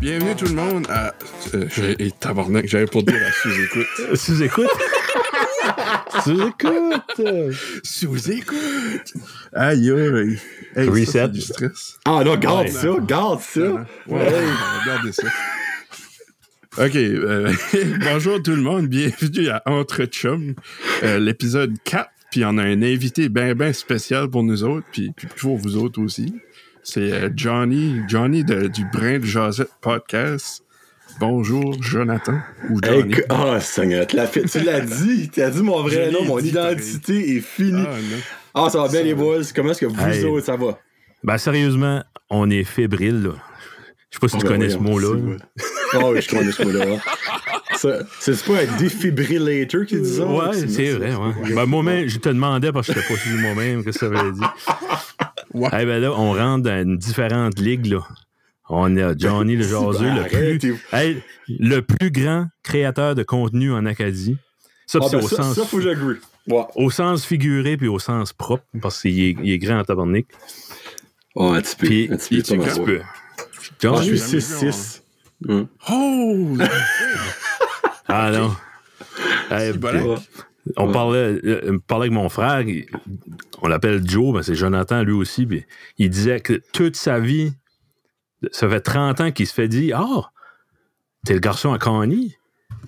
Bienvenue tout le monde à. Euh, j'ai- et tabarnak, j'avais pour dire la sous-écoute. Sous-écoute? Sous-écoute! Sous-écoute! Aïe aïe! Hey, Reset. ça, du stress. Ah non, garde Ouais. ça, garde ça. Ouais, regardez ça. Ok, euh, bonjour tout le monde, bienvenue à Entre Chum, euh, l'épisode 4, puis on a un invité bien bien spécial pour nous autres, puis, puis pour vous autres aussi. C'est euh, Johnny, Johnny de- du Brin de Josette Podcast. Bonjour Jonathan, ou Hey, Johnny. que- Ah, Seigneur, tu l'as fait- tu l'as dit, tu as dit mon vrai nom, mon identité est finie. Ah. Ah, ça va bien les boys, comment est-ce que vous Hey. autres, ça va? Ben, sérieusement, on est fébrile, là. Je sais pas si Oh, tu ben connais ce mot-là. Ah oui, je connais ce mot-là. C'est pas un défibrillator qui dit ça? Ouais, Sinon, c'est vrai, ouais. Ben, moi-même, je te demandais parce que je n'étais pas suivi moi-même que ça veut dire. Ouais. Eh ben là, on rentre dans une différente ligue, là. On a Johnny le jaseux, le plus, hey, le plus grand créateur de contenu en Acadie. Ça, Ah, c'est ben au, ça, sens, ça, faut que j'agree. Ouais. au sens figuré puis au sens propre, parce qu'il est, il est grand en tabarnak. Oh, un petit peu. Puis, un petit peu, il- pas mal. un petit peu. Ah, je Johnny, suis jamais vu 6-6. Hum. Oh! Ah non. Puis- hein? On Ouais. parlait, euh, parlait avec mon frère, on l'appelle Joe, mais c'est Jonathan lui aussi, puis il disait que toute sa vie, ça fait 30 ans qu'il se fait dire Ah, t'es le garçon à Connie.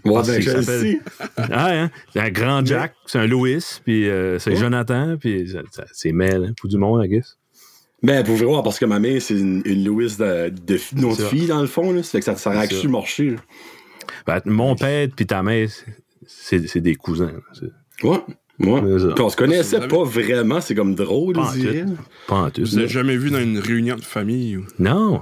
Ouais, Ah, ben, je sais. Ah, hein? C'est un grand Jack, c'est un Louis, puis euh, c'est Ouais. Jonathan, puis c'est Mel, hein, pour du monde, I guess. Ben, pour vrai, parce que ma mère, c'est une, une Louise de, ça. fille, dans le fond, là. Ça fait que ça, ça aurait C'est Ben, mon père puis ta mère, c'est c'est des cousins. Ouais. Ouais. Ça. Puis on se connaissait pas vraiment, c'est comme drôle, Pas en je dirais. tout. Pas en tout. Vous n'avez jamais vu dans une réunion de famille ou Non.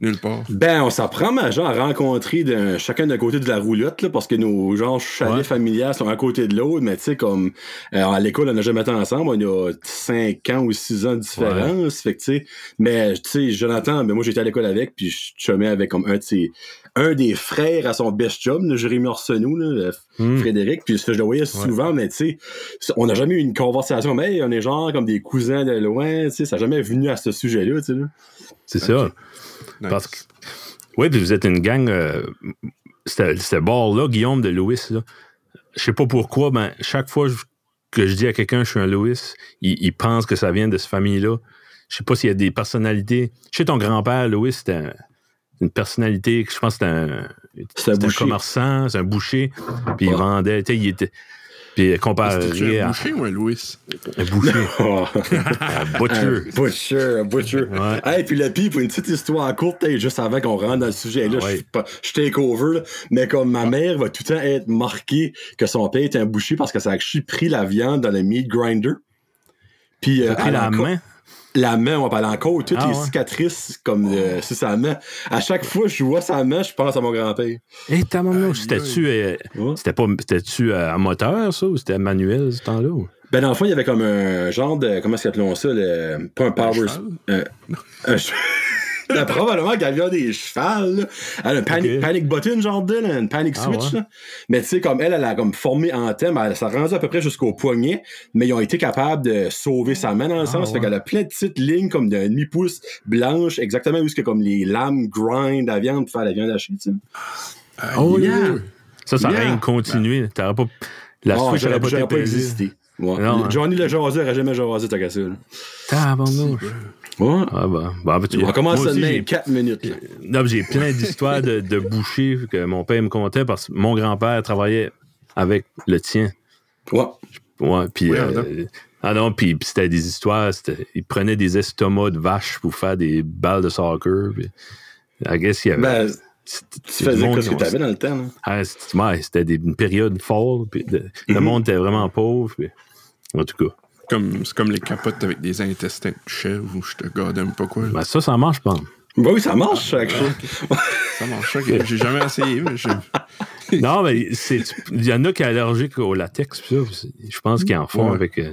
nulle part? Ben, on s'apprend, ma genre, à rencontrer chacun d'un côté de la roulotte, là, parce que nos genre chalets Ouais. familiales sont à côté de l'autre, mais tu sais, comme euh, à l'école, on n'a jamais été ensemble, on a 5 ans ou 6 ans de différence. Fait que, tu sais, mais tu sais, Jonathan, ben, moi j'étais à l'école avec, puis je chumais avec comme un de ses, un des frères à son best chum, Jérémy Arsenault, là, le Hmm. Frédéric, puis je le voyais souvent, mais tu sais, on n'a jamais eu une conversation, mais hey, on est genre comme des cousins de loin, tu sais, ça n'a jamais venu à ce sujet-là, tu sais. C'est ça. Nice. Parce que. Oui, puis vous êtes une gang. Euh, ce ce bord-là, Guillaume de Louis, là, je sais pas pourquoi, mais chaque fois que je dis à quelqu'un que je suis un Louis, il, il pense que ça vient de cette famille-là. Je sais pas s'il y a des personnalités. Chez ton grand-père, Louis, c'était un- une personnalité que je pense que c'était un, C'est un c'était un boucher. commerçant, c'est un boucher. Puis il vendait, tu sais, il était. Puis comparé un à boucher ou un Louis? un boucher, Oh. un butcher. Un butcher, un butcher. Ouais. Hey, puis le pire, pour une petite histoire courte, juste avant qu'on rentre dans le sujet, là, Ouais. je suis pas- je take over, là, mais comme ma mère va tout le temps être marquée que son père est un boucher parce que ça a actually pris la viande dans le meat grinder. Puis, euh, pris la main? La main, on parle encore toutes Ah, les ouais. cicatrices comme euh, sur sa main. À chaque fois que je vois sa main, je pense à mon grand-père. Hé, ta maman, c'était-tu euh, c'était pas c'était-tu euh, à moteur, ça, ou c'était manuel, ce temps-là? ou? Ben, dans le fond, il y avait comme un genre de. Comment est-ce qu'appelons ça? Le, pas un power. un probablement qu'elle a des chevals. là. Elle a un panic, panic button, genre de, là, une panic Ah, switch. ouais. là. Mais tu sais, comme elle, elle a comme formé en thème, elle s'est rendue à peu près jusqu'au poignet, mais ils ont été capables de sauver sa main dans le sens. Fait ouais. qu'elle a plein de petites lignes comme d'un demi-pouce blanche, exactement où est-ce que comme les lames grind la viande pour faire la viande hachée, tu sais. Oh, yeah. Ça, ça Yeah. aurait continué. T'aurais pas. La Ah, switch aurait pas existé. Ouais. Non, hein. Johnny le jaseur aurait jamais jasé, t'as qu'à ça. là. Tabarnouche. Ouais. Ah, bah. bah, tu vois. On commence j'ai- même 4 minutes. là. Non, j'ai plein d'histoires de, de bouchers que mon père me contait parce que mon grand-père travaillait avec le tien. Ouais. Ouais, puis. Oui, euh, ah non, puis puis c'était des histoires. Il prenait des estomacs de vaches pour faire des balles de soccer. Puis, I guess il y avait. Ben, tu faisais monde quoi ce que ont- t'avais dans le temps, là? Ah, c'était ouais, une période folle. Puis de- Le Mhm. monde était vraiment pauvre. puis- en tout cas, Comme, c'est comme les capotes avec des intestins de chèvre ou je te gardais pas quoi. ben, ça, ça marche, pense. Ben oui, ça marche, chaque chose. Ça marche. ok. J'ai jamais essayé, mais je- non, mais c'est- il y en a qui sont allergiques au latex. puis ça, c'est- je pense qu'ils en font Ouais. avec. euh,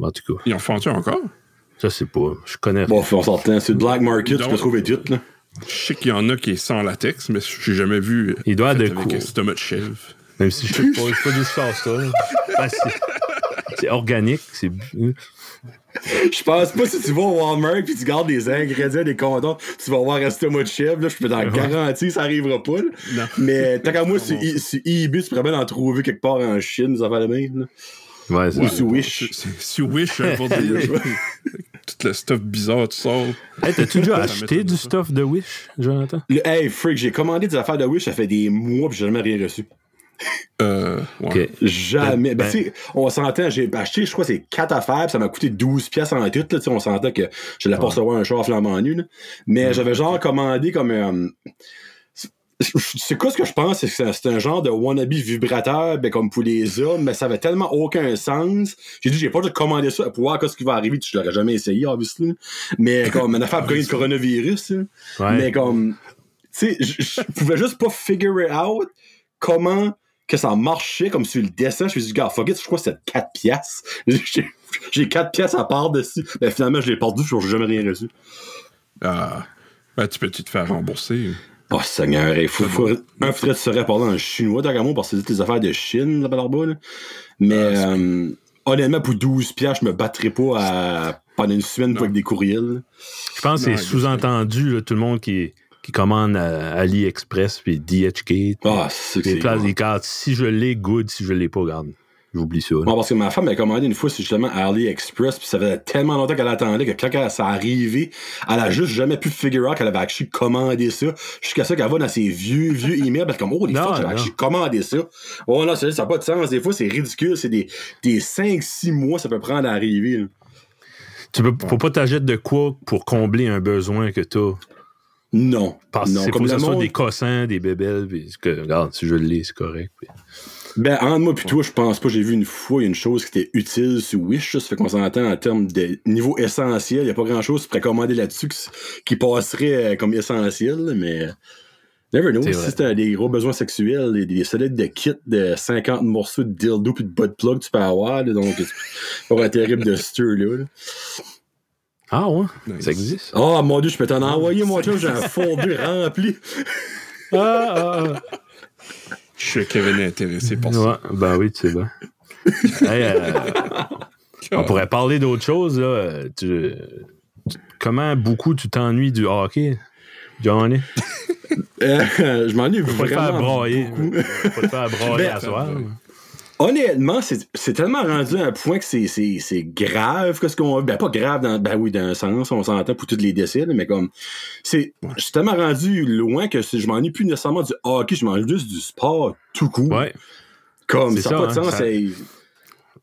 En tout cas, Ils en font-tu encore? je sais pas. Je connais. Bon, on s'entend. Sur le black market, tu Donc- peux trouver tout, là. Je sais qu'il y en a qui sont sans latex, mais j'ai jamais vu. Il doit fait être de avec cool. un stomac de chèvre. Même si je sais pas, pas d'histoire, ça. là. Ben, c'est- c'est organique. C'est. Je pense pas si tu vas au Walmart puis tu gardes des ingrédients, des condoms, tu vas avoir estomac de chèvre. Là, je peux t'en garantir, ça arrivera pas. là. Mais tant qu'à moi, sur, sur eBay, tu pourrais bien en trouver quelque part en Chine, ça va le même. là. Ouais, c'est Ou ça. sur Wish. Si Wish, hein, pour dire tout le stuff bizarre, tu sors. Hey, t'as-tu déjà Ça acheté du stuff de Wish, Jonathan? Le- hey, freak, j'ai commandé des affaires de Wish, ça fait des mois puis j'ai jamais rien reçu. Euh, ouais. Jamais. Ben, Ben- sais, on s'entend, j'ai acheté, je crois, c'est 4 affaires, ça m'a coûté 12 pièces en tout, là, on s'entend que je l'ai pas recevoir un char flambant nu, là. Mais j'avais genre commandé comme, euh, c'est quoi ce que je pense? C'est que c'est- un genre de wannabe vibrateur, ben, comme pour les hommes, mais ça avait tellement aucun sens. J'ai dit, j'ai pas de commander ça pour voir ce qui va arriver. Je l'aurais jamais essayé, obviously. Mais comme une affaire pour gagner le coronavirus. Ouais. Mais comme, tu sais, je je pouvais juste pas figure it out comment que ça marchait comme sur le dessin. Je me suis dit, gars, fuck it, je crois que c'était 4 piastres. J'ai- J'ai 4 piastres à part dessus. Mais finalement, je l'ai perdu, je n'ai jamais rien reçu. Ah. Ben, tu peux-tu te faire rembourser? Oh, Seigneur, il faut, faut, un tu saurais parler en chinois, moi, parce que c'est des affaires de Chine, là, là-bas, là. Mais, euh, honnêtement, pour 12 piastres, je me battrais pas à, pendant une semaine pour avec des courriels. Je pense que Non, c'est sous-entendu, tout le monde qui, qui commande à AliExpress puis DHgate. Ah, c'est que places, bon. cartes. Si je l'ai, good. Si je l'ai pas, garde. J'oublie ça. Non, parce que ma femme a commandé une fois, justement à AliExpress, puis ça faisait tellement longtemps qu'elle attendait que quand ça arrivé, elle a juste jamais pu figure out qu'elle avait actually commandé ça. Jusqu'à ça qu'elle va dans ses vieux, vieux emails, elle est comme, oh, les fuck, j'avais actually commandé ça. Oh non, ça n'a pas de sens. Des fois, c'est ridicule. C'est des, des 5-6 mois, ça peut prendre à arriver. là. Tu peux, faut pas t'ajouter de quoi pour combler un besoin que t'as. Non. Parce non, c'est comme ça des cossins, des bébelles, puis que, regarde, si je l'ai, c'est correct. puis- Ben, entre moi pis toi, je pense pas. J'ai vu une fois une chose qui était utile sur Wish. Ça fait qu'on s'entend en termes de niveau essentiel. Il y a pas grand chose qui pourrait commander là-dessus qui, passerait euh, comme essentiel, mais. Never know. Si t'as des gros besoins sexuels, des, des solides de kit de 50 morceaux de dildo pis de butt plug, tu peux avoir, là, donc c'est pas terrible de ce là là. Ah ouais, Nice. ça existe. Oh mon dieu, je peux t'en envoyer, moi, j'ai un folder rempli. Ah, ah, Je suis Kevin est intéressé ah. pour ça. Ben oui, tu sais bien. Hey, euh, on pourrait parler d'autre chose. Là. Tu- tu- comment beaucoup tu t'ennuies du hockey, Johnny? Euh, je m'ennuie Faut pas te faire vraiment broyer. pas te faire broyer à soir. Honnêtement, c'est tellement rendu à un point que c'est- grave que ce qu'on ben pas grave dans ben oui dans un sens on s'entend pour tous les décès mais comme c'est tellement rendu loin que je m'ennuie plus nécessairement du hockey je m'ennuie juste du sport tout court Ouais. comme ça n'a pas de ça, hein, sens ça-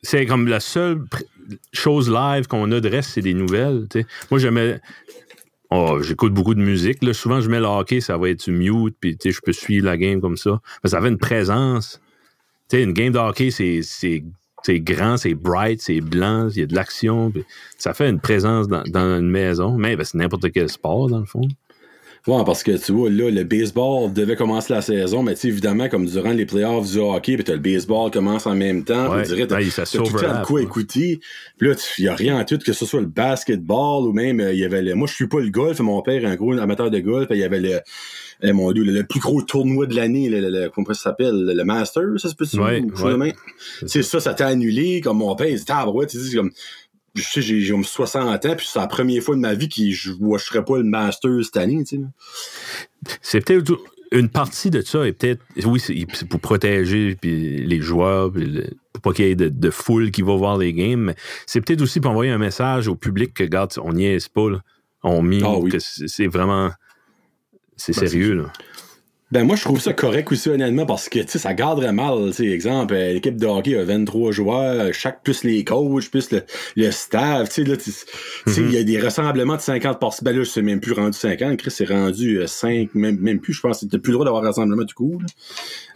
c'est- comme la seule chose live qu'on a de reste, c'est des nouvelles. Moi, j'aimais. Oh, j'écoute beaucoup de musique. Là. Souvent, je mets le hockey, ça va être sur mute, puis je peux suivre la game comme ça. Mais ça avait une présence. Sais, une game de hockey, c'est, grand, c'est bright, c'est blanc, il y a de l'action. Ça fait une présence dans, dans une maison. Mais ben, c'est n'importe quel sport, dans le fond. Ouais, parce que tu vois, là, le baseball devait commencer la saison, mais tu sais, évidemment, comme durant les playoffs du hockey, puis le baseball commence en même temps, Ouais, tu dirais, t'as, t'as tout le temps de quoi ouais. écouter. Puis là, il y a rien en tout, que ce soit le basketball ou même, euh, il y avait le, moi, je suis pas le golf, mon père est un gros amateur de golf, il y avait le, eh, mon dieu, le, le plus gros tournoi de l'année, le, comment ça s'appelle, le, Master, ça se? Ouais, quelque chose ouais. Tu sais, ça, ça t'a annulé, comme mon père, il dit, ah, ouais, tu dis, comme, je sais, j'ai, j'ai comme 60 ans, puis c'est la première fois de ma vie que je watcherais pas le Master cette année, tu sais. C'est peut-être une partie de ça est peut-être oui c'est c'est pour protéger puis les joueurs puis le- pour pas qu'il y ait de, de foule qui va voir les games mais c'est peut-être aussi pour envoyer un message au public que regarde on n'y est pas là. on mime Ah oui. que c'est c'est vraiment c'est Ben, sérieux là Ben moi je trouve ça correct aussi honnêtement parce que tu sais ça garderait mal, tu sais exemple euh, l'équipe de hockey a 23 joueurs, euh, chaque plus les coachs, plus le, le staff, tu sais il y a des rassemblements de 50 par ben là c'est même plus rendu 50, Chris c'est rendu euh, 5 même même plus je pense que plus le droit d'avoir un rassemblement du coup. là.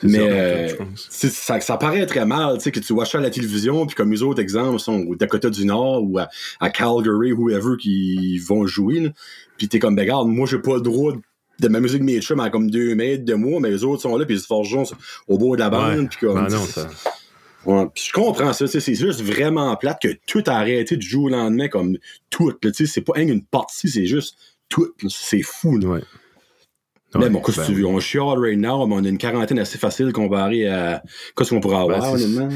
Mais ça, euh, je pense. c'est- ça, ça paraît très mal, tu sais, que tu vois ça à la télévision, puis comme les autres exemples sont au Dakota du Nord ou à, à Calgary, whoever qui vont jouer, là. puis t'es comme, ben regarde, moi j'ai pas le droit de m'amuser avec mes chums à comme deux mètres de moi, mais les autres sont là, puis ils se forgent au bord de la bande, Ouais. puis comme... Ben non, ça- Ouais, puis je comprends ça, c'est juste vraiment plate que tout a arrêté du jour au lendemain, comme tout, là, tu sais, c'est pas une partie, c'est juste tout, c'est fou, là. ouais. Mais bon, qu'est-ce que ben tu veux? On chiale right now, mais on a une quarantaine assez facile comparée à qu'est-ce qu'on pourrait avoir, Ben, c'est- honnêtement.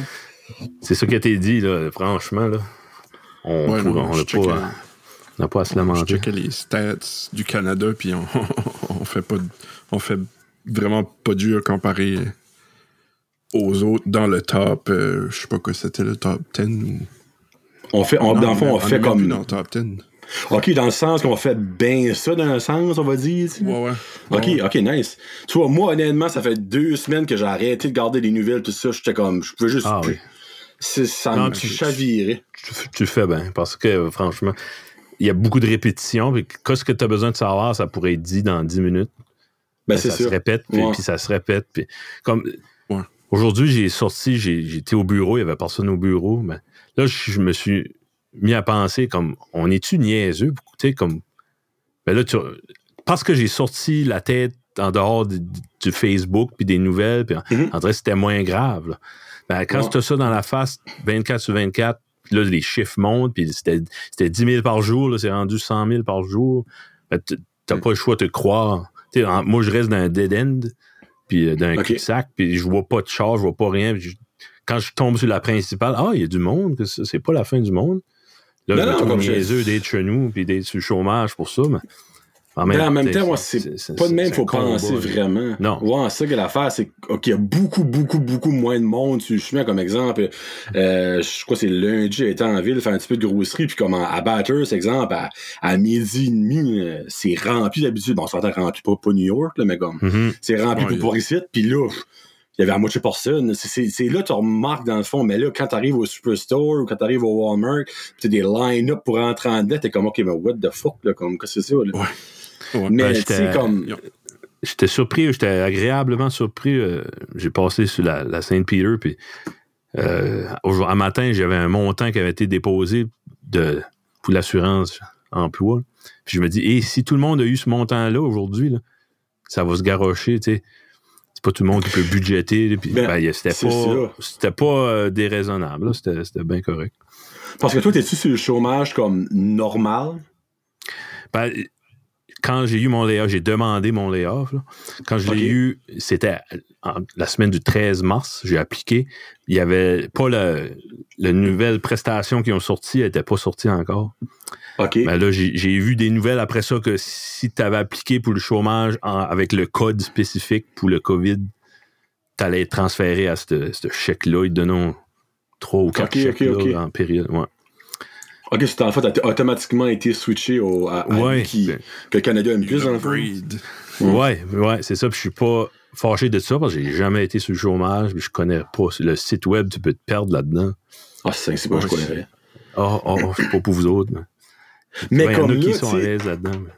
c'est ça qui a été dit, là, franchement. Là. On Ouais, non, je pas, on n'a pas à se Je lamenter. checkais les stats du Canada, puis on, on fait pas, on fait vraiment pas dur comparé aux autres dans le top. euh, je sais pas quoi c'était le top 10 ou. On fait, on, Non, dans le fond, on est fait comme. dans le top 10. OK, dans le sens qu'on fait bien ça, dans un sens, on va dire. tu sais. Ouais, ouais. OK, Ouais. OK, nice. Tu vois, moi, honnêtement, ça fait deux semaines que j'ai arrêté de garder des nouvelles, tout ça. J'étais comme, je pouvais juste Ah plus. oui. C'est- Ça Non, me tu- chavirait. Tu, tu fais bien, parce que franchement, il y a beaucoup de répétitions. Puis qu'est-ce que tu as besoin de savoir, ça pourrait être dit dans 10 minutes. Ben, Mais ça se répète, puis, Ouais. puis ça se répète. Puis comme Ouais. aujourd'hui, j'ai sorti, j'étais au bureau, il y avait personne au bureau, mais là, je, je me suis mis à penser comme on est-tu niaiseux, tu sais, comme ben là, tu- parce que j'ai sorti la tête en dehors du, du Facebook puis des nouvelles, puis en, Mhm. en vrai, c'était moins grave. là. Ben, quand Ouais. tu as ça dans la face, 24 sur 24, puis là, les chiffres montent, puis c'était c'était 10 000 par jour, là, c'est rendu 100 000 par jour. Ben, t- T'as Mm. pas le choix de te croire. Tu en- moi, je reste dans un dead end, puis euh, dans un Ok. cul-de-sac, puis je vois pas de char, je vois pas rien. je- quand je tombe sur la principale, ah, il y a du monde, c'est pas la fin du monde. Là, Non, je me trouve niaiseux d'être chez nous, puis d'être sur le chômage pour ça, mais en Mais en même tu sais, temps, c'est pas de même, faut combat, penser vraiment. Non. Ouais, c'est ça que l'affaire, c'est qu'il y a beaucoup, beaucoup, beaucoup moins de monde sur le chemin, comme exemple. Euh, je crois que c'est lundi, j'étais en ville, faire un petit peu de grosserie, puis comme à, Bathurst, exemple, à, à midi et demi, euh, c'est rempli d'habitude. Bon, on s'entend rempli, pas, pas New York, là, mais comme, Mhm. c'est rempli Ouais, pour, ici, puis là, il y avait à moitié personne. C'est- là que tu remarques dans le fond, mais là, quand t'arrives au Superstore ou quand t'arrives au Walmart, pis t'as des line-up pour rentrer en dedans, t'es comme, OK, mais what the fuck, là, comme, qu'est-ce que c'est ça, là? Ouais. Mais, Ben, tu sais, comme, J'étais surpris, j'étais agréablement surpris. euh, j'ai passé sur la, la Saint-Peter, puis euh, un matin, j'avais un montant qui avait été déposé de, pour l'assurance emploi. Puis je me dis, et si tout le monde a eu ce montant-là aujourd'hui, là, ça va se garrocher, tu sais. C'est pas tout le monde qui peut budgéter. Puis, Ben, ben, c'était pas, ça. c'était pas euh, déraisonnable. c'était bien correct. Parce que toi, t'es-tu sur le chômage comme normal? Ben, quand j'ai eu mon layoff, j'ai demandé mon layoff. là. Quand je l'ai eu, c'était la semaine du 13 mars, j'ai appliqué. Il y avait pas le, la nouvelle prestation qui ont sorti, elle n'était pas sortie encore. OK. Mais là, j'ai vu des nouvelles après ça que si tu avais appliqué pour le chômage en- avec le code spécifique pour le COVID, tu allais être transféré à ce chèque-là. Ils te donnent trois ou quatre Ok, chèques ok, là, ok. en période. Ouais. OK, c'est en fait, automatiquement été switché au, à, à Ouais, lui qui, ben, que le Canada aime plus, dans le fond. Upgrade. Ouais, ouais, c'est ça. Puis je suis pas fâché de ça parce que j'ai jamais été sur le chômage. Puis je connais pas le site web, tu peux te perdre là-dedans. Ah, c'est c'est pas, je connais. Oh, oh, oh, c'est pas pour vous autres. Mais, Mais y comme en a qui là, sont à l'aise là-dedans. mais-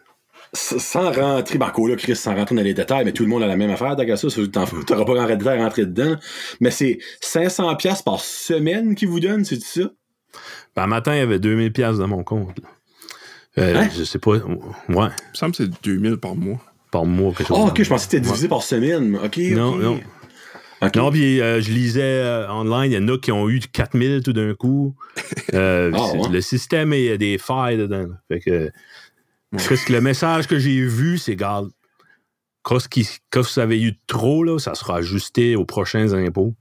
sans rentrer, ben, là, Chris, sans rentrer dans les détails, mais tout le monde a la même affaire, fous, t'auras pas grand détail à rentrer dedans. Mais c'est 500 pièces par semaine qu'ils vous donnent, c'est ça? Ben, un matin, il y avait 2000 pièces dans mon compte. là. Euh, Hein? Je sais pas. Ouais, Il me semble que c'est 2000 par mois. par mois, quelque chose. Ah, ok, je pensais que c'était divisé par semaine. Ok, Non, non. Non, puis euh, je lisais euh, online, il y en a qui ont eu 4000 tout d'un coup. Euh, Ah, ouais. Le système, il y a des failles dedans. là. Fait que, parce que le message que j'ai vu, c'est, garde, quand, vous avez eu trop, là, ça sera ajusté aux prochains impôts.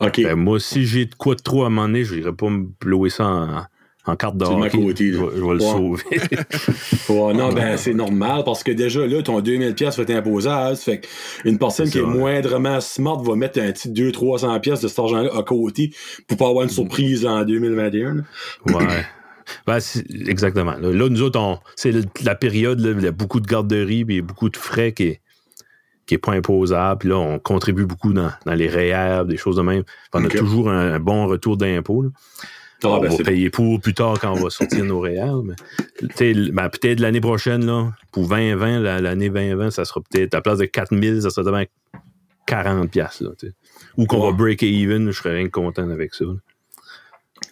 Ok. Ben, moi, si j'ai de quoi de trop à un moment donné, je n'irai pas me louer ça en, en carte côté, je, vais, je vais le sauver. Ouais, non, ben, c'est normal parce que déjà, là, ton 2000 pièces va être imposable. Fait qu'une personne qui est moindrement smart va mettre un petit 200-300 pièces de cet argent-là à côté pour pas avoir une surprise en 2021. là. Ouais. Ben, exactement. Là, nous autres, on- c'est la période, là, il y a beaucoup de garderies, puis il y a beaucoup de frais qui est, qui est pas imposable. Puis là, on contribue beaucoup dans, dans les REER, des choses de même. On a toujours un, un bon retour d'impôt. Ah, on ben, va c'est payer pour plus tard quand on va sortir nos l- ben, peut-être l'année prochaine, là, pour 2020, la- l'année 2020, ça sera peut-être, à la place de 4000, ça sera devant 40 piastres, là, tu sais. Ou qu'on Ouais. va break even, je serais rien que content avec ça.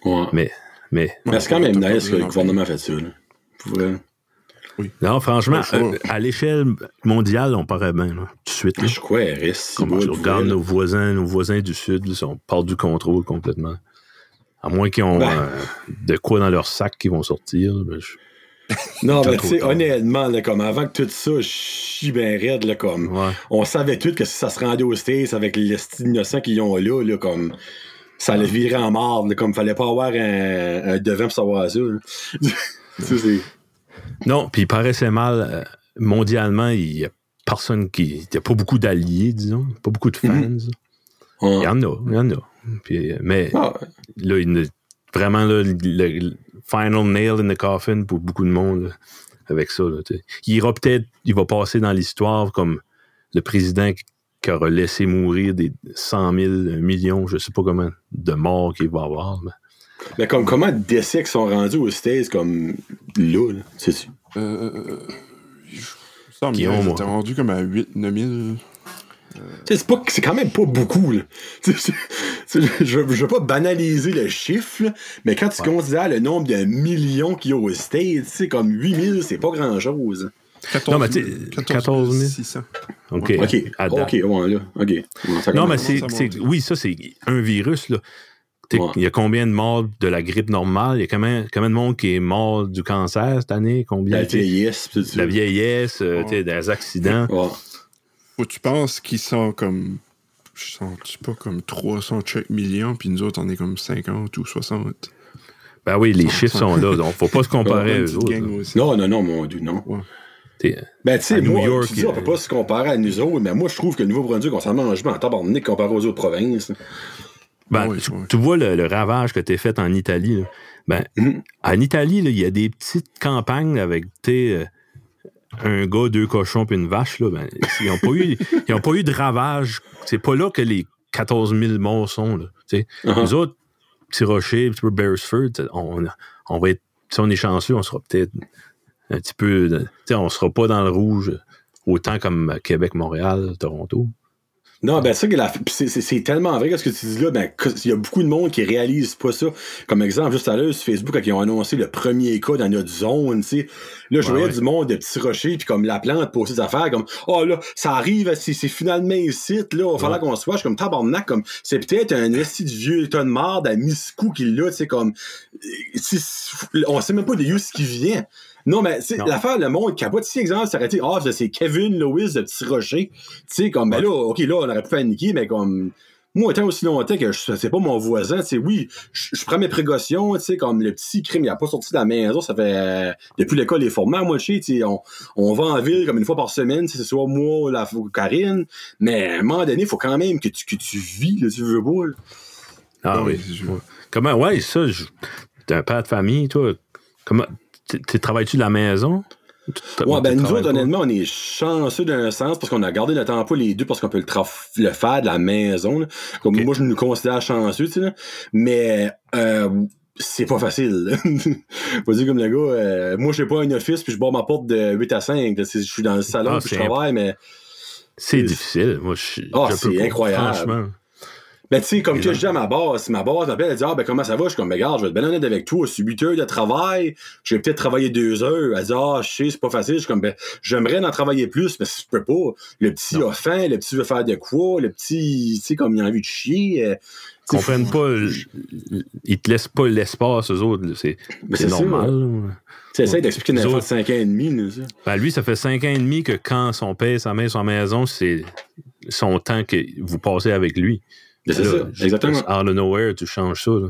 Ouais. Mais, mais Mais c'est quand même nice que le gouvernement a fait ça. Là. Pour vrai. Non, franchement, euh, à l'échelle mondiale, on paraît bien, là, tout de suite. là. Je crois, RS, si Comme beau, je regarde nos voisins, nos voisins du Sud, là, on part du contrôle complètement. À moins qu'ils ont Ben. euh, de quoi dans leur sac qui vont sortir. ben, je- Non, mais tu sais, honnêtement, là, comme avant que tout ça chie ben raide, là, comme. Ouais. On savait tout que si ça se rendait aux States avec les innocents qu'ils ont là, là, comme. Ça allait virer en marde, comme fallait pas avoir un, un devant pour savoir ça. Ça, c'est- Non, puis il paraissait mal. euh, mondialement, il y a personne qui. Il n'y a pas beaucoup d'alliés, disons. Pas beaucoup de fans. Mhm. Il y en a, il y en a. Puis, mais Ah, là, il ne- vraiment, là, le, le final nail in the coffin pour beaucoup de monde là, avec ça. là, il ira peut-être, il va passer dans l'histoire comme le président qui- aura laissé mourir des 100 000, un million, je sais pas comment, de morts qu'il va avoir. mais- Mais comme, comment des décès qui sont rendus aux States comme là, là? Sais-tu? Euh, euh, je me semble Guillaume, rendus comme à 8-9 000. Tu sais, c'est pas- c'est quand même pas beaucoup. Là. Tu sais, c'est- c'est- je, je veux pas banaliser le chiffre, là, mais quand tu considères le nombre de millions qu'il y a aux States, tu sais, comme 8000, c'est pas grand-chose. 14 Non, mais tu sais, 14 000. 600. OK. OK. OK, ouais, là, OK. Ouais, ça Non, mais c'est, ça c'est- oui, ça, c'est un virus. Là. Ouais. Il y a combien de morts de la grippe normale? Il y a combien, combien de monde qui est mort du cancer cette année? Combien? La vieillesse, la euh, des accidents. Ouais. Tu penses qu'ils sont comme. Je sens pas comme 300 chaque millions, puis nous autres, on est comme 50 ou 60. Ben oui, les chiffres sont là, donc faut pas se comparer à Une eux petite autres. gang là. aussi. Non, non, non, mon Dieu, non. Ben, tu sais, moi, York, tu dis, on peut euh, pas se comparer à nous autres, mais moi, je trouve que le Nouveau-Brunswick, on s'en mange en tabarnak comparé aux autres provinces. Ben, Oui, tu, oui. tu vois le, le ravage que t'as fait en Italie. là. Ben, Mhm. en Italie, il y a des petites campagnes avec euh, un gars, deux cochons puis une vache. Là, ben, ils n'ont pas, eu- ils ont pas eu de ravage. C'est pas là que les 14 000 morts sont. Là, t'sais. Uh-huh. Nous autres, Petit Rocher, petit peu Beresford, on, on va être, si on est chanceux, on sera peut-être un petit peu, tu on sera pas dans le rouge autant comme Québec, Montréal, Toronto. Non, ben ça, c'est- tellement vrai que ce que tu dis là, ben, il y a beaucoup de monde qui réalise pas ça. Comme exemple, juste à l'heure sur Facebook, quand ils ont annoncé le premier cas dans notre zone, tu sais. Là, je Ouais, voyais ouais. du monde de petits rochers, puis comme la plante pour ses affaires, comme Oh là, ça arrive, c'est finalement ici, là, il va falloir qu'on se voit. Je suis comme tabarnak, comme c'est peut-être un esti de vieux de marde à Miscou qui l'a, tu sais, comme euh, on sait même pas de où ce qui vient. Non, mais l'affaire, le monde capote. Si, exemple, ça aurait été, ah, ça, c'est Kevin Lewis de Petit Rocher. Tu sais, comme, ben là, OK, là, on aurait pu paniquer, mais comme, moi, tant aussi longtemps que c'est pas mon voisin, tu sais, oui, je je prends mes précautions, tu sais, comme le petit crime, il a pas sorti de la maison, ça fait, euh, depuis l'école est formé à moitié, tu sais, on, on va en ville comme une fois par semaine, tu sais, c'est soit moi ou la ou Karine, mais à un moment donné, il faut quand même que tu, que tu vis, là, tu veux pas, là. Ah oui. je- Comment, ouais, ça, je- t'es un père de famille, toi. Comment, tu tu travailles-tu de la maison? Ouais, ben nous autres, honnêtement, on est chanceux d'un sens parce qu'on a gardé notre emploi les deux parce qu'on peut le, le faire de la maison. là. Comme moi, je nous considère chanceux, tu sais. Mais euh, c'est pas facile. Faut dire comme le gars, euh, moi, je n'ai pas un office puis je barre ma porte de 8 à 5. là. C'est- Je suis dans le salon Ah, puis je travaille, mais C'est difficile. Moi, je, Ah, c'est incroyable. Franchement. Ben, tu sais, comme que je dis à ma boss, ma boss m'appelle, elle dit, ah, ben, comment ça va? Je suis comme, ben, regarde, je vais être bien honnête avec toi, c'est 8 heures de travail, je vais peut-être travailler 2 heures. Elle dit, ah, je sais, c'est pas facile. Je suis comme, ben, j'aimerais en travailler plus, mais je peux pas. Le petit a faim, le petit veut faire de quoi, le petit, tu sais, comme il a envie de chier. euh, Ils comprennent pas. le- Ils te laissent pas l'espace, eux autres. C'est Mais c'est c'est ça. normal. Tu essaies d'expliquer une enfant de autres- 5 ans et demi, là, ça. Ben, lui, ça fait cinq ans et demi que quand son père, sa mère, sa maison, c'est son temps que vous passez avec lui. C'est ça, exactement. Out of nowhere, tu changes ça. là.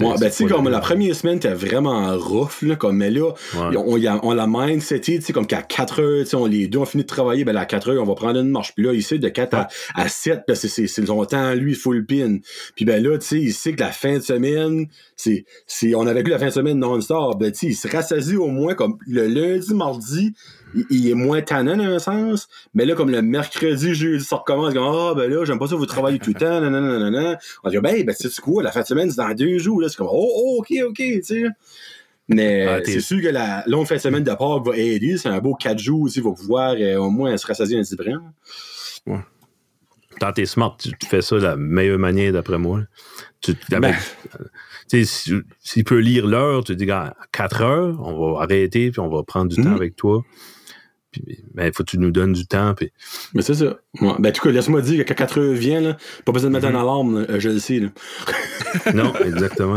Ouais, ben, tu sais, comme la première semaine, t'es vraiment rough, là, comme, mais là, Ouais. on, a- on la mindset, tu sais, comme qu'à 4 heures, tu sais, on les deux ont fini de travailler, ben, à 4 heures, on va prendre une marche. Puis là, ici, de 4 à, à 7, ben, c'est, c'est, son temps, lui, full pin. Puis ben là, tu sais, il sait que la fin de semaine, c'est, c'est, on avait vu la fin de semaine non-stop, ben, tu sais, il se rassasie au moins, comme le lundi, mardi, il, il est moins tannant dans un sens, mais là, comme le mercredi, jeudi, ça recommence, comme, ah, ben là, j'aime pas ça, vous travaillez tout le temps, nanana, nanana. On dit, ben, ben, c'est quoi, la fin de semaine, c'est dans deux jours, là, c'est comme, oh, oh, ok, ok, tu sais. Mais Ah, c'est sûr que la longue fin de semaine de Pâques va aider. C'est un beau 4 jours aussi. Il va pouvoir euh, au moins se rassasier un petit brin. Quand t'es smart, tu tu fais ça de la meilleure manière, d'après moi. Tu, Ben. tu sais, si- S'il peut lire l'heure, tu dis, à 4 heures, on va arrêter, puis on va prendre du temps Mhm. avec toi. Puis, ben, il faut que tu nous donnes du temps. Puis, Mais c'est ça. Ouais. Ben, en tout cas, laisse-moi dire que quand 4 heures vient, là, pas besoin de mettre Mhm. une alarme. là. Euh, je le sais. Là. non, exactement.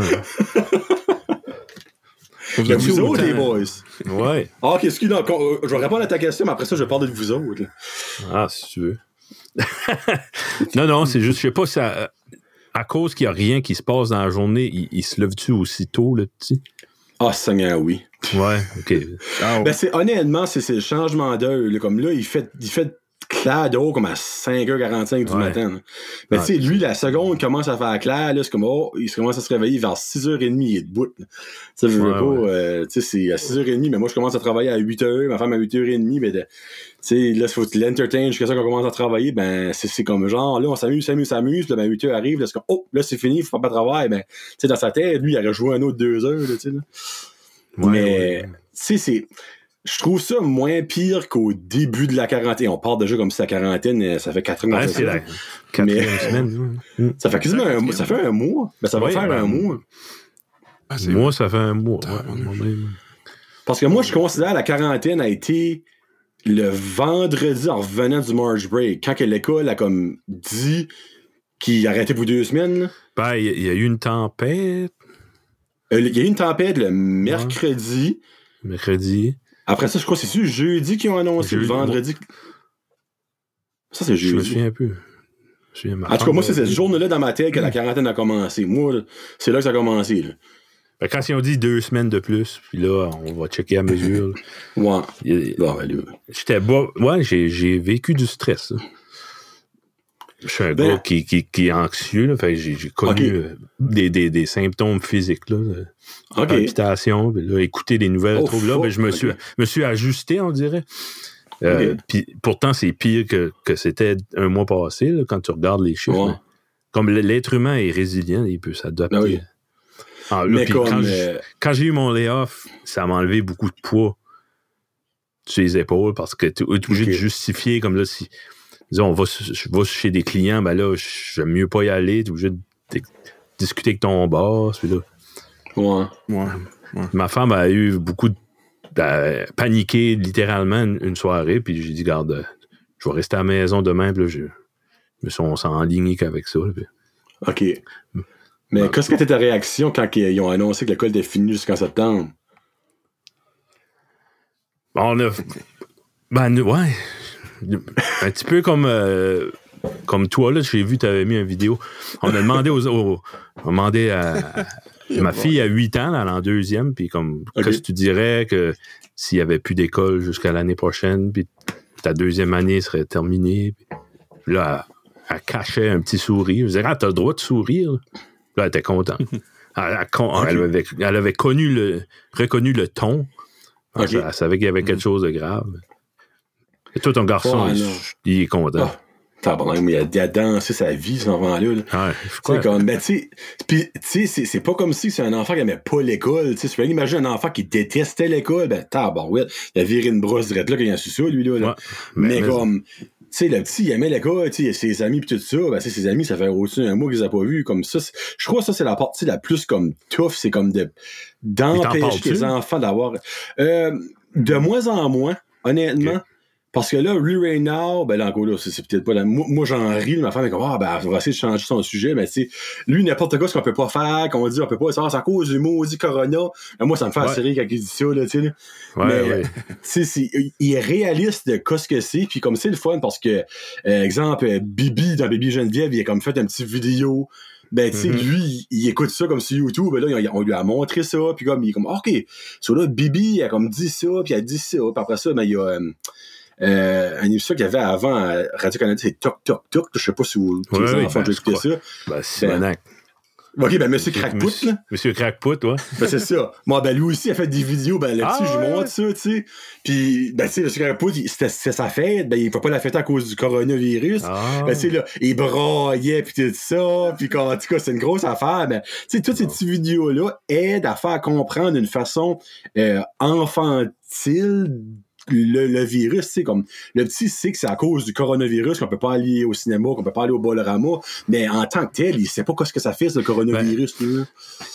Mais As-tu vous autres, les boys? Ouais. Ah, ok, excuse moi Je vais répondre à ta question, mais après ça, je vais parler de vous autres. là. Ah, si tu veux. non, non, c'est juste, je sais pas, ça. à cause qu'il n'y a rien qui se passe dans la journée, il, il se lève-tu aussitôt, le petit? Ah, Seigneur, oui. Ouais, OK. Ah, ouais. Ben, c'est, honnêtement, c'est, c'est le changement d'heure. là. Comme là, il fait, il fait clair dehors comme à 5h45 du Ouais. matin. là. Mais Ouais, tu sais, lui, la seconde commence à faire clair, là, c'est comme, oh, il commence à se réveiller vers 6h30, il est debout. Tu sais, je veux Ouais, pas, ouais. euh, tu sais, c'est à 6h30, mais moi, je commence à travailler à 8h, ma femme à 8h30, mais de- tu sais, là, il faut que tu l'entertaines jusqu'à ça qu'on commence à travailler, ben, c'est, c'est comme genre, là, on s'amuse, s'amuse, s'amuse, ben, 8h arrive, là, c'est comme, oh, là, c'est fini, faut pas travailler, ben, tu sais, dans sa tête, lui, il aurait joué un autre 2 heures, là, tu sais, là. Ouais, mais, ouais. tu sais, c'est. Je trouve ça moins pire qu'au début de la quarantaine. On part déjà comme si la quarantaine, euh, ça fait 4 ans Ouais, c'est ça. la quatrième semaine. ouais. Ça fait quasiment un, mois- ça fait un mois. Ben, ça va faire ben, un mois. Ah, Moi, ça fait un mois. Parce que moi, je considère la quarantaine a été le vendredi en revenant du March Break. Quand l'école a comme dit qu'il arrêtait pour deux semaines. Ben, il y, a- eu une tempête Euh, Il y a eu une tempête le mercredi. mercredi. Après ça, je crois que c'est jeudi qu'ils ont annoncé Jeudi, le vendredi. Ça, c'est Je me jeudi. souviens plus. Je me souviens, En tout cas, moi, c'est m'a cette journée-là dans ma tête que la quarantaine a commencé. Moi, c'est là que ça a commencé. Là. Quand ils ont dit deux semaines de plus, puis là, on va checker à mesure. Ouais. Ben. J'étais bas. Ouais, j'ai, vécu du stress. là. Je suis un Ben- gars qui, qui, qui est anxieux. Là, fait que j'ai, connu euh, des, des, des symptômes physiques. Là, de OK. palpitations, puis là, écouter des nouvelles Oh, troubles là, ben, je me, suis, me suis ajusté, on dirait. Euh, puis pourtant, c'est pire que, que c'était un mois passé, là, quand tu regardes les chiffres. Ouais. Comme l'être humain est résilient, il peut s'adapter. Oui. Ah, là, Mais puis comme. quand, j'- euh, quand j'ai eu mon layoff, ça m'a enlevé beaucoup de poids sur les épaules parce que tu es obligé de justifier comme là si disons on va je vais chez des clients ben là j'aime mieux pas y aller tu es obligé de discuter avec ton boss puis là ouais. Ouais. ma femme a eu beaucoup de paniqué littéralement une, une soirée puis j'ai dit garde euh, je vais rester à la maison demain puis là je me suis on s'est enligné qu'avec ça là, puis- OK. Mais qu'est-ce que était ta réaction quand ils ont annoncé que l'école était finie jusqu'en septembre? On a. Ben, ouais. Un petit peu comme, euh, comme toi, là, j'ai vu, tu avais mis une vidéo. On a demandé aux. aux- on a demandé à. ma fille a 8 ans, là, elle est en deuxième, puis comme. Qu'est-ce que tu dirais que s'il n'y avait plus d'école jusqu'à l'année prochaine, puis ta deuxième année serait terminée, puis là, elle, elle cachait un petit sourire. Je disais, ah, t'as le droit de sourire. Là, elle était contente. Elle, avait, elle avait connu le, reconnu le ton. Elle, Ok. elle savait qu'il y avait quelque chose de grave. Et toi, ton garçon, Ouais, il, est content. Ah, tabarnak, mais il a, il a dansé sa vie, cet enfant-là. là. Ouais, comme, ben, tu sais, c'est- pas comme si c'est un enfant qui aimait pas l'école, tu peux imaginer un enfant qui détestait l'école, ben, tabarouette, il a viré une brosse direct là quand il a su ça, lui, là. Ouais. Mais, mais- comme, sais, le petit, il aimait l'école, tu sais, ses amis pis tout ça, ben, ses amis, ça fait aussi un mois qu'ils ont pas vu, comme ça. Je crois que ça, c'est la partie la plus, comme, tough, c'est comme de, d'empêcher les enfants d'avoir, euh, de moins en moins, honnêtement. Parce que là, right now, ben là, encore là, c'est, peut-être pas la. Moi, moi, j'en ris, ma femme est comme, ah, ben, on va essayer de changer son sujet, mais tu sais, lui, n'importe quoi, ce qu'on peut pas faire, qu'on dit, on peut pas, ça, c'est à cause du maudit Corona. Ben, moi, ça me fait rire quand il dit ça, là, tu sais. Ouais, mais- ouais. Tu sais, il est réaliste de quoi ce que c'est, puis comme c'est le fun, parce que, euh, exemple, euh, Bibi, dans Bibi Geneviève, il a comme fait un petit vidéo. Ben, tu sais, Mhm. lui, il, il écoute ça comme sur YouTube, ben là, on lui a montré ça, puis comme, il est comme, OK, sur là, Bibi, a comme dit ça, puis elle a dit ça, puis après ça, ben, il y a, euh, euh, un émission qu'il y avait avant à Radio-Canada, c'est Toc Toc Toc, je sais pas si vous, ouais, enfants ben, ça. Ben, Simonac. OK, ben, Monsieur Monsieur, là. Monsieur Crackpot, ouais. Ben, c'est ça. Moi, ben, lui aussi, il a fait des vidéos, ben, là-dessus, Ah, je lui montre ça, tu sais. Puis, ben, tu sais, Crackpot, il- c'était sa fête, ben, il peut pas la fêter à cause du coronavirus. Ah. Ben, tu sais, là, il braillait, puis tout ça, puis comme, en tout cas, c'est une grosse affaire. Ben, tu sais, toutes ces petites vidéos-là aident à faire comprendre d'une façon euh, infantile le, le virus, tu sais, comme, le petit sait que c'est à cause du coronavirus qu'on peut pas aller au cinéma, qu'on peut pas aller au Bolorama, mais en tant que tel, il sait pas ce que ça fait, ce coronavirus, là.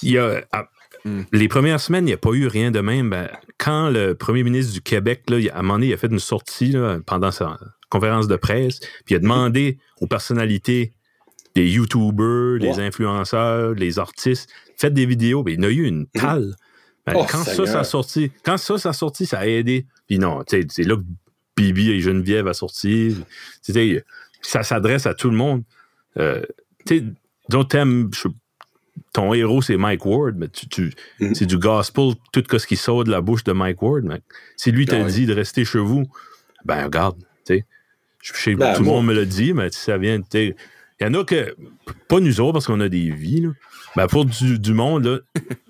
Il y a, ah, Hmm. Les premières semaines, il n'y a pas eu rien de même. Ben, quand le premier ministre du Québec, là, il- à un moment donné, il a fait une sortie là, pendant sa conférence de presse, puis il a demandé aux personnalités, des YouTubers, des Ouais. influenceurs, les artistes, faites des vidéos. Ben, il y en a eu une talle. Ben, Oh, quand ça, ça a sorti, quand ça, ça a sorti, ça a aidé. Puis non, tu sais, c'est là que Bibi et Geneviève a sorti. Ça s'adresse à tout le monde. Euh, tu sais, disons, t'aimes, ton héros, c'est Mike Ward, mais tu, tu- Mhm. c'est du gospel, tout ce qui sort de la bouche de Mike Ward. Mais si lui te Ah ouais. dit de rester chez vous, ben regarde, tu sais. Ben, tout le monde me l'a dit, mais si ça vient, tu sais. Il y en a que, pas nous autres, parce qu'on a des vies, là. Ben, pour du, du monde, là,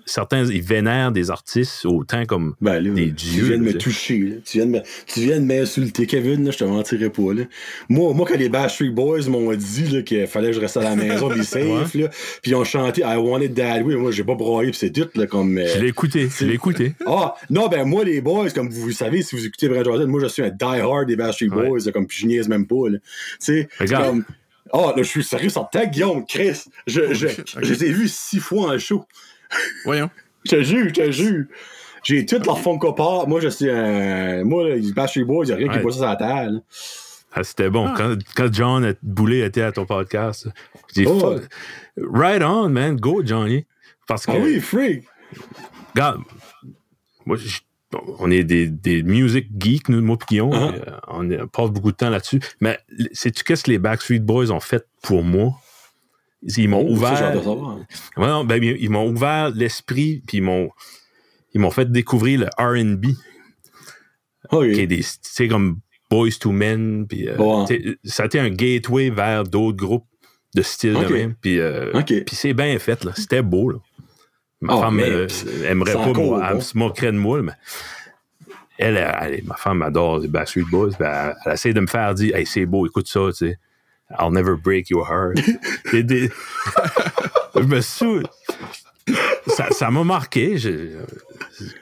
certains, ils vénèrent des artistes autant comme Ben, là, des tu dieux. viens de me toucher, là. Tu viens de me- tu viens de m'insulter, Kevin, là, je te mentirais pas, là. Moi, moi, quand les Backstreet Boys m'ont dit, qu'il fallait que je reste à la maison, puis safe, là, puis ils ont chanté I Want It That Way, moi, j'ai pas broyé, puis c'est tout, là, comme... euh, Je l'ai écouté, je l'ai écouté. Ah, non, ben moi, les boys, comme vous le savez, si vous écoutez Brad Jordan, moi, je suis un die-hard des Backstreet Ouais. Boys, là, comme puis je niaise même pas, là. Tu sais, comme... Ah, là, je suis sérieux sur ta Guillaume, Chris. Je, je, Oh, ok. je les ai vus six fois en show. Voyons. Je te jure, je te jure. J'ai toutes leurs Funko Pop. Moi, je suis un... Moi, là, les Backstreet Boys, il y a rien qui Ouais. est pas ça sur la table. Ah, C'était bon. Quand, quand John Boulet était à ton podcast, j'ai dit, Oh. Right on, man, go, Johnny. Parce que, Ah oui, freak. regarde, moi, je- on est des, des music geeks, nous, moi Guillaume. Uh-huh. euh, on, passe beaucoup de temps là-dessus. Mais sais-tu qu'est-ce que les Backstreet Boys ont fait pour moi? Ils m'ont Oh, ouvert. de savoir. Ouais, non, ben, ils ils m'ont ouvert l'esprit, puis ils m'ont, ils m'ont fait découvrir le RB. Ok. qui est des, tu sais, comme Boys to Men, puis euh, ça a été un gateway vers d'autres groupes de style de même, puis euh, puis c'est bien fait, là. C'était beau, là. Ma Ah, femme euh, aimerait pas, moi, elle se moquerait de moi, mais elle, elle- elle- ma femme adore les Backstreet Boys, elle, elle essaie de me faire dire, hey, c'est beau, écoute ça, tu sais. I'll never break your heart. Des- des- Je me souviens. Ça ça m'a marqué je-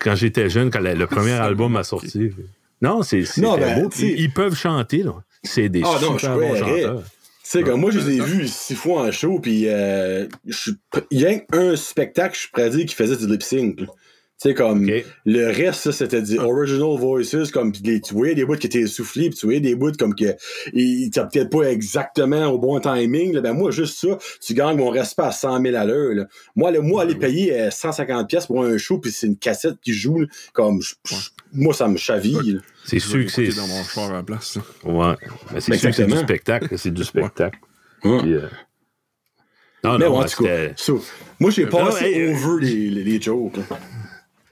quand j'étais jeune, quand le, le premier album a sorti. Non, c'est Non, ben, beau. tu sais- Ils, ils peuvent chanter, là. C'est des non, super je bons chanteurs. Sais, comme moi, je les ai vus six fois en show, puis euh, il y a un spectacle, je suis prêt à dire, qui faisait du lip sync. Tu sais, comme le reste, c'était du original voices, comme des, tu voyais des bouts qui étaient soufflés, puis tu voyais des bouts comme que ils peut-être pas exactement au bon timing. Là. Ben moi, juste ça, tu gagnes mon respect à 100 000 à l'heure. là. Moi, le, moi, aller payer euh, 150 pièces pour un show, puis c'est une cassette qui joue, là, comme je- je- moi, ça me chaville. C'est sûr que c'est. dans mon char à la place. là. Ouais. Mais c'est sûr que c'est du spectacle. C'est du spectacle. Ouais. Puis, euh, Non, Mais non, ouais, en ouais, tout cas, c'était- so, moi, j'ai passé hey, euh, over les, les, les jokes.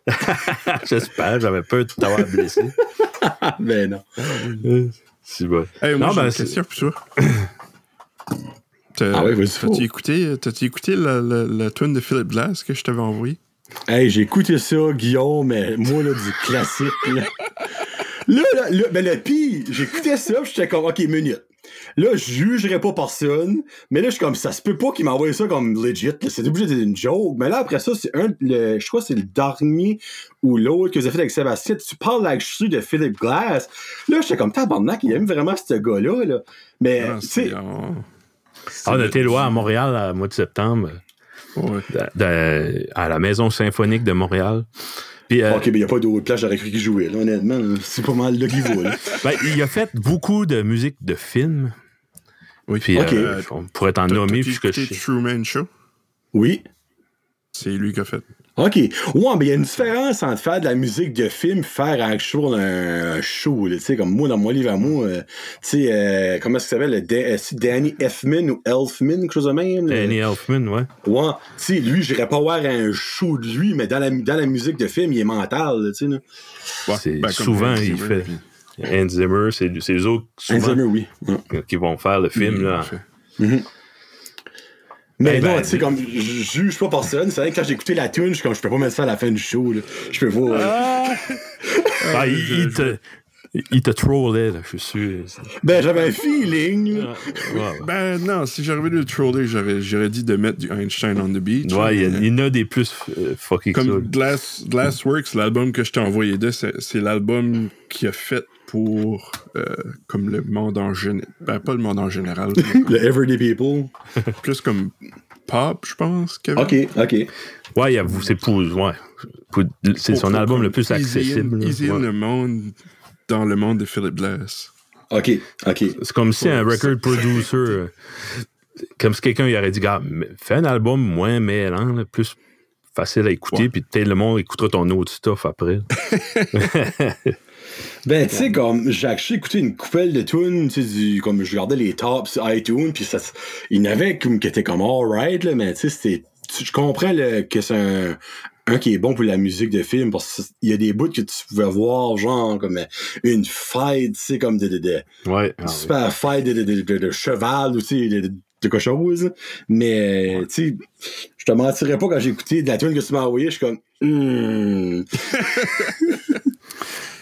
J'espère, j'avais peur de t'avoir blessé. Ah, ben non. Hey, moi, Non, ben, c'est- question pour toi. Ah T'as-tu écouté, t'as-tu écouté la, la, la tune de Philip Glass que je t'avais envoyé? Hey, j'ai écouté ça, Guillaume, mais moi, là, du classique, là. Là, là, là, ben, le pire, j'écoutais ça, pis j'étais comme, OK, minute. Là, je jugerais pas personne, mais là, je suis comme, ça se peut pas qu'il m'envoie ça comme legit, là. C'est obligé d'être une joke. Mais là, après ça, c'est un, le, je crois que c'est le dernier ou l'autre que vous avez fait avec Sébastien. Tu parles là-dessus de Philip Glass. Là, j'étais comme, tabarnak, il aime vraiment ce gars-là, là. Mais, Ah, tu sais, c'est-. Ah, on était loin à Montréal à mois de septembre, Ouais. de- de- à la Maison symphonique de Montréal. Puis, euh, OK, mais il n'y a pas d'autre place, j'aurais cru qu'il jouait, là, honnêtement. C'est pas mal va, là. ben, il a fait beaucoup de musique de films. Oui. Puis, Ok. euh, on pourrait t'en nommer puisque. Truman Show? Oui. C'est lui qui a fait. OK. Ouais, mais il y a une différence entre faire de la musique de film et faire actual un, un show. Tu sais, comme moi, dans mon livre à moi, euh, tu sais, euh, comment est-ce qu'il s'appelle? le Da- euh, Danny Elfman ou Elfman, quelque chose de même? là? Danny Elfman, ouais. Ouais. Tu sais, lui, j'irais pas voir un show de lui, mais dans la, dans la musique de film, il est mental, tu sais. Ouais, C'est- ben, souvent, il fait. Hans Zimmer, c'est c'est eux autres souvent Zimmer, oui. Qui vont faire le film. il là. fait. Mais Ben, non, ben, tu sais, comme, je juge pas personne. C'est vrai que quand j'ai écouté la tune, je suis comme, je peux pas mettre ça à la fin du show, là. Je peux pas. euh, Ah, il, il te, il te trollait, là, je suis sûr. Ben, j'avais un feeling, là. Ouais, ouais. Ben non, si j'arrivais de le troller, j'aurais, j'aurais dit de mettre du Einstein on the Beach. Ouais, il y, mais- en a des plus euh, fucky que ça. Comme Glass, Glassworks, l'album que je t'ai envoyé de, c'est, c'est l'album qu'il a fait pour euh, comme le monde en général. Ben, pas le monde en général, comme- Le Everyday People. plus comme pop, je pense. Kevin. OK, OK. Ouais, il y a- c'est pour, ouais, pour- c'est son pour- album comme le plus easy in- accessible. Easy in Ouais. le monde dans le monde de Philip Glass. OK, OK. C'est comme si un record producer, euh, comme si quelqu'un il aurait dit, gars, mais fais un album moins mêlant, là, plus facile à écouter, Ouais. puis peut-être le monde écoutera ton autre stuff après. Ben, tu sais, comme, j'ai acheté écouté une coupelle de tunes, tu sais, du- comme je regardais les tops sur iTunes, puis ça, il y en avait comme, qui étaient comme alright, là, mais tu sais, je comprends que c'est un, un qui est bon pour la musique de film, parce qu'il y a des bouts que tu pouvais voir, genre, comme une fight, tu sais, comme de, de, de Ouais. ah, super fight de, de, de, de- de cheval, sais, de, quelque chose, mais, tu sais, je te mentirais pas quand j'ai écouté de la tune que tu m'as envoyé, je suis comme, hmm.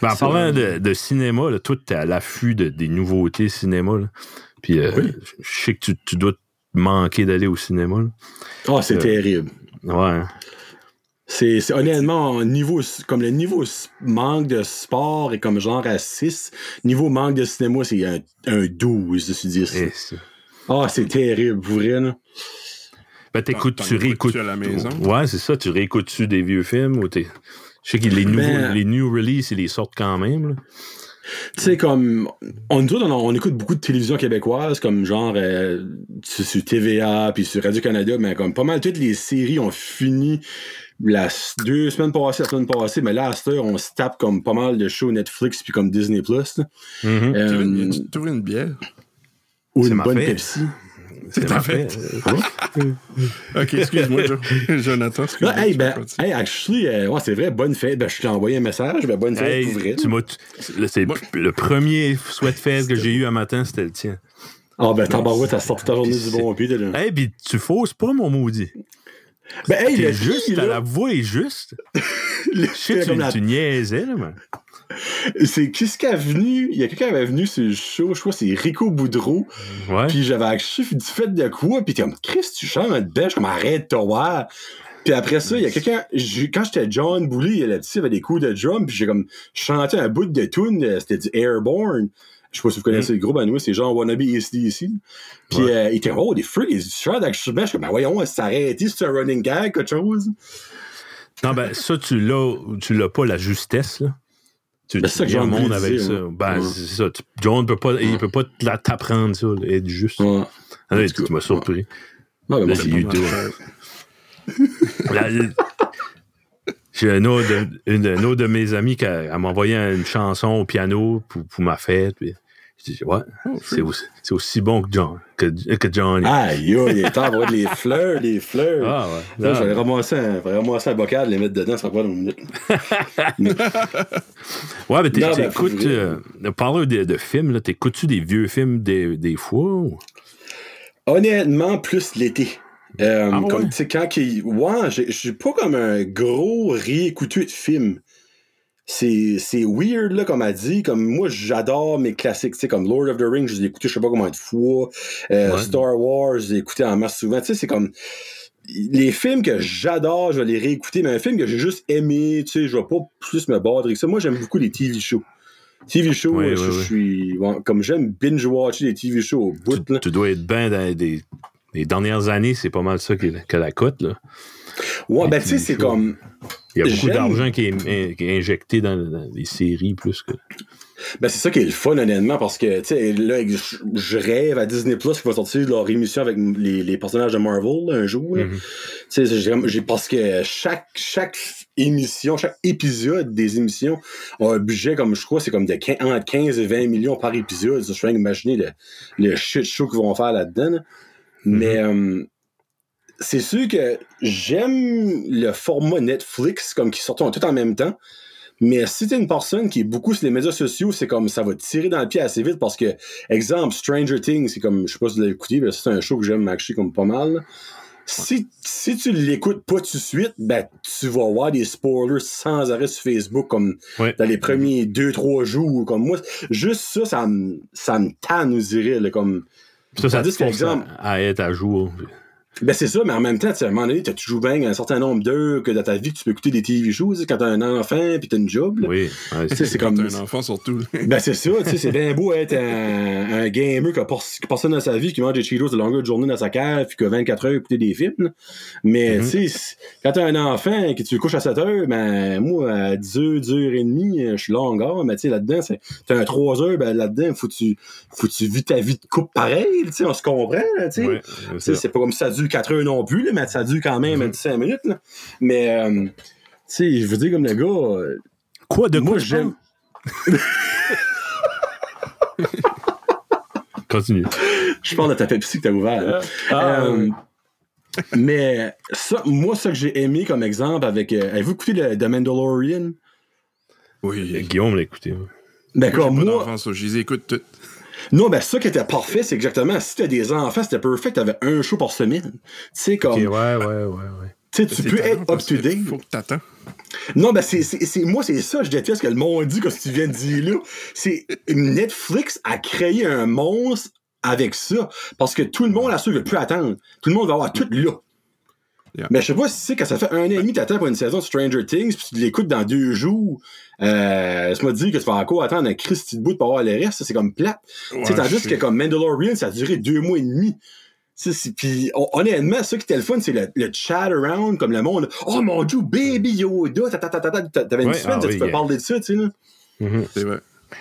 Ben, en parlant de, de cinéma, là, toi, t'es à l'affût de- des nouveautés cinéma. Là. Puis euh, je sais que tu, tu dois te manquer d'aller au cinéma. là. Oh, c'est Euh, terrible. Ouais. C'est c'est honnêtement niveau comme le niveau manque de sport est comme genre à 6. Niveau manque de cinéma, c'est un, un 12 dessus 10. Et c'est- Ah, c'est terrible, pour vrai, là. Ben, t'écoutes, tu réécoutes. à la maison? Ouais, c'est ça. Tu réécoutes-tu des vieux films ou t'es. Je sais que les, nouveaux, Ben- les new releases, ils les sortent quand même. là. Tu sais, comme, on, nous autres, on, on écoute beaucoup de télévision québécoise, comme genre euh, sur, sur TVA, puis sur Radio-Canada, mais comme pas mal toutes les séries ont fini la, deux semaines passées, la semaine passée, mais là, à cette heure, on se tape comme pas mal de shows Netflix, puis comme Disney+. Plus, là. Mhm. Tu veux Euh, une- tu trouves une bière? ou C'est une ma bonne fête. Pepsi. C'est ta parfait. Ok, excuse-moi, Jo- Jonathan. Hey, ben, hey, actually, euh, ouais, c'est vrai, bonne fête. Ben, je t'ai envoyé un message, ben, bonne fête Hey, pour vrai. c'est le premier sweatfest que j'ai eu un matin, c'était le tien. Ah, ben, tabarouette, t'as sorti ta journée du bon pied, là. Hey, pis tu fausses pas, mon maudit. Ben, hey, le juste, là, la voix est juste. le- comme tu, la- tu niaisais, là, mais. C'est qu'est-ce qui est venu? Il y a quelqu'un qui avait venu sur le show, je crois que c'est Rico Boudreau. Ouais. Puis j'avais acheté du fait de quoi? Puis comme, Chris, tu chantes de bêche, comme arrête-toi. Puis après ça, il y a quelqu'un, quand j'étais John Boulay, il y avait des coups de drum, puis j'ai comme chanté un bout de tune, euh, c'était du Airborne. Je sais pas si vous connaissez le groupe, anyway, c'est genre Wannabe ESD ici. Puis Ouais. euh, il était, oh, des freaks, ils chantent avec je suis comme, ben voyons, ça arrêté, c'est un running gag, quelque chose. Non, ben, ça, tu l'as, tu l'as pas la justesse, là. Tu, Ben, c'est ça envie monde de avec dire, ça. ouais. Ben, Ouais. c'est ça. Tu- John peut pas, il peut pas t'apprendre ça, être juste. Ouais. Ah, tu m'as surpris. Non, mais moi, Là, c'est YouTube. La- J'ai un autre, de, une, un autre de mes amis qui a- m'a envoyé une chanson au piano pour, pour ma fête. Puis, je dis, ouais, Oh, c'est aussi, bon que John. Que, que Johnny. Aïe, aïe, il est temps d'avoir des fleurs, des fleurs. Ah, ouais. Là, Ah, j'allais ramasser un, ramasser un bocal, les mettre dedans, ça va pas dans une minute. Ouais, mais t'écoutes. euh, parlant de, de films, là, t'écoutes-tu des vieux films des, des fois? ou- Honnêtement, plus l'été. Euh, Ah ouais? comme, tu sais, quand. Ouais, je suis pas comme un gros réécouteux de films. C'est c'est weird, là, comme elle dit. Comme moi, j'adore mes classiques, tu sais, comme Lord of the Rings, je les ai écoutés, je sais pas comment de fois. Euh, Ouais. Star Wars, je les ai écoutés en masse souvent. Tu sais, c'est comme. Les films que j'adore, je vais les réécouter, mais un film que j'ai juste aimé, tu sais, je vais pas plus me battre avec ça. Moi, j'aime beaucoup les TV shows. TV shows, je, suis. comme j'aime binge-watcher les TV shows au bout, Tu, là. tu dois être bien dans des. Les dernières années, c'est pas mal ça que, que la cote. Là. Ouais, les ben, tu sais, c'est comme. Il y a beaucoup d'argent qui est, qui est injecté dans, dans les séries plus que. Ben, c'est ça qui est le fun, honnêtement, parce que, tu sais, là, je, rêve à Disney Plus qui va sortir leur émission avec les, les personnages de Marvel, là, un jour. Mhm. Tu sais, parce que chaque, chaque émission, chaque épisode des émissions a un budget, comme je crois, c'est comme de 15, entre 15 et 20 millions par épisode. Je suis imaginer le, le shit show qu'ils vont faire là-dedans. là. Mais, euh, c'est sûr que j'aime le format Netflix, comme qui sortent tout en même temps. Mais si t'es une personne qui est beaucoup sur les médias sociaux, c'est comme ça va te tirer dans le pied assez vite parce que, exemple, Stranger Things, c'est comme, je sais pas si vous l'avez écouté, mais c'est un show que j'aime actually comme pas mal. Si, si tu l'écoutes pas tout de suite, ben, tu vas avoir des spoilers sans arrêt sur Facebook, comme Ouais. dans les premiers deux, trois jours, comme moi. Juste ça, ça me, ça me tanne, vous direz, là, comme, Ça, ça que, force exemple- à être à jour. Ben c'est ça, mais en même temps, tu sais, à un moment donné, t'as toujours bien un certain nombre d'heures que dans ta vie que tu peux écouter des TV shows, tu quand t'as un enfant pis t'as une job. là. Oui. ouais, Tu c'est comme. un enfant, surtout. Ben c'est ça, tu sais, c'est bien beau être un, un gamer qui a pas- qui personne dans sa vie, qui mange des Cheetos de longueur de journée dans sa cave, puis qui a 24 heures à écouter des films. là. Mais Mhm. tu sais, quand t'as un enfant et que tu le couches à 7 heures, ben moi, à 10 heures, 10 heures et demie, euh, je suis longueur, mais tu sais, là-dedans, c'est- t'as un 3 heures, ben là-dedans, faut que tu, faut que tu vis ta vie de couple pareil, tu sais, on se comprend, là, tu sais. Ouais, Tu c'est pas comme ça dure 4 heures non plus, là, mais ça dure quand même Mhm. 5 minutes. Là. Mais, euh, tu sais, je veux dire, comme le gars, euh, Quoi de moi, quoi j'aime. Continue. Je parle de ta Pepsi que t'as ouvert. là. Ah, Euh, mais ça, moi, ça que j'ai aimé comme exemple avec. euh, Avez-vous écouté le, The Mandalorian? Oui. Guillaume l'a écouté. D'accord, J'ai pas moi. ça, je les écoute toutes. Non, ben ça qui était parfait, c'est exactement. Si t'as des enfants, c'était parfait, t'avais un show par semaine. Tu sais, comme. Ouais, ouais, ouais, ouais. Tu sais, tu C'est peux être up parce to que date. Faut que t'attends. Non, ben c'est, moi, c'est ça, je déteste que le monde dit, que ce que tu viens de dire là. C'est Netflix a créé un monstre avec ça. Parce que tout le monde a su ne plus attendre. Tout le monde va avoir tout là. Yeah. Mais je sais pas si c'est quand ça fait un an et demi que t'attends pour une saison de Stranger Things, puis tu l'écoutes dans deux jours. Euh, tu m'as dit que tu vas encore attendre un Christy de bout pour avoir le reste, ça, c'est comme plate. tu Ouais, tandis que comme Mandalorian, ça a duré deux mois et demi. Tu Puis hon- honnêtement, ça qui était le fun, c'est le, le chat around, comme le monde. Oh mon dieu, baby Yoda, ta, ta, ta, ta, ta. t'avais une Ouais, semaine, ah tu oui, peux yeah. parler de ça, tu sais. Là. Mhm. C'est vrai.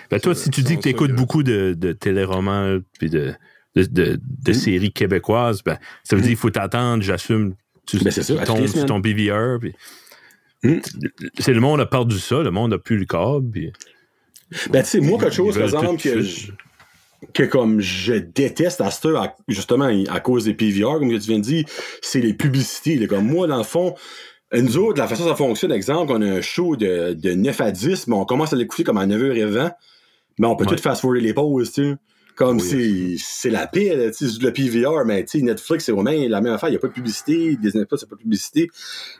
Ben toi, si tu dis que tu ça, écoutes ça, beaucoup de, de téléromans puis de, de, de, de séries québécoises, ben, ça veut dire qu'il faut t'attendre, j'assume. Tu, Ben, c'est ça, tu à tombes sur ton BVR. Puis, Mm. c'est le monde a perdu ça, le monde a plus le câble. Puis, Ben, tu sais, moi, quelque chose, de que, je- que comme je déteste à cette heure, justement, à cause des PVR, comme tu viens de dire, c'est les publicités. là. Comme moi, dans le fond, nous autres, la façon dont ça fonctionne, exemple, on a un show de, de 9 à 10, mais on commence à l'écouter comme à 9h20, mais on peut Ouais. tout fast-forwarder les pauses, tu sais. Comme Oui, c'est, la sais, le PVR, mais tu sais, Netflix, c'est vraiment la même affaire, il n'y a pas de publicité, Disney Plus, il n'y a pas de publicité.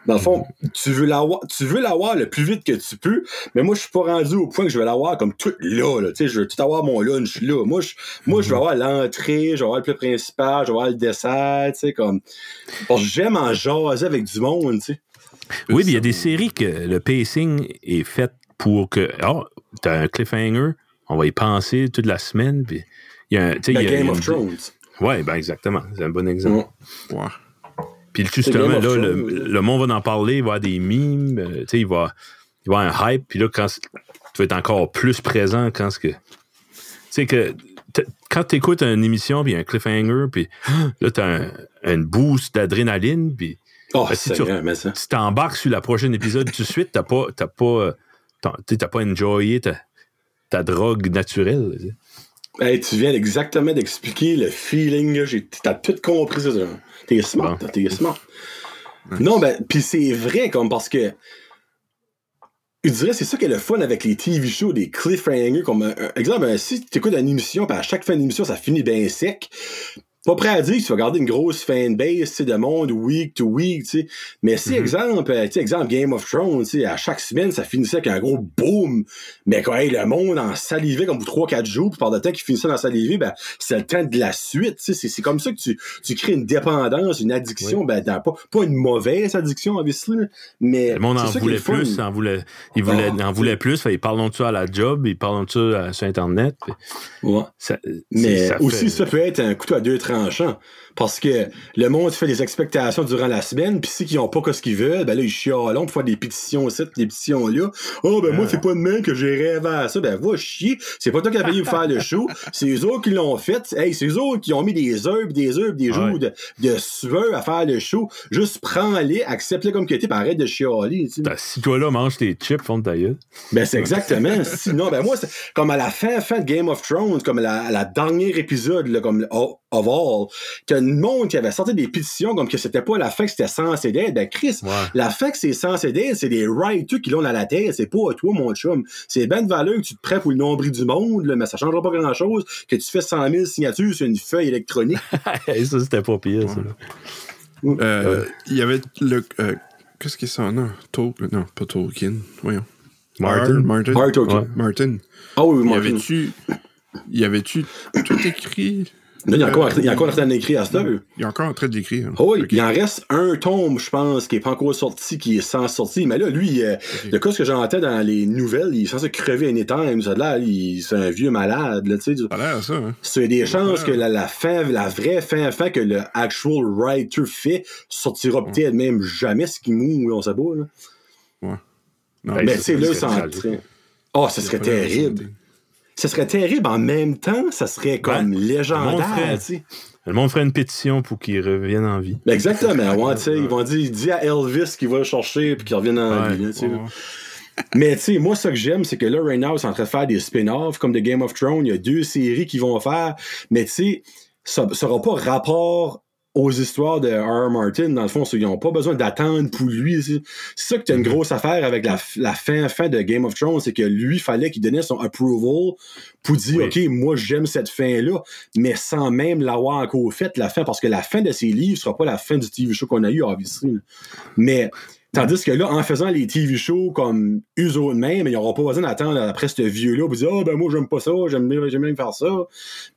Dans le fond, tu veux l'avoir, tu veux l'avoir le plus vite que tu peux, mais moi, je suis pas rendu au point que je vais l'avoir comme tout là, là, tu sais, je veux tout avoir mon lunch là. Moi, je, moi, je vais avoir l'entrée, je vais avoir le plat principal, je vais avoir le dessert, tu sais, comme, j'aime en jaser avec du monde, tu sais. Oui, puis il y a des séries que le pacing est fait pour que. Oh, t'as un cliffhanger, on va y penser toute la semaine. Puis, il y a La il y a- il y Game a of une- Thrones. Ouais, ben exactement. C'est un bon exemple. Ouais. Ouais. Puis justement, Game là, le, monde va en parler, il va y avoir des memes, euh, il va, il va y avoir un hype, puis là, quand tu vas être encore plus présent quand ce que. Tu sais que quand tu écoutes une émission, puis un cliffhanger, puis là, tu as un, un boost d'adrénaline, puis Oh, Ben, si tu- t'embarques sur la prochaine épisode tout de suite, pas, pas, euh, tu sais, t'as pas enjoyé ta, ta drogue naturelle. tu sais. Hey, tu viens exactement d'expliquer le feeling, T'as tout compris, ça. T'es smart, Bon. t'es smart. Non, ben, pis c'est vrai, comme parce que. Je dirais, c'est ça qui est le fun avec les TV shows, des cliffhangers. Comme, un, un- exemple, un- si tu écoutes une émission, puis à chaque fin d'émission, ça finit bien sec. Pas prêt à dire que tu vas garder une grosse fanbase, de monde week to week, tu sais. Mais si, Mhm. exemple, euh, exemple Game of Thrones, à chaque semaine, ça finissait avec un gros boom. Mais quand hey, le monde en salivait comme pour 3-4 jours, puis par le temps qu'il finissait dans saliver, ben, c'est le temps de la suite. C'est, comme ça que tu, tu crées une dépendance, une addiction, ben, dans- pas, pas une mauvaise addiction, obviously, mais. Le monde en voulait plus, en voulait, il voulait, Ah, en voulait plus, fait, ils parlent de ça à la job, ils parlent de ça euh, sur Internet. Ouais. ça- Mais ça aussi, ça peut être un couteau à deux tranchants. Parce que le monde fait des expectations durant la semaine, puis ceux qui n'ont pas ce qu'ils veulent, ben là, ils chialent pour faire des pétitions ici, des pétitions là. Oh, ben moi, Ah. c'est pas de même que j'ai rêvé à ça. Ben va chier. C'est pas toi qui as payé pour faire le show. C'est eux autres qui l'ont fait. Hey, c'est eux autres qui ont mis des heures, des heures, des jours de, de sueur à faire le show. Juste prends-les, accepte-les comme que t'es, pis arrête de chialer. Ben, si toi là manges tes chips, fond de ta gueule. Ben, c'est exactement. Sinon, ben, moi, c'est comme à la fin, fin de Game of Thrones, comme à la, à la dernière épisode, là, comme of All, qu'il y a une monde qui avait sorti des pétitions comme que c'était pas la fin que c'était censé d'être. Ben, Chris, Ouais. la fin que c'est censé d'être, c'est des writers qui l'ont dans la tête. C'est pas à toi, mon chum. C'est ben de valeur que tu te prêtes pour le nombril du monde, là, mais ça changera pas grand chose que tu fais 100 000 signatures sur une feuille électronique. Ça, c'était pas pire, ça. Euh, Il y avait le. euh, Qu'est-ce qu'il son nom? Tol Non, pas Tolkien. Voyons. Martin. Ar- Martin. Ouais. Martin. Ah oui, Y moi, avait-tu. Y avait-tu tout écrit? Il y a encore, il y a encore un écrit à cette heure. Il est encore en train d'écrire. Oh oui, il en reste un tome, je pense, qui est pas encore sorti, qui est sans sortir. Mais là, lui, euh, le cas ce que j'entends dans les nouvelles, il est censé crever anytime. Ça a l'air, il- c'est un vieux malade, là, tu sais. Ça a l'air ça, hein? C'est des chances Ouais. que la, la fin, la vraie fin, fin que le actual writer fait sortira peut-être même jamais ce qu'il mourut, on sait pas, là. Non, Hey, Mais ça, tu sais, ça là, serait c'est en train. Oh, ça il a serait terrible. Ça serait terrible. En même temps, ça serait comme le monde légendaire. Le monde ferait une pétition pour qu'il revienne en vie. Ben, Exactement, ouais, ils vont dire, dis à Elvis qu'il va le chercher puis qu'il revienne en Ouais, vie, là. Ouais. Mais tu sais, moi, ce que j'aime, c'est que là, right now, c'est en train de faire des spin-offs comme The Game of Thrones. Il y a deux séries qui vont faire. Mais tu sais, ça sera pas rapport aux histoires de R. Martin, dans le fond, ils n'ont pas besoin d'attendre pour lui. C'est ça que tu as une mm-hmm. grosse affaire avec la, fin, fin de Game of Thrones, c'est que lui, fallait qu'il donnait son approval pour dire, OK, moi, j'aime cette fin-là, mais sans même l'avoir encore faite, la fin, parce que la fin de ses livres sera pas la fin du TV show qu'on a eu, obviously. Mais Tandis que là, en faisant les TV shows comme eux autres mêmes, ils n'auront pas besoin d'attendre après ce vieux-là pour dire Ah, ben moi, j'aime pas ça, j'aime bien, bien faire ça.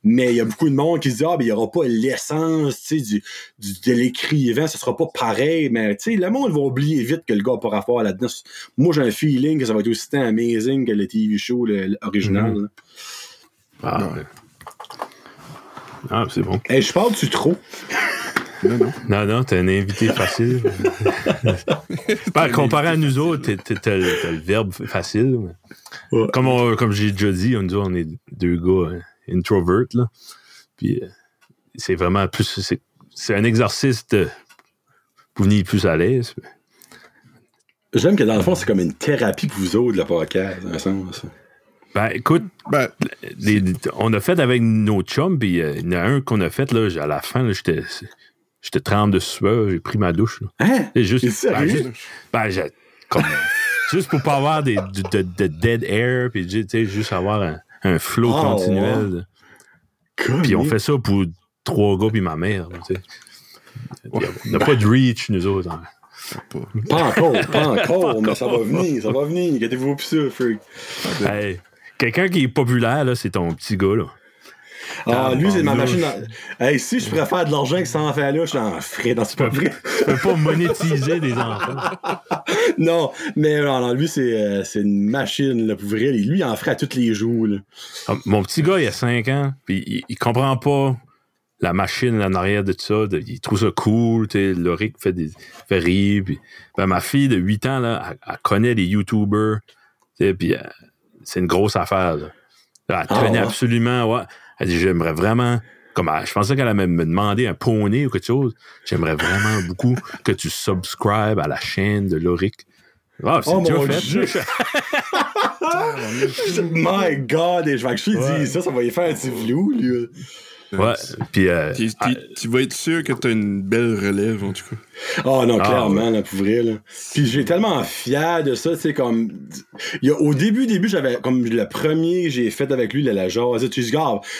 Mais il y a beaucoup de monde qui se dit Ah, ben il n'y aura pas l'essence du, du, de l'écrivain, ce sera pas pareil. Mais tu sais, le monde va oublier vite que le gars pourra faire là-dedans. Moi, j'ai un feeling que ça va être aussi amazing que le TV show original. Mm-hmm. Ah, ouais. Ah, c'est bon. Hey, je parle-tu trop? Non, non. Non, non, t'es un invité facile. comparé à nous autres, t'as le verbe facile. Comme, comme j'ai déjà dit, on, on est deux gars hein, introverts. Là. Puis euh, c'est vraiment plus. C'est un exercice de, pour venir plus à l'aise. J'aime que dans le fond, c'est comme une thérapie pour vous autres, le podcast, dans un sens. Ben, écoute, ben, on a fait avec nos chums, puis euh, il y en a un qu'on a fait, là, à la fin, j'étais J'étais tremble de sueur, j'ai pris ma douche. Là. Hein? juste, ben, juste, ben, comme, juste pour pas avoir des, de, de, dead air, puis juste avoir un, un flow oh, continuel. Puis on fait ça pour trois gars puis ma mère. On n'a pas de reach, nous autres. Hein. Pas encore, pas encore, mais ça va venir, ça va venir. Inquiétez-vous plus ça, freak. Hey, Quelqu'un qui est populaire, là, c'est ton petit gars, là. Ah, lui, c'est ma machine. Hey, si je préfère de l'argent que ça en fait là, je suis en frais dans ce pas vrai. Tu peux pas monétiser des enfants. non, mais non, lui, euh, c'est une machine, là, pour vrai. Lui, il en ferait tous les jours. Ah, mon petit gars, il a 5 ans, puis il, comprend pas la machine en arrière de tout ça. il trouve ça cool. Loric fait, des, fait rire. ben, ma fille de 8 ans, là, elle, connaît les YouTubers. Puis euh, c'est une grosse affaire. Là. Elle tenait ah, absolument. Ouais, elle dit, j'aimerais vraiment, comme, je pensais qu'elle allait me demander un poney ou quelque chose. J'aimerais vraiment beaucoup que tu subscribes à la chaîne de Loric. oh, c'est oh, déjà fait. My God, et je vais que ça, ça va y faire un petit view, lui. Ouais. Puis, euh, ah, tu vas être sûr que tu as une belle relève, en tout cas. Oh non, ah, clairement, là, pour vrai. Là. Puis j'ai tellement fier de ça, tu sais, comme. Il y a, au début, début, j'avais comme le premier que j'ai fait avec lui, la, la genre, tu sais,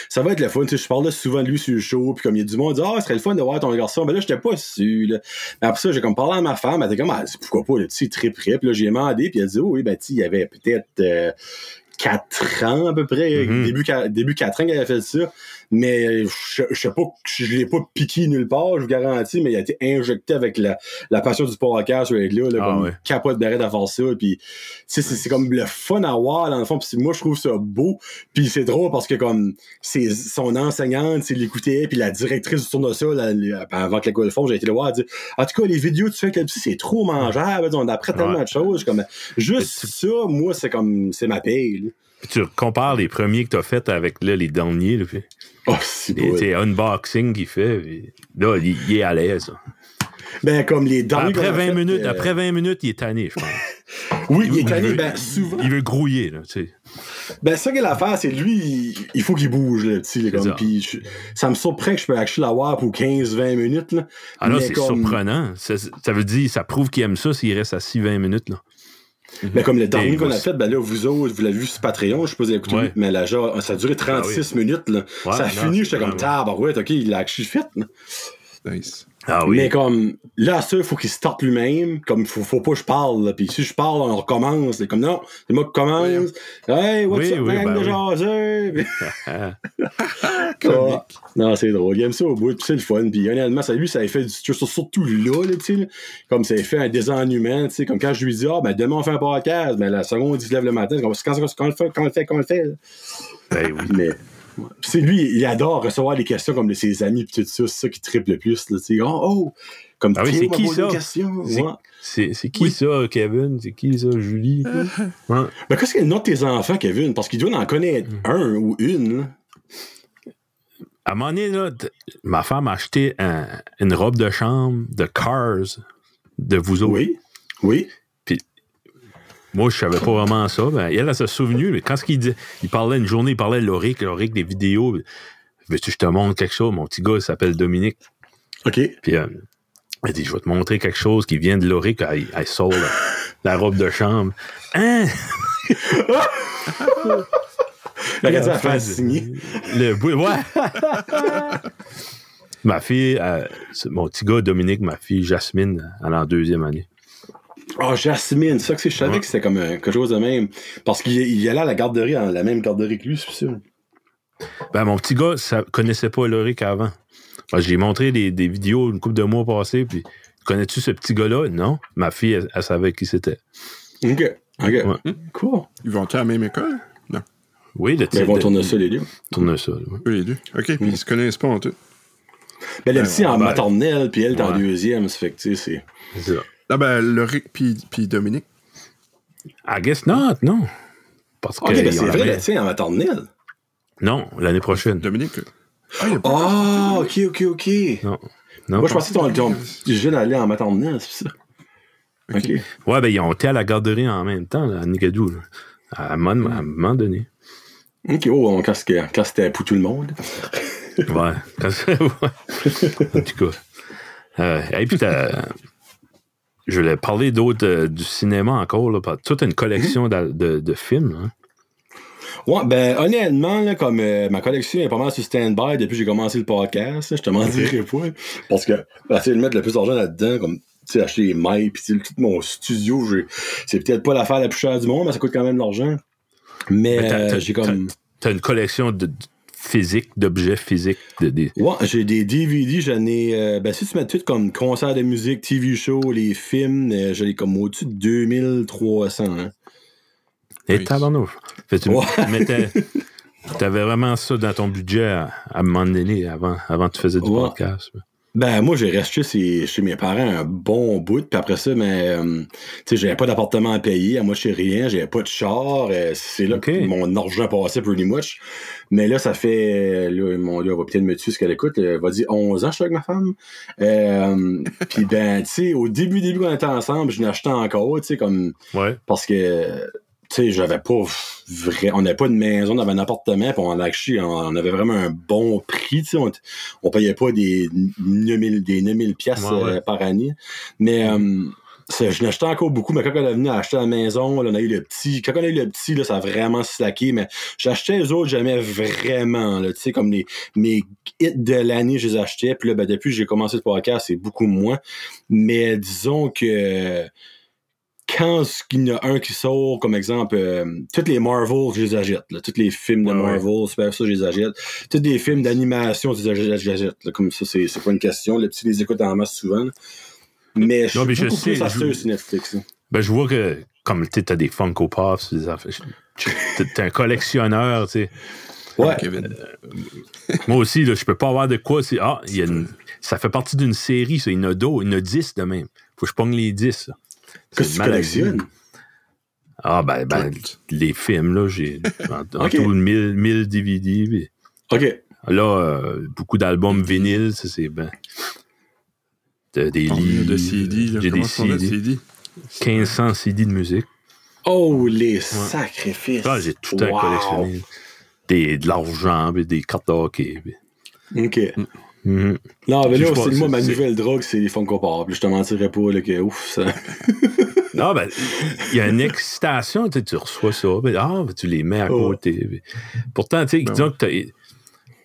ça va être le fun, tu sais, je parlais souvent de lui sur le show, puis comme il y a du monde, dit, ah, oh, ce serait le fun de voir ton garçon. Mais là, j'étais pas sûr, là. Mais après ça, j'ai comme parlé à ma femme, elle était comme, ah, pourquoi pas, tu sais, trip, trip. Là, j'ai demandé, puis elle dit, oh, oui, ben, tu il y avait peut-être. Euh, 4 ans à peu près, mm-hmm. début, début 4 ans qu'elle a fait ça. Mais je, je sais pas, je l'ai pas piqué nulle part, je vous garantis, mais il a été injecté avec la, la passion du podcast là, là ah, comme capote d'arrêt à faire ça. Puis c'est comme le fun à voir dans le fond. Puis moi je trouve ça beau. Puis c'est drôle parce que comme c'est son enseignante, c'est l'écouter, puis la directrice du tour de ça, avant que l'école fond, j'ai été le voir, elle dit En tout cas, les vidéos que tu fais avec c'est trop mangeable, on apprend tellement de choses. Comme juste ça, moi, c'est comme c'est ma paye. Puis tu compares les premiers que tu as fait avec là, les derniers. Là, puis, oh, c'est unboxing qu'il fait. là, il, est à l'aise. Ben, comme les derniers. Après 20 minutes, euh, après 20 minutes, il est tanné, je pense. oui, il, est tanné, ben, souvent. Il veut grouiller, là, tu sais. Ben, ça qu'il a l'affaire, c'est lui, il, faut qu'il bouge, là, tu sais, comme, puis ça me surprend que je peux actually l'avoir pour 15-20 minutes, là. Ah là, c'est surprenant. Ça, ça, veut dire, ça prouve qu'il aime ça s'il reste assis 20 minutes, là. Mhm. Mais comme le dernier qu'on a fait, ben là, vous autres, vous l'avez vu sur Patreon, je sais pas si vous mais là, genre, ça a duré 36 ah minutes, là. ça a fini, j'étais comme, tabarouette, ok, il a actually fait, là. Nice. Ah oui. Mais comme, là, ça, il faut qu'il starte lui-même. Comme, faut, faut pas que je parle, là. Puis si je parle, on recommence. C'est comme, non, c'est moi qui commence. Hey, what's oui, up, oui, ben de jaser? non, c'est drôle. Il aime ça au bout, puis c'est le fun. Puis honnêtement, ça, lui, ça a fait du, surtout là, là, tu sais, Comme ça a fait un désennuement, tu sais. Comme quand je lui dis, ah, ben, demain, on fait un podcast. Mais la seconde, il se lève le matin. Quand, quand, quand, on le fait, quand on le fait, quand on le fait. Ben oui. Mais, c'est lui, il adore recevoir des questions comme de ses amis pis tout ça, c'est ça qui triple le plus. Là, oh, oh, comme ah oui, c'est qui ça? C'est, c'est qui ça, Kevin? C'est qui ça, Julie? ouais. Mais qu'est-ce qu'il y a de tes enfants, Kevin? Parce qu'il doit en connaître mm. un ou une. Là. À un moment donné, là, ma femme a acheté un, une robe de chambre de Cars de vous autres. Oui, oui. Moi, je savais pas vraiment ça. Ben, elle, elle s'est souvenue, mais quand ce qu'il dit, il parlait une journée, il parlait de Loric, Loric, des vidéos. Veux-tu que je te montre quelque chose? Mon petit gars, il s'appelle Dominique. OK. Puis, euh, elle dit, je vais te montrer quelque chose qui vient de Loric. Elle, elle sort la, la robe de chambre. Hein? La radio a fait signer. Le, oui, ouais. ma fille, euh, mon petit gars Dominique, ma fille Jasmine, elle est en deuxième année. Oh, Jasmine, ça que c'est, je savais Ouais. que c'était comme euh, quelque chose de même. Parce qu'il il allait à la garderie, dans la même garderie que lui, c'est sûr. Ben, mon petit gars, ça connaissait pas Loric avant. Ben, j'ai montré des, des vidéos une couple de mois passés, puis connais-tu ce petit gars-là? Non. Ma fille, elle, elle savait qui c'était. OK. OK. Ouais. Cool. Ils vont à la même école? Non. Oui, le Mais ils vont tourner ça, les deux. tourner ça. Eux les deux. OK, puis ils se connaissent pas en tout. Mais le petit en ben, maternelle, puis elle est en deuxième, ça fait que, tu sais, c'est. C'est ça. Ah ben, Loric puis, puis Dominique. I guess not, non. Parce que. OK, ben c'est la vrai, même- le tien en maternelle. Non, l'année prochaine. Dominique. Ah, il y a pas. Ah, OK, OK, OK. Non. Non. Moi, je pensais que ton, jeune allait en maternelle, c'est ça. OK. Ouais, ben, ils ont été à la garderie en même temps, là, à Nigadou, là. À un moment, à un moment donné. OK, oh, on- quand c'était quand c'était pour tout le monde. Ouais. Quand- ouais. En tout cas. Euh, et puis, t'as- je voulais parler d'autres euh, du cinéma encore, là, toute une collection de, de- de films. hein. Ouais, ben, honnêtement, là, comme euh, ma collection est pas mal sur stand-by depuis que j'ai commencé le podcast, là, je te mentirais pas. Parce que, essayer de mettre le plus d'argent là-dedans, comme, tu sais, acheter les tu sais, tout mon studio, c'est peut-être pas l'affaire la plus chère du monde, mais ça coûte quand même de l'argent. Mais, Mais euh, j'ai comme. T'as une collection de physique, d'objets physiques. De, des- Ouais, j'ai des DVD, j'en ai. euh, ben, si tu mets tout comme concert de musique, TV show, les films, euh, j'en ai comme au-dessus de 2300. Hein. Et Oui. Fait, tu Ouais. mettais. T'avais vraiment ça dans ton budget à, à un moment donné avant, avant que tu faisais du Ouais. podcast. Ben, moi, j'ai resté chez, chez mes parents un bon bout, puis après ça, mais, euh, tu sais, j'avais pas d'appartement à payer, à moi, chez rien, j'avais pas de char, euh, c'est là que mon argent passait pretty much. Mais là, ça fait, là, mon Dieu, elle va peut-être me tuer ce qu'elle écoute, elle va dire 11 ans, je suis avec ma femme. Euh, puis ben, tu sais, au début, début, quand on était ensemble, je n'achetais encore, tu sais, comme, Ouais. parce que tu sais j'avais pas vrai on n'avait pas de maison on avait un appartement puis on a acheté on avait vraiment un bon prix tu sais on, on payait pas des 9000 des 9000 pièces Ouais, ouais. par année mais euh, je n'achetais encore beaucoup, mais quand on est venu acheter la maison, là, on a eu le petit. Quand on a eu le petit, là, ça a vraiment slacké, mais j'achetais les autres, jamais vraiment. Tu sais, comme les, mes hits de l'année, je les achetais. Puis là, ben, depuis que j'ai commencé le podcast, c'est beaucoup moins. Mais disons que quand il y en a un qui sort, comme exemple, euh, tous les Marvel, je les achète. Là, tous les films de Ouais, ouais. Marvel, super ça, je les achète. Tous les films d'animation, je les achète. les là. comme ça, c'est c'est pas une question. Le petit les écoute en masse souvent. là. Mais je Non, mais suis je beaucoup sais, plus sur Netflix. là. Ben, je vois que, comme tu as des Funko Pops, t'es un collectionneur, tu sais. Ouais. Kevin. Moi aussi, là, je peux pas avoir de quoi. c'est- Ah, il y a une- ça fait partie d'une série, ça. Il y en a d'autres, il y en a 10 de même. Faut que je pogne les 10. là. Qu'est-ce que tu collectionnes? Ah, ben, ben les films, là, j'ai en, tout 1000, 1000 DVD. puis OK. Là, euh, beaucoup d'albums vinyles, ça, c'est ben. de- des livres. de CD. J'ai des CD. CD? 1500 CD de musique. Oh, les sacrifices. Ah, j'ai tout le temps Wow. collectionné. Des, de l'argent, des cartes de hockey. puis- OK. Mhm. Non, mais là, c'est moi, ma nouvelle drogue, c'est les Funko Pop. Je te mentirais pas, là, que ouf, ça. Ah, ben, il y a une excitation, tu sais, tu reçois ça, ben, ah, ben, tu les mets à côté. Pourtant, tu sais, Ben disons que t'as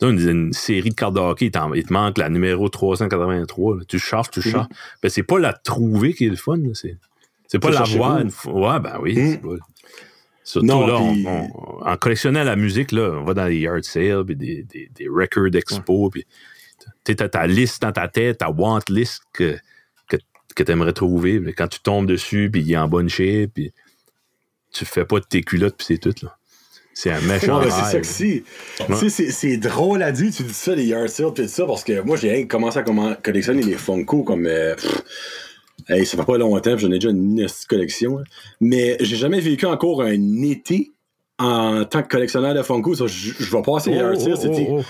t'as une, une série de cartes de hockey, il, te manque la numéro 383, là. tu cherches, tu Mhm. cherches. Ben, c'est pas la trouver qui est le fun, là, c'est c'est pas Faut la chercher voir où? une. Ouais, ben oui, Mhm. c'est pas- Surtout Non, là, on- puis- on- en collectionnant la musique, là, on va dans les yard sales, puis des, des, des record expos, puis tu as ta liste dans ta tête, ta want list que, que, que tu aimerais trouver. Mais quand tu tombes dessus, puis il est en bonne shape, puis tu fais pas de tes culottes, puis c'est tout. là. C'est un méchant Ouais, c'est que c'est. Tu sais, c'est- drôle à dire, tu dis ça, les yard sales, pis ça, parce que moi, j'ai commencé à collectionner les Funko comme. euh, pff, hey, ça fait pas longtemps, j'en ai déjà une collection. là. Mais j'ai jamais vécu encore un été en tant que collectionneur de Funko. Ça, Je je vais passer les Oh, yard sales, c'était. oh, oh.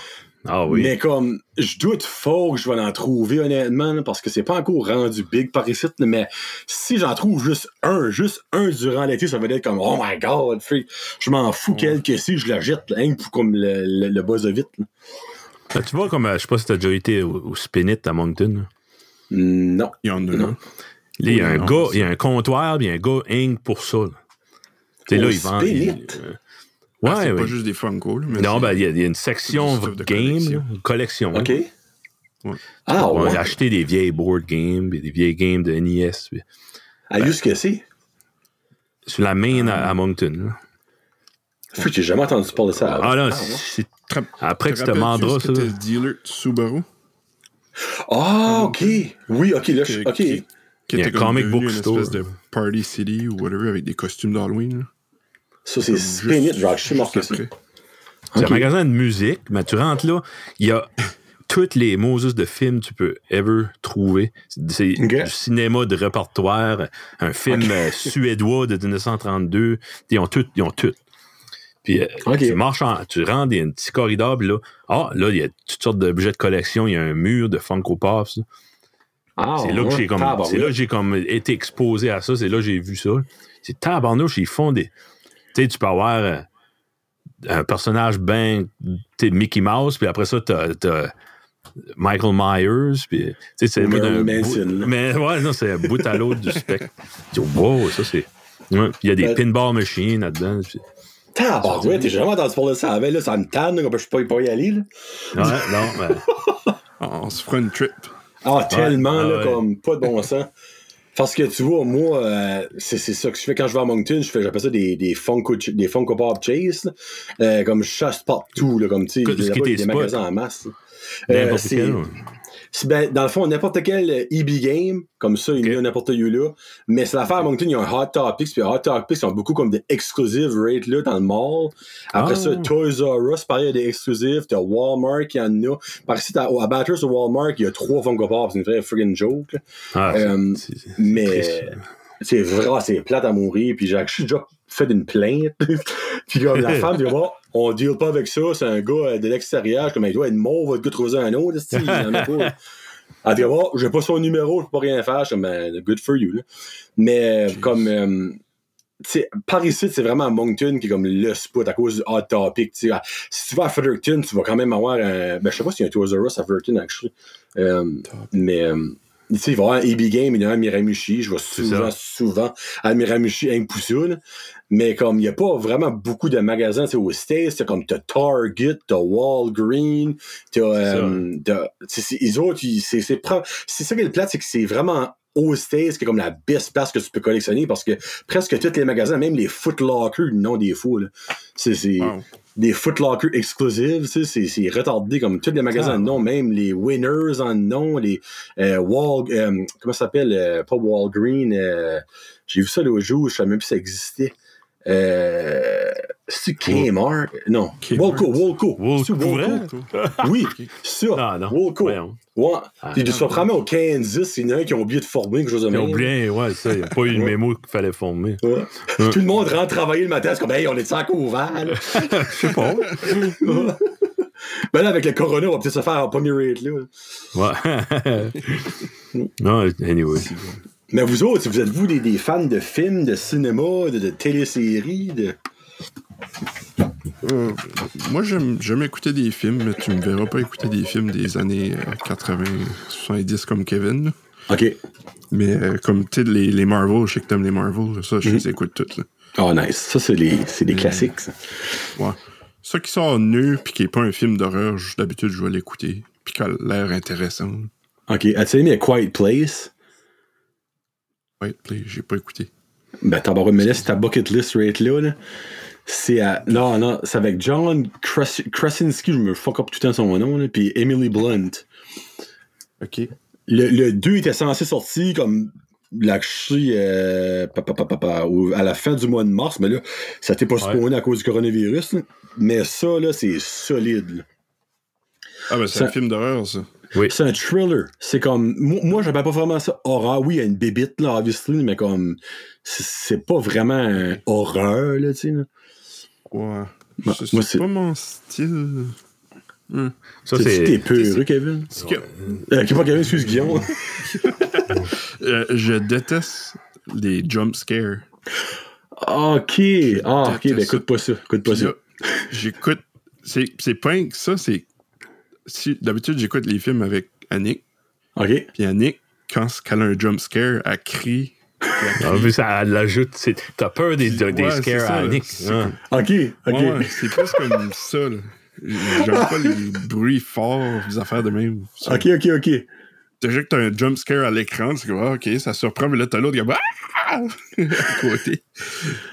Ah oui. Mais comme, je doute fort que je vais en trouver, honnêtement, parce que c'est pas encore rendu big par ici, mais si j'en trouve juste un, juste un durant l'été, ça va être comme, oh my god, freak. Je m'en fous quel que si, je la jette, hein, pour comme le, le, le buzz vite. là. Ah, tu vois, comme, euh, je sais pas si t'as déjà été au, au Spinit à Moncton. là. Non. Il y en a Non. un. Là, il y a un Non, gars, c'est- il y a un comptoir, puis il y a un gars Inc pour ça. là. Tu sais, là, il vend. Euh, Ah, ouais, c'est ouais. pas juste des Funko. là, mais Non, ben, il y, a- il y a une section game, collection. là, collection. OK. Ouais. Ah, On ouais. a acheté des vieilles board games, des vieilles games de NES. puis- Ah, juste que c'est? Sur la main à, à Moncton. là. Freak, j'ai jamais entendu parler de ça. Ah, là, ouais. c'est- Te- après que tu te ce ça. le dealer de Subaru? Ah, OK. Oui, OK, là, je- Qui- OK. Qui, qui Il y a était un comme comic devenu book une store. espèce de Party City ou whatever avec des costumes d'Halloween. Ça, c'est juste- genre, je ça. après. C'est un magasin de musique, mais tu rentres là, il y a toutes les Moses de films que tu peux ever trouver. C'est du cinéma de répertoire, un film euh, suédois de 1932. Ils ont tout, ils ont tout. Puis euh, tu marches, en- tu rentres, il y a un petit corridor, puis là, ah, là, il y a toutes sortes d'objets de collection, il y a un mur de Funko Pops. Ah, c'est là que ouais. j'ai comme, Tabarouette. c'est là que j'ai comme été exposé à ça, c'est là que j'ai vu ça. C'est tabarnouche, ils font des, sais, tu peux avoir euh, un personnage ben, tu sais, Mickey Mouse, puis après ça, t'as, t'as Michael Myers, puis tu sais, c'est mais ouais, non, c'est bout à l'autre du spectre. Tu dis, wow, ça c'est, ouais, puis il y a des Ben- pinball machines là-dedans. puis- Tabarouette, t'es jamais entendu parler de ça. avant, là, ça me tanne, là, je peux pas y aller, là. Ouais, non, mais, Ah, On se fera une trip. Ah, tellement, ah là, ouais. comme pas de bon sens. Parce que tu vois, moi, euh, c'est c'est ça que je fais quand je vais à Moncton, je fais, j'appelle ça des, des Funko, des Funko Pop Chase. Euh, comme je chasse partout, là, comme tu sais, des magasins en masse. Euh, c'est ben, dans le fond, n'importe quel EB game, comme ça, il y a n'importe où là. Mais c'est l'affaire à Moncton, il y a un Hot Topics, puis Hot Topics sont beaucoup comme des exclusive rates là dans le mall. Après Ah. ça, Toys R Us, pareil, il y a des exclusifs. T'as Walmart qui en a. Par ici, t'as- à Batters au Walmart, il y a trois Funko Pop. C'est une vraie friggin' joke. Ah, Euh, mais c'est vrai, ah, c'est plate à mourir. Puis j'ai j'ai déjà fait une plainte. puis comme la femme dit, bon, on deal pas avec ça. C'est un gars euh, de l'extérieur. Comme il doit être mort, votre gars trouver un autre. Il y en a pas. Elle dit, bon, j'ai pas son numéro, je peux pas rien faire. Je suis comme, Ben, good for you. Là. Mais euh, comme. euh, tu sais, par ici, c'est vraiment Moncton qui est comme le spot à cause du Hot Topic. Si tu vas à Fredericton, tu vas quand même avoir un. Ben, je sais pas s'il y a un Toys R Us à Fredericton, actually. Euh, mais. tu sais, il va y avoir un EB Game, il y a un à Miramichi. Je vais souvent, souvent à Miramichi, un. Mais comme il n'y a pas vraiment beaucoup de magasins, aux States, t'as comme t'as Target, t'as Walgreens, t'as. euh, les autres, c'est c'est ça qui est le plat, c'est que c'est vraiment aux States qui est comme la best place que tu peux collectionner parce que presque tous les magasins, même les Foot Locker, non des fous, là. C'est Wow. des Foot Locker exclusives, c'est c'est retardé comme tous les magasins Ah. non, même les Winners en non, les euh, Wal, euh, comment ça s'appelle, euh, pas Walgreen, euh, j'ai vu ça l'autre jour, je savais même plus si ça existait. Euh, c'est Kmart? Non. C'est pour vrai? Oui, ça. Non, non. Ouais. Ah, Puis vas probablement au Kansas, il y en a un qui a oublié de former quelque chose de Ils ont oublié, ouais, ça, il n'y a pas eu le Ouais. mémo qu'il fallait former. Ouais. Tout le monde rentre travailler le matin, c'est comme, hey, on est encore ouvert. Je sais pas. ben là, avec le corona, on va peut-être se faire en premier rate, là. Ouais. non, anyway. Mais vous autres, vous êtes-vous des, des fans de films, de cinéma, de, de téléséries, de. Euh, moi, j'aime j'aime écouter des films, mais tu me verras pas écouter des films des années euh, 80, 70 comme Kevin. OK. Mais euh, comme, tu sais, les, les Marvel, je sais que t'aimes les Marvel, ça, je Mhm. les écoute toutes. Là. Oh, nice. Ça, c'est des classiques, ça. Ouais. Ça qui sort nu, puis qui est pas un film d'horreur, d'habitude, je vais l'écouter. Puis qui a l'air intéressant. OK. As-tu aimé A Quiet Place? Ouais, j'ai pas écouté. Ben, là, c'est ta bucket list rate là, là. C'est à. Non, non, c'est avec John Kras- Krasinski, je me fuck up tout le temps son nom, là, puis Emily Blunt. OK. Le, le 2 était censé sortir comme la euh, à la fin du mois de mars, mais là, ça t'est pas spawné à cause du coronavirus. là. Mais ça, là, c'est solide. là. Ah, ben, c'est Ça- un film d'horreur, ça. Oui. C'est un thriller. C'est comme. Moi, moi j'appelle pas vraiment ça horreur. Oui, il y a une bébite, là, obviously, mais comme. C'est pas vraiment un horreur, là, tu sais. là. Ouais. Bah, C'est- moi, c'est c'est- pas mon style. Ça, C'est t'es peureux, Kevin? C'est que, Euh, pas Kevin, excuse Guillaume. euh, je déteste les jump scares. ok. Ah, ok, ben écoute pas ça. Écoute pas Puis ça. J'écoute. C'est pas que ça, c'est. Si, D'habitude, j'écoute les films avec Annick. Ok. Puis Annick, quand elle a un jump scare, elle crie. elle En crie. ça l'ajoute. T'as peur des, des Ouais, c'est scares à Nick. c'est hein. Ok, ok. Ouais, c'est plus comme ça. J'aime pas les bruits forts, les affaires de même. Ok, ok, ok. Déjà que t'as un jump scare à l'écran, c'est comme, ah, ok, ça surprend, mais là, t'as l'autre qui ah! à côté.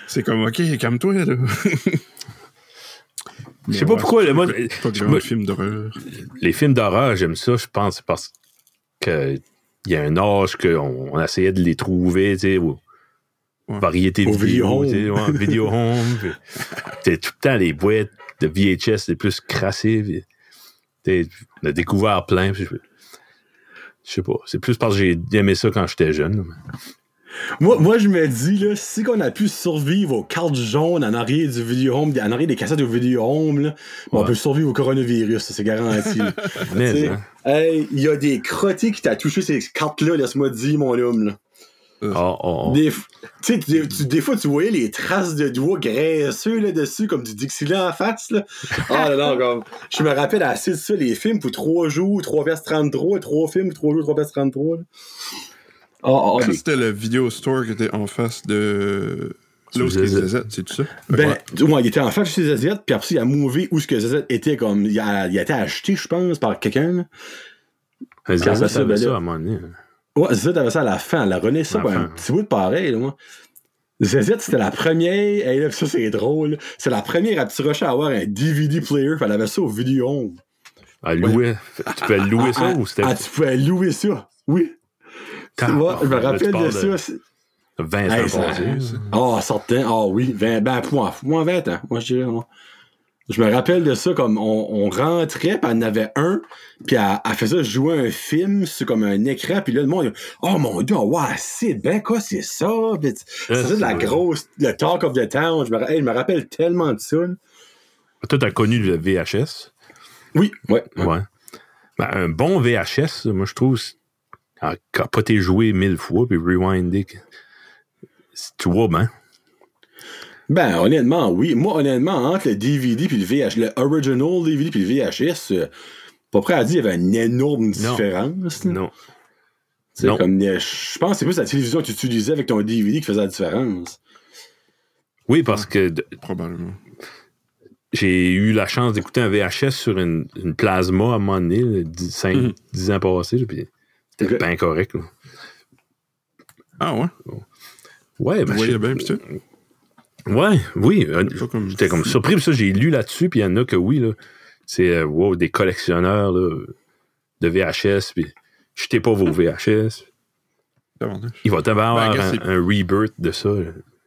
C'est comme, ok, calme-toi, là. Je sais pas pourquoi, mode- Pas grand film d'horreur. Les films d'horreur, j'aime ça, je pense, parce que il y a un âge qu'on on essayait de les trouver, tu sais, ou Ouais. variété Au de vidéo, vidéo sais, ouais, vidéo home. puis tout le temps les boîtes de VHS les plus crassées. puis On a découvert plein. puis Je je sais pas, c'est plus parce que j'ai aimé ça quand j'étais jeune. Moi, moi, je me dis, là, si qu'on a pu survivre aux cartes jaunes en arrière du vidéo home, en arrière des cassettes au vidéo home, là, on peut survivre au coronavirus, c'est garanti. Hein, hey, il y a des crottés qui t'a touché ces cartes-là, laisse-moi dire, mon homme, là. oh, oh, Des, tu sais, des, tu- des fois, tu voyais les traces de doigts graisseux là-dessus, comme du Dixieland en face. Là. Ah là là, comme. Je me rappelle assez de ça, les films pour 3 jours, 3 vers 33, 3 films, 3 jours, 3 vers 33. là. Ah, ah, des- c'était le vidéo store qui était en face de. Là où c'est ZZ. ZZ, c'est tout ça? Ben, Ouais. ouais, il était en face chez ZZ, puis après, il a mouvé où ce que ZZ était comme. Il a, il a été acheté, je pense, par quelqu'un. quand ça, ben là. ça à un moment donné. Ouais, ZZ avait ça à la fin, elle a rené ça, À la ben, un petit bout de pareil, là, moi. ZZ, c'était la première, et là, ça c'est drôle, c'est la première à petit rocher à avoir un DVD player, puis elle avait ça au vidéo home. À louer. Tu peux louer ça Ah, ou c'était Ah, tu pouvais louer ça, oui. Moi, je me rappelle de ça. c'est- 20 Hey, ans ça- passés? Ah, certain, ah oui, 20, ben, moi, moi, 20 ans, moi, je dirais, moi. Je me rappelle de ça, comme on, on rentrait, puis elle en avait un, puis elle, elle faisait jouer un film sur comme un écran, puis là, le monde, oh mon dieu, ouais, c'est ben quoi, c'est ça? C'était de la c'est- grosse, le talk of the town. Je me, hey, je me rappelle tellement de ça. Toi, t'as connu le VHS? Oui, ouais. Ouais. Ben, un bon VHS, moi, je trouve, c'est- à capoter joué mille fois, puis rewinder. c'est- Tu vois, ben. Ben, honnêtement, oui. Moi, honnêtement, entre le DVD puis le VHS, le original DVD puis le VHS, euh, pas prêt à dire qu'il y avait une énorme différence. Non. Tu sais, Non. Comme, euh, je pense que c'est plus la télévision que tu utilisais avec ton DVD qui faisait la différence. Oui, parce que de- Probablement. j'ai eu la chance d'écouter un VHS sur une, une plasma à un moment donné, là, 10, 5, Mhm. 10 ans passés, puis c'était bien correct. là. Ah ouais? Ouais, Vous ben, je- bien? Ouais, oui. euh, J'étais comme surpris, ça, j'ai lu là-dessus, puis il y en a que oui, là. C'est, euh, wow, des collectionneurs, là, de VHS, puis jetez pas vos VHS. Il va t'avoir Ben, un, un rebirth de ça.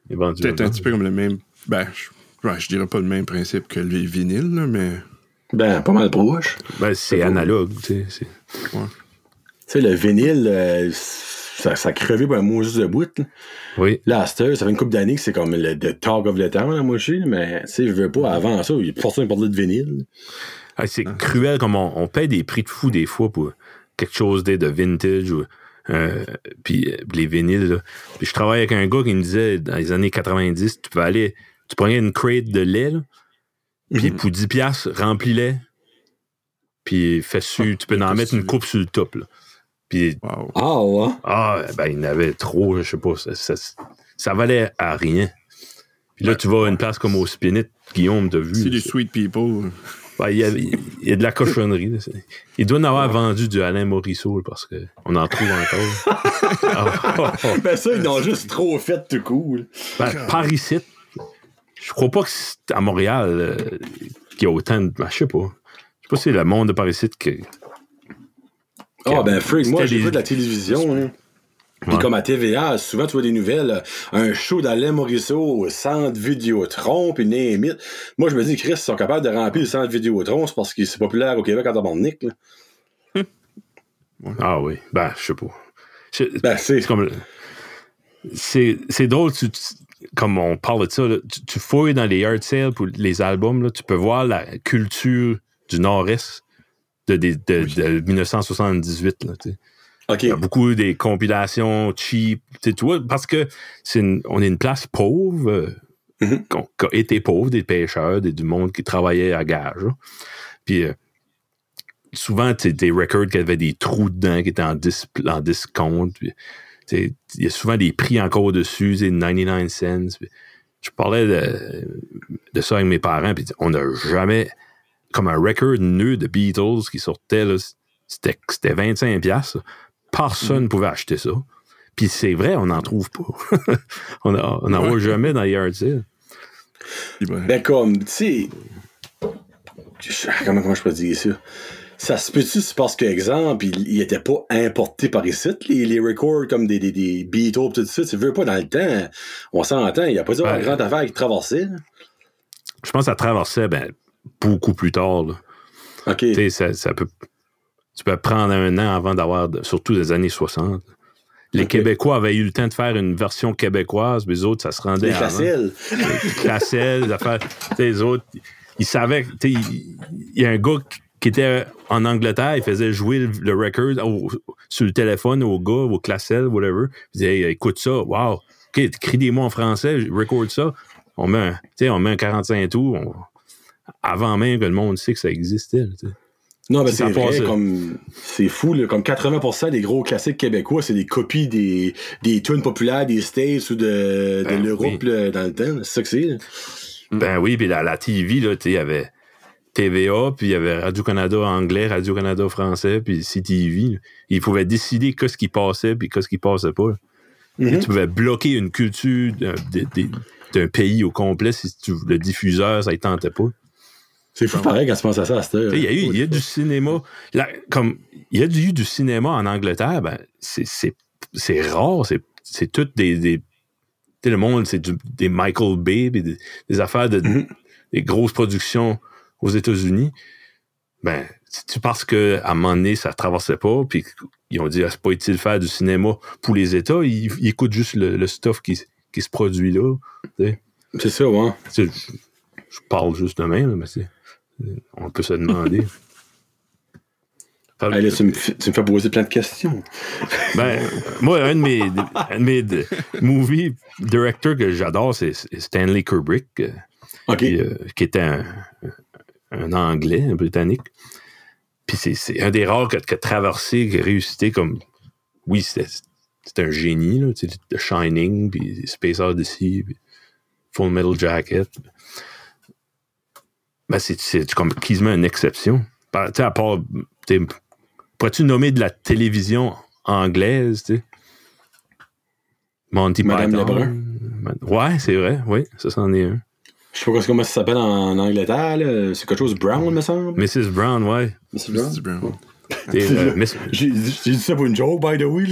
Peut-être un petit peu comme le même. Ben, je, ouais, je dirais pas le même principe que les vinyles, là, mais. Ben, pas mal proche. Ben, c'est analogue, tu sais. Tu sais, le vinyle, euh, ça, ça crevait pour un mot juste de bout. Là, Oui. Là, ça fait une couple d'années que c'est comme le the talk of the town, là, moi, je sais, mais tu sais, je veux pas avant ça, il personne qui parlait de vinyle. Ah, c'est cruel comme on, on paye des prix de fou des fois pour quelque chose de, de vintage ou euh, puis euh, les vinyles. là. Puis je travaille avec un gars qui me disait dans les années 90, tu peux aller, tu prenais une crate de lait, là, puis Mhm. pour 10 piastres, remplis-les, puis fais su, tu peux en mettre une coupe sur le top. Là. Puis Wow. Ah, ouais. ah, ben il y en avait trop, je sais pas, ça, ça, ça valait à rien. Puis là, tu vas à une place comme au Spinit, Guillaume, t'as vu. C'est- sweet people. Ouais, il, y a, il y a de la cochonnerie. là. Il doit en avoir vendu du Alain Morisseau parce qu'on en trouve encore. Ben, ça, ils ont juste trop fait tout cool. ben, par ici, je crois pas que c'est à Montréal euh, qu'il y a autant de. ben, je sais pas. Je sais pas si c'est le monde de par ici Ah, ben, freak, moi, j'ai des- vu de la télévision, hein. Puis Ouais. comme à TVA, souvent tu vois des nouvelles, un show d'Alain Morisseau au centre Vidéotron, puis name it. Moi, je me dis, Chris, ils sont capables de remplir le centre Vidéotron, c'est parce que c'est populaire au Québec en tabarnak, là. Ah oui, ben, je sais pas. Je- Ben, c'est... C'est comme. C'est c'est drôle, tu- tu- comme on parle de ça, là, tu, tu fouilles dans les yard sales pour les albums, là, tu peux voir la culture du nord-est de, de, de, de 1978. Là. Il y a beaucoup des compilations cheap, tu vois, parce que c'est une- on est une place pauvre, qui a été pauvre, des pêcheurs, des, du monde qui travaillait à gage. là. Puis euh, souvent, tu des records qui avaient des trous dedans, qui étaient en, dis, en sais, Il y a souvent des prix encore dessus, tu sais, 99 cents. puis je parlais de, de ça avec mes parents, puis on n'a jamais, comme un record nu de Beatles qui sortait, là, c'était c'était 25$. piastres, là. Personne ne pouvait acheter ça. Puis c'est vrai, on n'en trouve pas. on n'en Ouais. voit jamais dans les yard sales. Ben, Ben, comme, tu sais. Comment, comment je peux dire ça? Ça se peut-tu, c'est parce que, exemple, il, il était pas importé par ici, les, les records comme des, des, des Beatles, tout ça. Tu veux pas dans le temps. On s'entend, il n'y a pas de Ben, grande affaire qui traversait. Je pense que ça traversait ben, beaucoup plus tard. là. OK. Tu sais, ça, ça peut, tu peux prendre un an avant d'avoir, surtout des années 60. Les. Québécois avaient eu le temps de faire une version québécoise, mais les autres, ça se rendait Les faciles. Classel, les autres, ils savaient. que, tu sais, Il y a un gars qui était en Angleterre, il faisait jouer le, le record au- sur le téléphone au gars, au Classel, whatever. Il disait, Hey, écoute ça, wow, OK, écris des mots en français, record ça. On met un, on met un 45 tours on- avant même que le monde sait que ça existait. Non, mais c'est vrai, comme c'est fou, là, comme 80% des gros classiques québécois, c'est des copies des, des tunes populaires des States ou de, de Ben l'Europe oui. dans le temps. C'est ça que c'est. Ben oui, puis la, la TV, il y avait TVA, puis il y avait Radio-Canada anglais, Radio-Canada français, puis CTV. là. Ils pouvaient décider qu'est-ce qui passait, puis qu'est-ce qui passait pas. Et Tu pouvais bloquer une culture d'un pays au complet si tu- le diffuseur, ça ne tentait pas. C'est fou pareil quand tu penses à ça à. Tu Il y a eu il y a du cinéma. là, comme il y a eu du cinéma en Angleterre, ben, c'est- rare. C'est c'est tout des. des tu le monde, c'est des Michael Bay, des, des affaires de. Mhm. des grosses productions aux États-Unis. Ben, c'est parce qu'à un moment donné, ça traversait pas, puis ils ont dit, ah, c'est pas utile de faire du cinéma pour les États, ils, ils écoutent juste le, le stuff qui, qui se produit là. C'est ça, ouais. Tu je parle juste de même, mais c'est. On peut se demander. Là, tu, me, fais- tu me fais poser plein de questions. Ben, moi, un de mes, un de mes de- movie directors que j'adore, c'est Stanley Kubrick, euh, qui, euh, qui était un, un Anglais, un Britannique. Puis c'est- un des rares qui a, qui a traversé, qui a réussi comme. Oui, c'était un génie, là, The Shining, puis Space Odyssey, puis Full Metal Jacket. Ben, c'est- c'est comme quasiment une exception. Par- Tu sais, à part. Pourrais-tu nommer de la télévision anglaise, tu sais? Monty Madame Python. Ouais, c'est vrai, oui, ça c'en est un. Je sais pas comment ça s'appelle en Angleterre. là. C'est quelque chose de Brown, me semble. Mrs. Brown, ouais. Mrs. Mrs. Brown. Euh, J'ai dit ça pour une joke, by the way.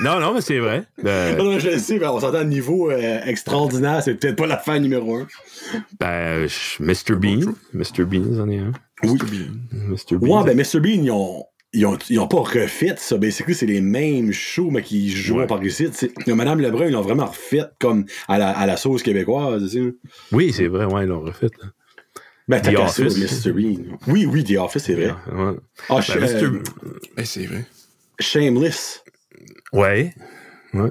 Non, non, mais c'est vrai. Ben, non, non, je le sais, mais on s'entend à un niveau euh, extraordinaire. C'est peut-être pas la fin numéro un. ben, Mr. Bean. Mr. Bean, c'en est un. Oui. Mr. Bean. Ouais, ben Mr. Bean, ils ont, ils ont, ils ont pas refait ça. Basically, c'est les mêmes shows, mais qui jouent Ouais. par ici. Madame Lebrun, ils l'ont vraiment refait comme à la, à la sauce québécoise. Oui, c'est vrai, ouais, ils l'ont refait. là. Ben, The Office. Bean. Oui, oui, The Office, c'est vrai. Ouais. Ah, Ben, Sh- Mr. euh, Eh, c'est vrai. Shameless. Ouais.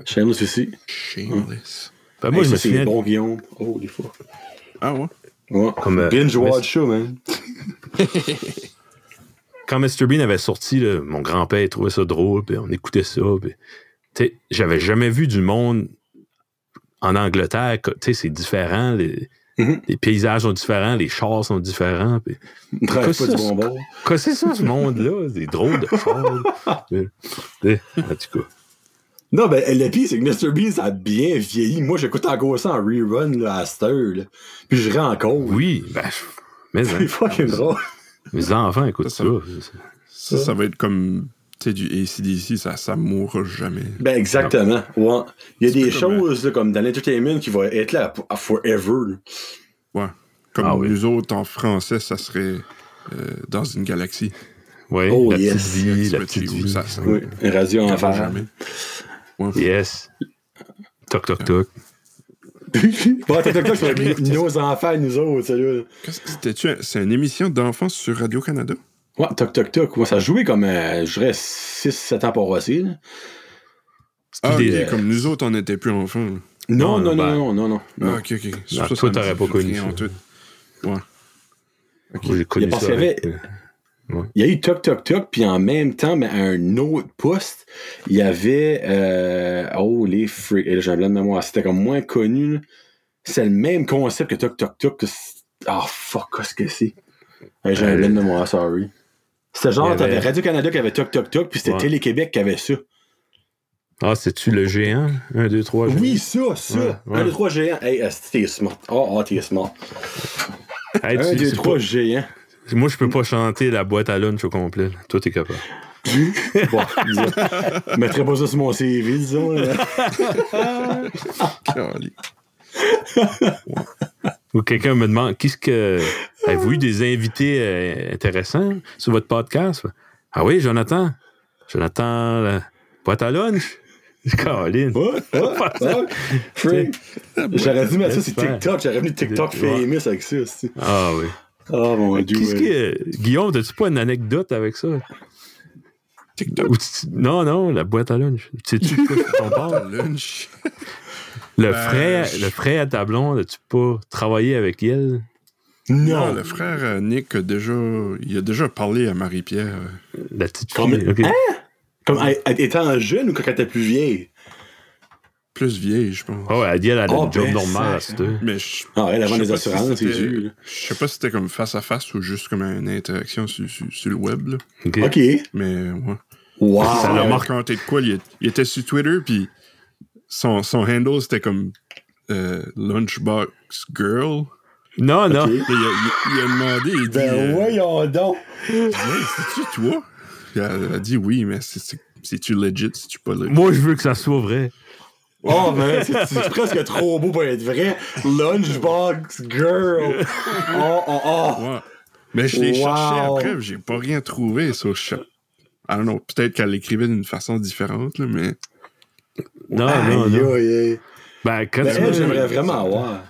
Shameless aussi. Shameless. Ben, moi, Hey, je me c'est souviens. bon. Oh, des fois. Ah ouais? Ouais. Comme, euh, Binge Miss- watch show, man. quand Mr. Bean avait sorti, là, mon grand-père trouvait ça drôle, puis on écoutait ça. puis, j'avais jamais vu du monde en Angleterre. que- Tu sais, c'est différent. Les, Mhm. les paysages sont différents, les chars sont différents. puis- Qu'est-ce pas que du ça, bon bord. Quoi, c'est ça, ce monde-là? C'est drôle de chars. Tu sais, en tout cas. Non, ben, le pire, c'est que Mr. Bean, ça a bien vieilli. Moi, j'écoute encore ça en rerun, là, à cette heure, là. Puis je ris encore. Oui, ben, je- mais hein, C'est fucking drôle. mes enfants écoutent Ça, ça. ça- Ça, ça va être comme, sais, du ACDC, ça, ça mourra jamais. Ben, exactement. Ouais. Il y a des choses, là, comme dans l'entertainment, qui vont être là à forever. là. Ouais. Comme Ah oui. nous autres, en français, ça serait euh, dans une galaxie. Oui, Oh, la yes. petite vie, la Petit petite goût, vie. ça, ça Oui. Radio en mourra fer. jamais. Ouais. Yes. Toc, toc, toc. Bon, TikTok, Tok, c'est nos enfants, nous autres, celui-là. Qu'est-ce que c'était-tu? un- C'est une émission d'enfance sur Radio-Canada? Ouais, Toc Toc Toc. Ouais, ça jouait comme, euh, je dirais, 6-7 ans pour aussi. là. Ah, des- ok, comme nous autres, on n'était plus enfants. Non, Non, non, non, ben- non, non, non. non. Ah, ok, ok. Ah, Ça, toi, t'aurais pas connu ça. en tout. Ouais. Ok. Moi, j'ai connu parce ça. qu'il y avec, avait- euh, Il y a eu Toc Toc Toc, puis en même temps, mais à un autre poste, il y avait. Euh, oh, les freaks. Et là, j'ai un blanc de mémoire. C'était comme moins connu. C'est le même concept que Toc Toc Toc. Ah, fuck, qu'est-ce que c'est? J'ai un Euh, blanc de mémoire, sorry. C'était genre, avait- t'avais Radio-Canada qui avait Toc Toc Toc, puis c'était Ouais. Télé-Québec qui avait ça. Ah, c'est-tu le géant? 1, 2, 3, géant? Oui, ça, ça. Ouais, ouais. 1, 2, 3 géants. Hey, asti, t'es smart. Oh, oh, t'es smart. Hey, 1, tu- 2, c'est 3 pas- géants. Moi, je peux pas chanter la boîte à lunch au complet. Toi, t'es capable. Bon. Je mettrais pas ça sur mon CV, disons. Ou quelqu'un me demande, qu'est-ce que. Avez-vous eu des invités euh, intéressants sur votre podcast? Ah oui, Jonathan. Jonathan, la boîte à lunch. Caroline. What? What? J'aurais dû mettre ça sur. TikTok. J'aurais venu TikTok famous avec ça. aussi. Ah oui. Oh mon dieu. Qu'est-ce que. Guillaume, t'as-tu pas une anecdote avec ça? TikTok. Non, non, la boîte à lunch. Sais-tu quoi parle? Lunch. Le Ben, frère, je- le frère à ta blonde, as-tu pas travaillé avec elle? Non, Non. le frère euh, Nick a déjà, il a déjà parlé à Marie-Pierre. La petite Comme-. Comme elle- étant jeune ou quand elle était plus vieille? plus vieille, je pense. Ah ouais, elle dit elle a Oh, une job ben, à heure. Mais je, Ah, elle avant les si assurances, c'est c'était- sûr. là. Je sais pas si c'était comme face à face ou juste comme une interaction sur, sur- sur le web. Là. Ok. Ok. Mais ouais. Wow. Ça l'a marqué. de quoi? Il était sur Twitter, puis son, son handle, c'était comme euh, Lunchbox Girl. Non, non. Il, a, il- il a demandé, il dit, Ben euh, voyons donc. il dit, Hey, c'est-tu toi? Puis elle a dit oui, mais c'est- c'est- c'est-tu legit, c'est-tu pas legit? Moi, je veux que ça soit vrai. Oh, man, c'est presque trop beau pour être vrai. Lunchbox girl. Oh, oh, oh. Ouais. Mais je l'ai Wow. cherché après, j'ai pas rien trouvé sur Shop. I don't know, peut-être qu'elle l'écrivait d'une façon différente, là, mais. Non, non, non. Ben, quand Ben, tu elle, j'aimerais vraiment avoir.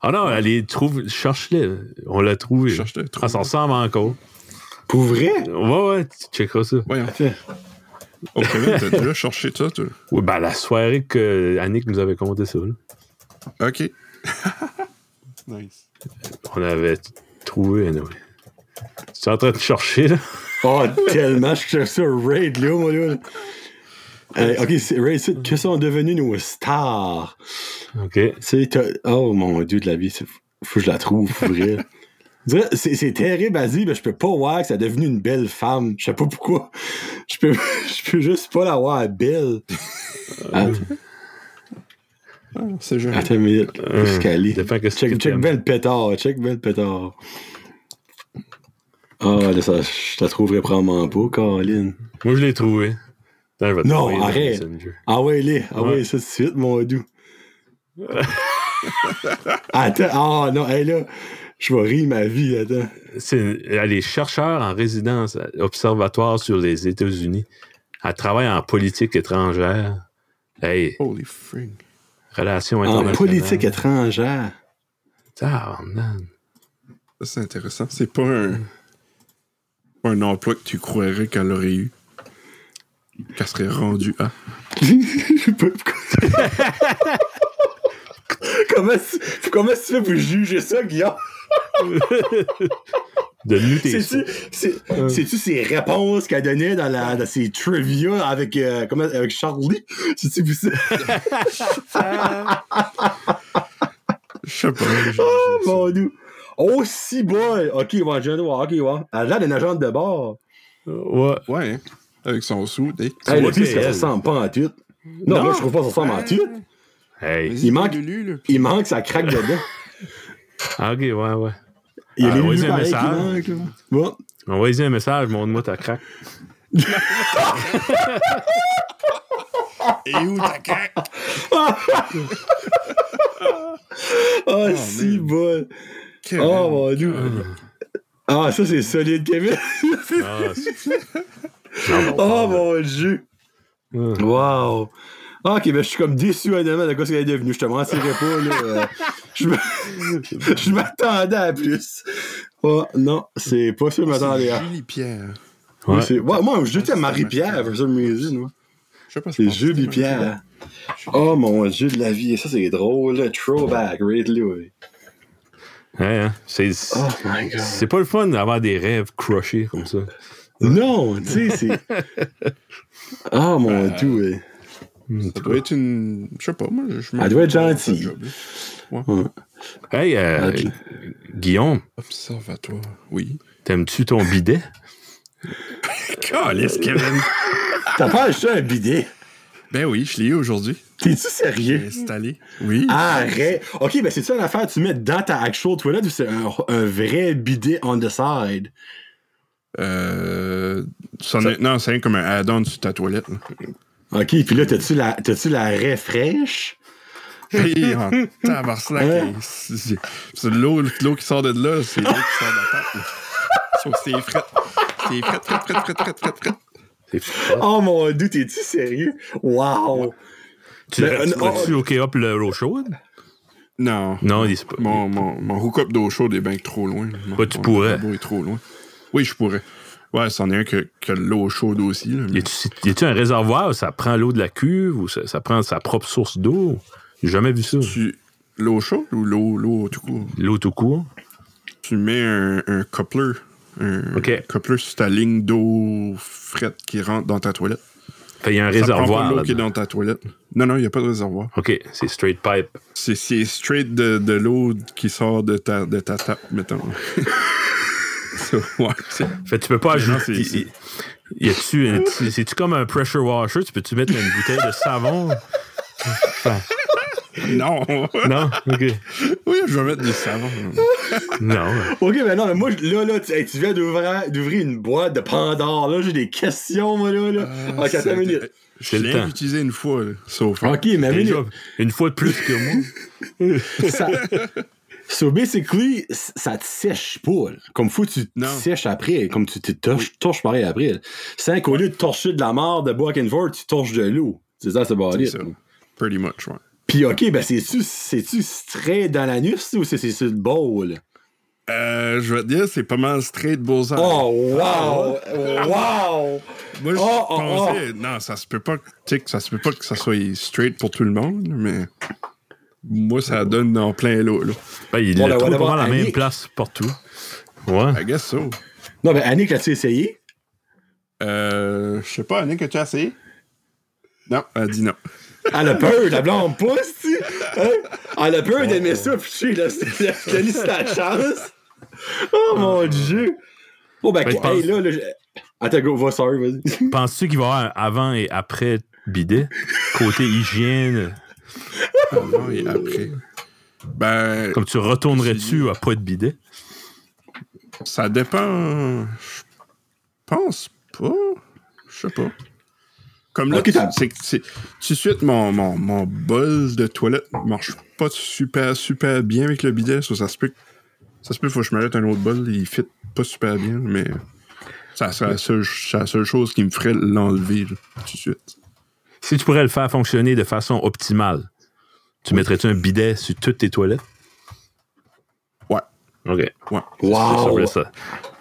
Ah non, elle est trouve. Cherche-le. On l'a trouvé. Cherche-le, Ah, ça ressemble encore. Pour vrai? Ouais, ouais, tu checkeras ça. Voyons. Attends. Oh, Kevin, t'as déjà cherché ça, toi? Oui, ben, la soirée que Annick nous avait conté ça, là. Ok. nice. on avait trouvé, anyway. Tu es en train de chercher, là? Oh, tellement. Je cherche ça, Raid, là, moi, là. Euh, ok, c'est- que sont devenus nos stars? OK. C'est, oh mon dieu de la vie, faut que je la trouve, pour vrai. C'est c'est terrible à dire, mais je peux pas voir que ça a devenu une belle femme. Je sais pas pourquoi. Je peux, je peux juste pas la voir belle. Attends, Ah, c'est joli. attends une minute. Est? dépend que Check, check bien le pétard, check bien le pétard. Ah, là, ça, je la trouverai probablement pas, Caroline. Moi, je l'ai trouvé. Attends, je vais te Non, arrête. Ah ouais, les, ah ouais, ça tout de suite, mon doux. attends, ah non, hey, là, je vais rire ma vie, attends. C'est elle est chercheure en résidence à observatoire sur les États-Unis. Elle travaille en politique étrangère. Hey, Holy frig. relations En internationales. politique étrangère. Ça, c'est intéressant. C'est pas un. pas un emploi que tu croirais qu'elle aurait eu. Qu'elle serait rendue à. Je sais pas pourquoi. comment, tu- comment tu fais pour juger ça, Guillaume? Donne-nous tes C'est-tu ses réponses qu'elle donnait dans, la, dans ses trivia avec, euh, comment, avec Charlie? C'est-tu pour ça? Je sais pas. Oh, mon dieu! Oh, si boy! Ok, ouais, je de voir, ok, ouais. Elle a l'air d'une agente de bord. Ouais. Ouais, hein. Avec son sou. Hey, Hey, le pire, que c'est que ça ressemble pas en tout. Non, Non. moi, je trouve pas que ça ressemble en tout. Hey. Il manque- Lulu, là, puis- Il manque, ça craque dedans. Ah, OK, ouais, ouais. Il y a Ah, les un qui message. manquent, là. Bon. Envoyez un message, montre-moi ta craque. Et où ta craque? Oh, si man. bon. Kevin. Oh, mon dieu. Ah, ça, c'est solide, Kevin. Ah, Non, Oh, mon dieu. Ah. Wow. Ah, ok, ben je suis comme déçu honnêtement de quoi ce qu'elle est devenue. Je te mentirais pas, là. Je me- je m'attendais à plus. Oh, non, c'est pas ça que je m'attendais à. Julie Pierre. Ouais. C'est- ouais, moi, j'étais Marie-Pierre, for some reason, moi. C'est Julie Pierre. Oh mon dieu de la vie, ça c'est drôle, là. Throwback, right ouais. Ouais, hein. C'est Oh my god. c'est pas le fun d'avoir des rêves crushés comme ça. Non, tu sais, c'est. Oh mon dieu, ouais. Ça doit être une. Je sais pas, moi. Je Elle doit être gentille. Hey, euh. Guillaume, Observatoire. Oui. t'aimes-tu ton bidet? Calice, Kevin. T'as pas acheté un bidet? ben oui, je l'ai eu aujourd'hui. T'es-tu sérieux? Installé. Oui. Arrête! Ok, ben c'est ça l'affaire, tu mets dans ta actual toilette ou c'est un, un vrai bidet on the side? Euh, c'en est- non, c'est rien comme un add-on sur ta toilette. là. Ok, puis là, t'as-tu la, t'as-tu la? Hey, en tabarnak, Hein? c'est- c'est c'est l'eau l'eau qui sort de là, c'est l'eau qui sort de la table. là. Sauf que c'est fret. C'est fret, fret, fret, fret, fret, fret, fret. Oh mon dieu, t'es-tu sérieux? Wow! Tu Mais, tu euh, vas-tu hook up le- l'eau chaude? Non. Non, il est pas. Mon, mon, mon hook-up d'eau chaude est bien trop loin. Mon- Ouais, tu mon pourrais. lavabo est trop loin. Oui, je pourrais. Ouais, c'en est un que, que l'eau chaude aussi. Là, mais- Y a-tu un réservoir où ça prend l'eau de la cuve ou ça, ça prend sa propre source d'eau? J'ai jamais vu ça. Tu- L'eau chaude ou l'eau, l'eau tout court? L'eau tout court? Tu mets un, un coupler. Un coupler sur ta ligne d'eau frette qui rentre dans ta toilette. Fait, y a un Ça prend réservoir. l'eau qui est dans ta toilette. Non, non, il n'y a pas de réservoir. OK, c'est straight pipe. C'est, c'est straight de, de l'eau qui sort de ta, de ta tape, mettons. Ouais, Fait tu peux pas ajouter. y- a-tu un petit- C'est-tu comme un pressure washer? Tu peux-tu mettre une bouteille de savon? Enfin, Non! non? OK. oui, je vais mettre du savon. Non. Ok, mais non, mais moi, là, là, tu, hey, tu viens d'ouvrir, d'ouvrir une boîte de Pandore, là, j'ai des questions, moi, là, là. Euh, ok, attends c'est- une minute. Je l'ai temps. utilisé une fois, là, sauf. hein. Ok, mais minute. une fois de plus que moi. ça... So, basically, ça te sèche pas, là. Comme faut tu te sèches après, comme tu te torches, torches pareil après. C'est qu'au lieu de torcher de la mort de back and forth, tu torches de l'eau. C'est ça, c'est barré. Pretty much, ouais. Puis, ok, ben, c'est-tu, c'est-tu straight dans l'anus ou c'est, sur le bowl? Euh, je vais te dire, c'est pas mal straight bullseye. Oh, wow! Wow! Moi, je Oh, oh, pensais, non, ça se peut pas, tu sais, ça se peut pas que ça soit straight pour tout le monde, mais moi, ça donne dans plein lot, là. Ben, il l'a ben, voilà, à la même Annick. place partout. Ouais. I guess so. Non, ben, Annick, as-tu essayé? Euh, je sais pas, Annick, as-tu essayé? Non, elle dit non. Elle a peur, la blonde pousse, tu sais. Hein? Elle a peur d'aimer ça, puis tu sais, là, c'est la c'est ta chance. Oh mon dieu. Bon, ben, Ben, hey, pense- là, là, Attends, go, va, sorry, vas-y. Penses-tu qu'il va y avoir un avant et après bidet? Côté hygiène, Avant et après. Ben, comme tu retournerais-tu à pas de bidet? ça dépend. Je pense pas. Je sais pas. Comme là, Ok, t'as- c'est, c'est, tout de suite, mon, mon, mon bol de toilette marche pas super, super bien avec le bidet. Ça, ça se peut, que- ça se peut, faut que je me mette un autre bol. Il fit pas super bien, mais ça serait la seule, c'est la seule chose qui me ferait l'enlever, là, tout de suite. Si tu pourrais le faire fonctionner de façon optimale, tu mettrais-tu un bidet sur toutes tes toilettes? Ouais. OK. Ouais. Wow! ça.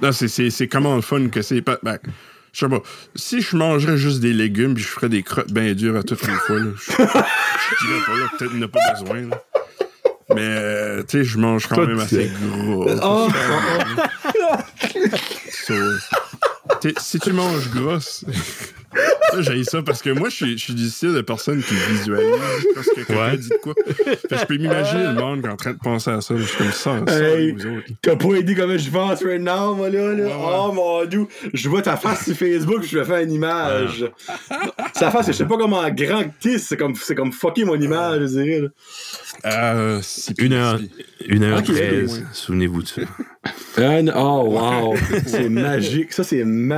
Là, c'est, c'est, c'est comment le fun que c'est pas. Ben, je sais pas. Si je mangerais juste des légumes puis je ferais des crottes bien dures à toutes les fois, là, je, dirais pas, là, peut-être qu'il n'y en a pas besoin. là. Mais, euh, tu sais, je mange quand Toi, même assez gros. Oh, So, si tu manges grosse. Ça, j'ai ça parce que moi, je suis, je suis du style de personne qui visualise parce que quelqu'un Ouais. dit de quoi. Fait que je peux m'imaginer le monde qui est en train de penser à ça. Je suis comme ça, ça, Hey. vous autres. T'as pas aidé comme je pense right now, moi, là, là. Ouais, ouais. Oh, mon dieu. Je vois ta face sur Facebook, je vais faire une image. Sa face, je sais pas comment grand que t'es, c'est comme, c'est comme fucker mon image, je dirais, là. Euh, Une heure, une heure Ok, treize. ouais. Souvenez-vous de ça. Un- oh, wow. c'est magique. Ça, c'est magique.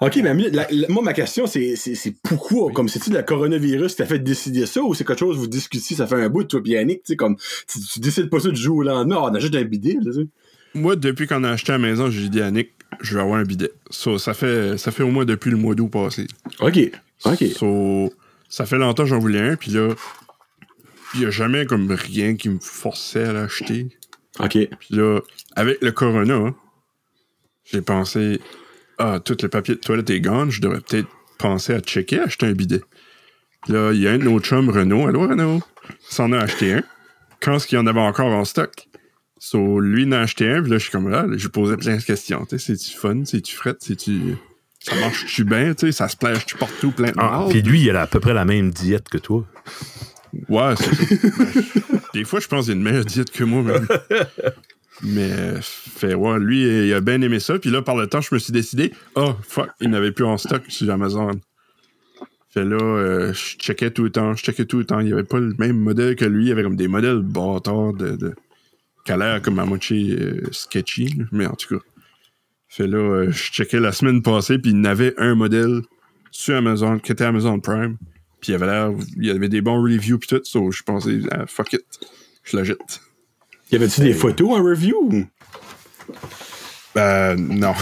OK, mais la- la- moi, ma question, c'est, pourquoi? Comme, c'est-tu le coronavirus qui t'a fait décider ça ou c'est quelque chose que vous discutiez, ça fait un bout, toi, pis Yannick, tu sais, comme, tu, tu décides pas ça du jour au lendemain, oh, on a juste un bidet, là, tu sais. Moi, depuis qu'on a acheté la maison, j'ai dit à Nick, je vais avoir un bidet. So, ça, fait, ça fait au moins depuis le mois d'août passé. OK. OK. So, ça fait longtemps que j'en voulais un, puis là, il n'y a jamais comme rien qui me forçait à l'acheter. OK. Puis là, avec le Corona, j'ai pensé, ah, tout le papier de toilette est gone, je devrais peut-être penser à checker, acheter un bidet. Là, il y a un de nos chums, Renault. Allô, Renault? Il s'en a acheté un. Quand est-ce qu'il y en avait encore en stock? So, lui, il en a acheté un, puis là, je suis comme là, là, je posais plein de questions. C'est-tu fun? C'est-tu fret? C'est-tu. Ça marche-tu bien? Tu sais, ça se plage tu partout plein de Ah, puis lui, il a à peu près la même diète que toi. Ouais, c'est ça. Des fois, je pense qu'il a une meilleure diète que moi, même. Mais, fait, ouais, lui, il a bien aimé ça. Puis là, par le temps, je me suis décidé, oh, fuck, il n'avait plus en stock sur Amazon. Fait là, euh, je checkais tout le temps, je checkais tout le temps. Il n'y avait pas le même modèle que lui. Il y avait comme des modèles bâtards de, de qui a l'air comme à moitié euh, sketchy, mais en tout cas. Fait là, euh, je checkais la semaine passée, puis il n'avait un modèle sur Amazon, qui était Amazon Prime. Puis il avait l'air, il y avait des bons reviews, puis tout, so je pensais, ah, fuck it, je la jette. Y avait-tu des photos en review? Ben, non.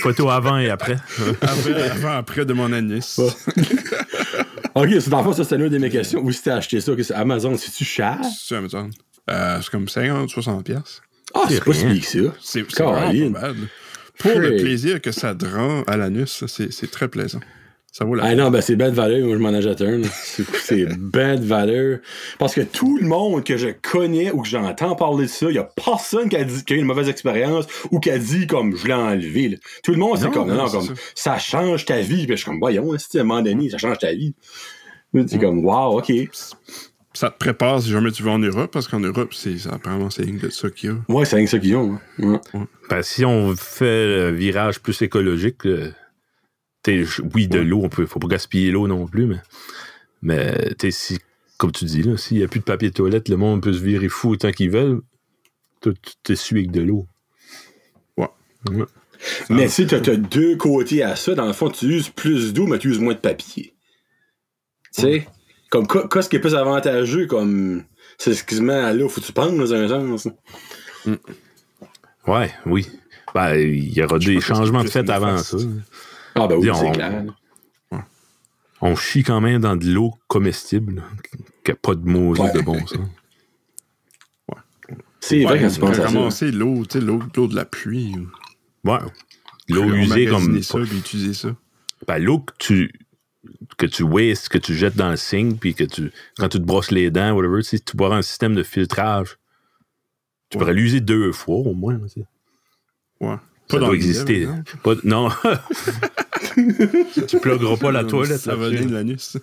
Photo avant et après. après, avant, après de mon anis. OK, c'est dans le fond, ça, c'était une de mes questions. Où si t'as acheté ça? que c'est? Amazon, c'est-tu cher? Sur Amazon. Euh, c'est comme 50, 60 pièces. Ah, c'est pas si que ça. C'est c'est vraiment pas bad. Pour le plaisir que ça te rend à l'anus, c'est c'est très plaisant. Ça vaut la Ah non, ben c'est de valeur, moi je m'en achète un. C'est c'est de valeur. Parce que tout le monde que je connais ou que j'entends parler de ça, il y a personne qui a, dit, qui a eu une mauvaise expérience ou qui a dit comme je l'ai enlevé. là. Tout le monde, c'est comme, non, non, c'est comme ça. change ta vie. Puis je suis comme, voyons, si à un moment donné, ça change ta vie? C'est comme, wow, ok. Ça te prépare si jamais tu vas en Europe, parce qu'en Europe, c'est ça, apparemment, c'est de ça qu'il y a. Ouais, c'est rien que ça qu'ils ont. hein. Ouais. Ben, si on fait le virage plus écologique, oui, de l'eau, on peut, faut pas gaspiller l'eau non plus, mais, mais si, comme tu dis, là, s'il n'y a plus de papier de toilette, le monde peut se virer fou autant qu'ils veulent. Tu t'essuies avec de l'eau. Ouais. Ouais. Mais si tu as deux côtés à ça, dans le fond, tu uses plus d'eau, mais tu uses moins de papier. Tu sais? Comme, quoi- qu'est-ce qui est plus avantageux, comme. C'est excuse-moi, là, faut que tu penses dans un sens. Ouais, oui. Ben, il y aura Je des changements de plus fait une avant ça. Ah, ben oui, c'est on- clair. On chie quand même dans de l'eau comestible, qui n'a pas de mots Ouais. de bon sens. C'est vrai Ouais, quand tu penses à ça. ramasser l'eau, tu sais, l'eau l'eau de la pluie. ou- Ouais. L'eau usée comme. ça, puis utiliser ça. Ben, l'eau que tu que tu wastes, que tu jettes dans le sink, puis que tu quand tu te brosses les dents, whatever, tu pourras un système de filtrage. Tu Ouais. pourrais l'user deux fois au moins. tu sais. Ouais. Ça dans doit exister. Pas- non. tu plugueras pas la toilette. Ça va venir de l'anus.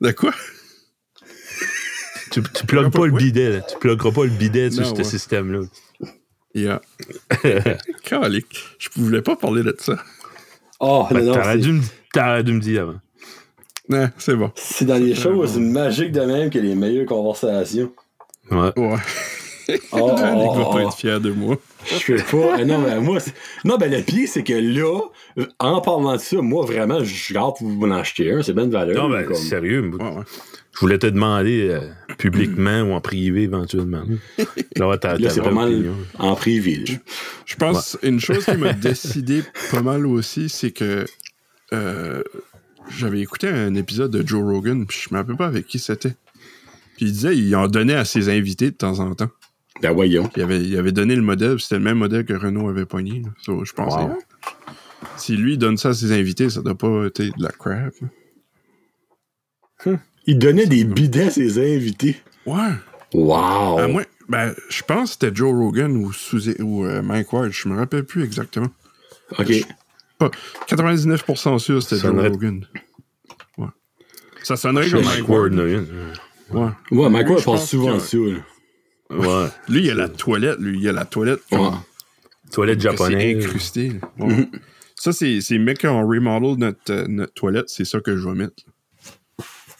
de quoi? Tu, tu plugues pas le bidet. là. Tu plugueras pas le bidet sur ce système-là. Yeah. Calique. Je voulais pas parler de ça. Oh, Ben, non, non, T'aurais dû, me- t'aurais dû me dire avant. Non, c'est bon. c'est dans les choses magiques de même que les meilleures conversations. Ouais. Ouais. Oh, oh, va pas oh. être fier de moi. Je peux pas. Ah non, mais moi, non, ben le pire, c'est que là, euh, en parlant de ça, moi, vraiment, je garde pour vous en acheter un. C'est bien de valeur. Non, ben, comme- sérieux. Ouais, ouais. Je voulais te demander euh, publiquement ou en privé éventuellement. Là, t'as, Là, c'est vraie pas mal opinion. en privé. Je pense une chose qui m'a décidé pas mal aussi, c'est que euh, j'avais écouté un épisode de Joe Rogan, puis je me rappelle pas avec qui c'était. Puis il disait il en donnait à ses invités de temps en temps. Ben voyons. Il avait, il avait donné le modèle, puis c'était le même modèle que Renault avait pogné. So, je pensais, Wow. si lui donne ça à ses invités, ça doit pas être de la crap. là. Il donnait des bidets à ses invités. Ouais. Wow. Ben, je pense que c'était Joe Rogan ou, Suzy- ou euh, Mike Ward, je me rappelle plus exactement. OK. Pas 99% sûr c'était Joe Rogan. Ouais. Ça sonnerait comme Mike Mike Ward. Ouais. Ouais, Mike Ward pense souvent de que- ça. là. Ouais. Lui, il y a la toilette, lui, il y a la toilette. comme- Ouais. Toilette C'est japonaise. Ouais. Ça, c'est c'est mec qui ont remodel notre, euh, notre toilette, c'est ça que je vais mettre.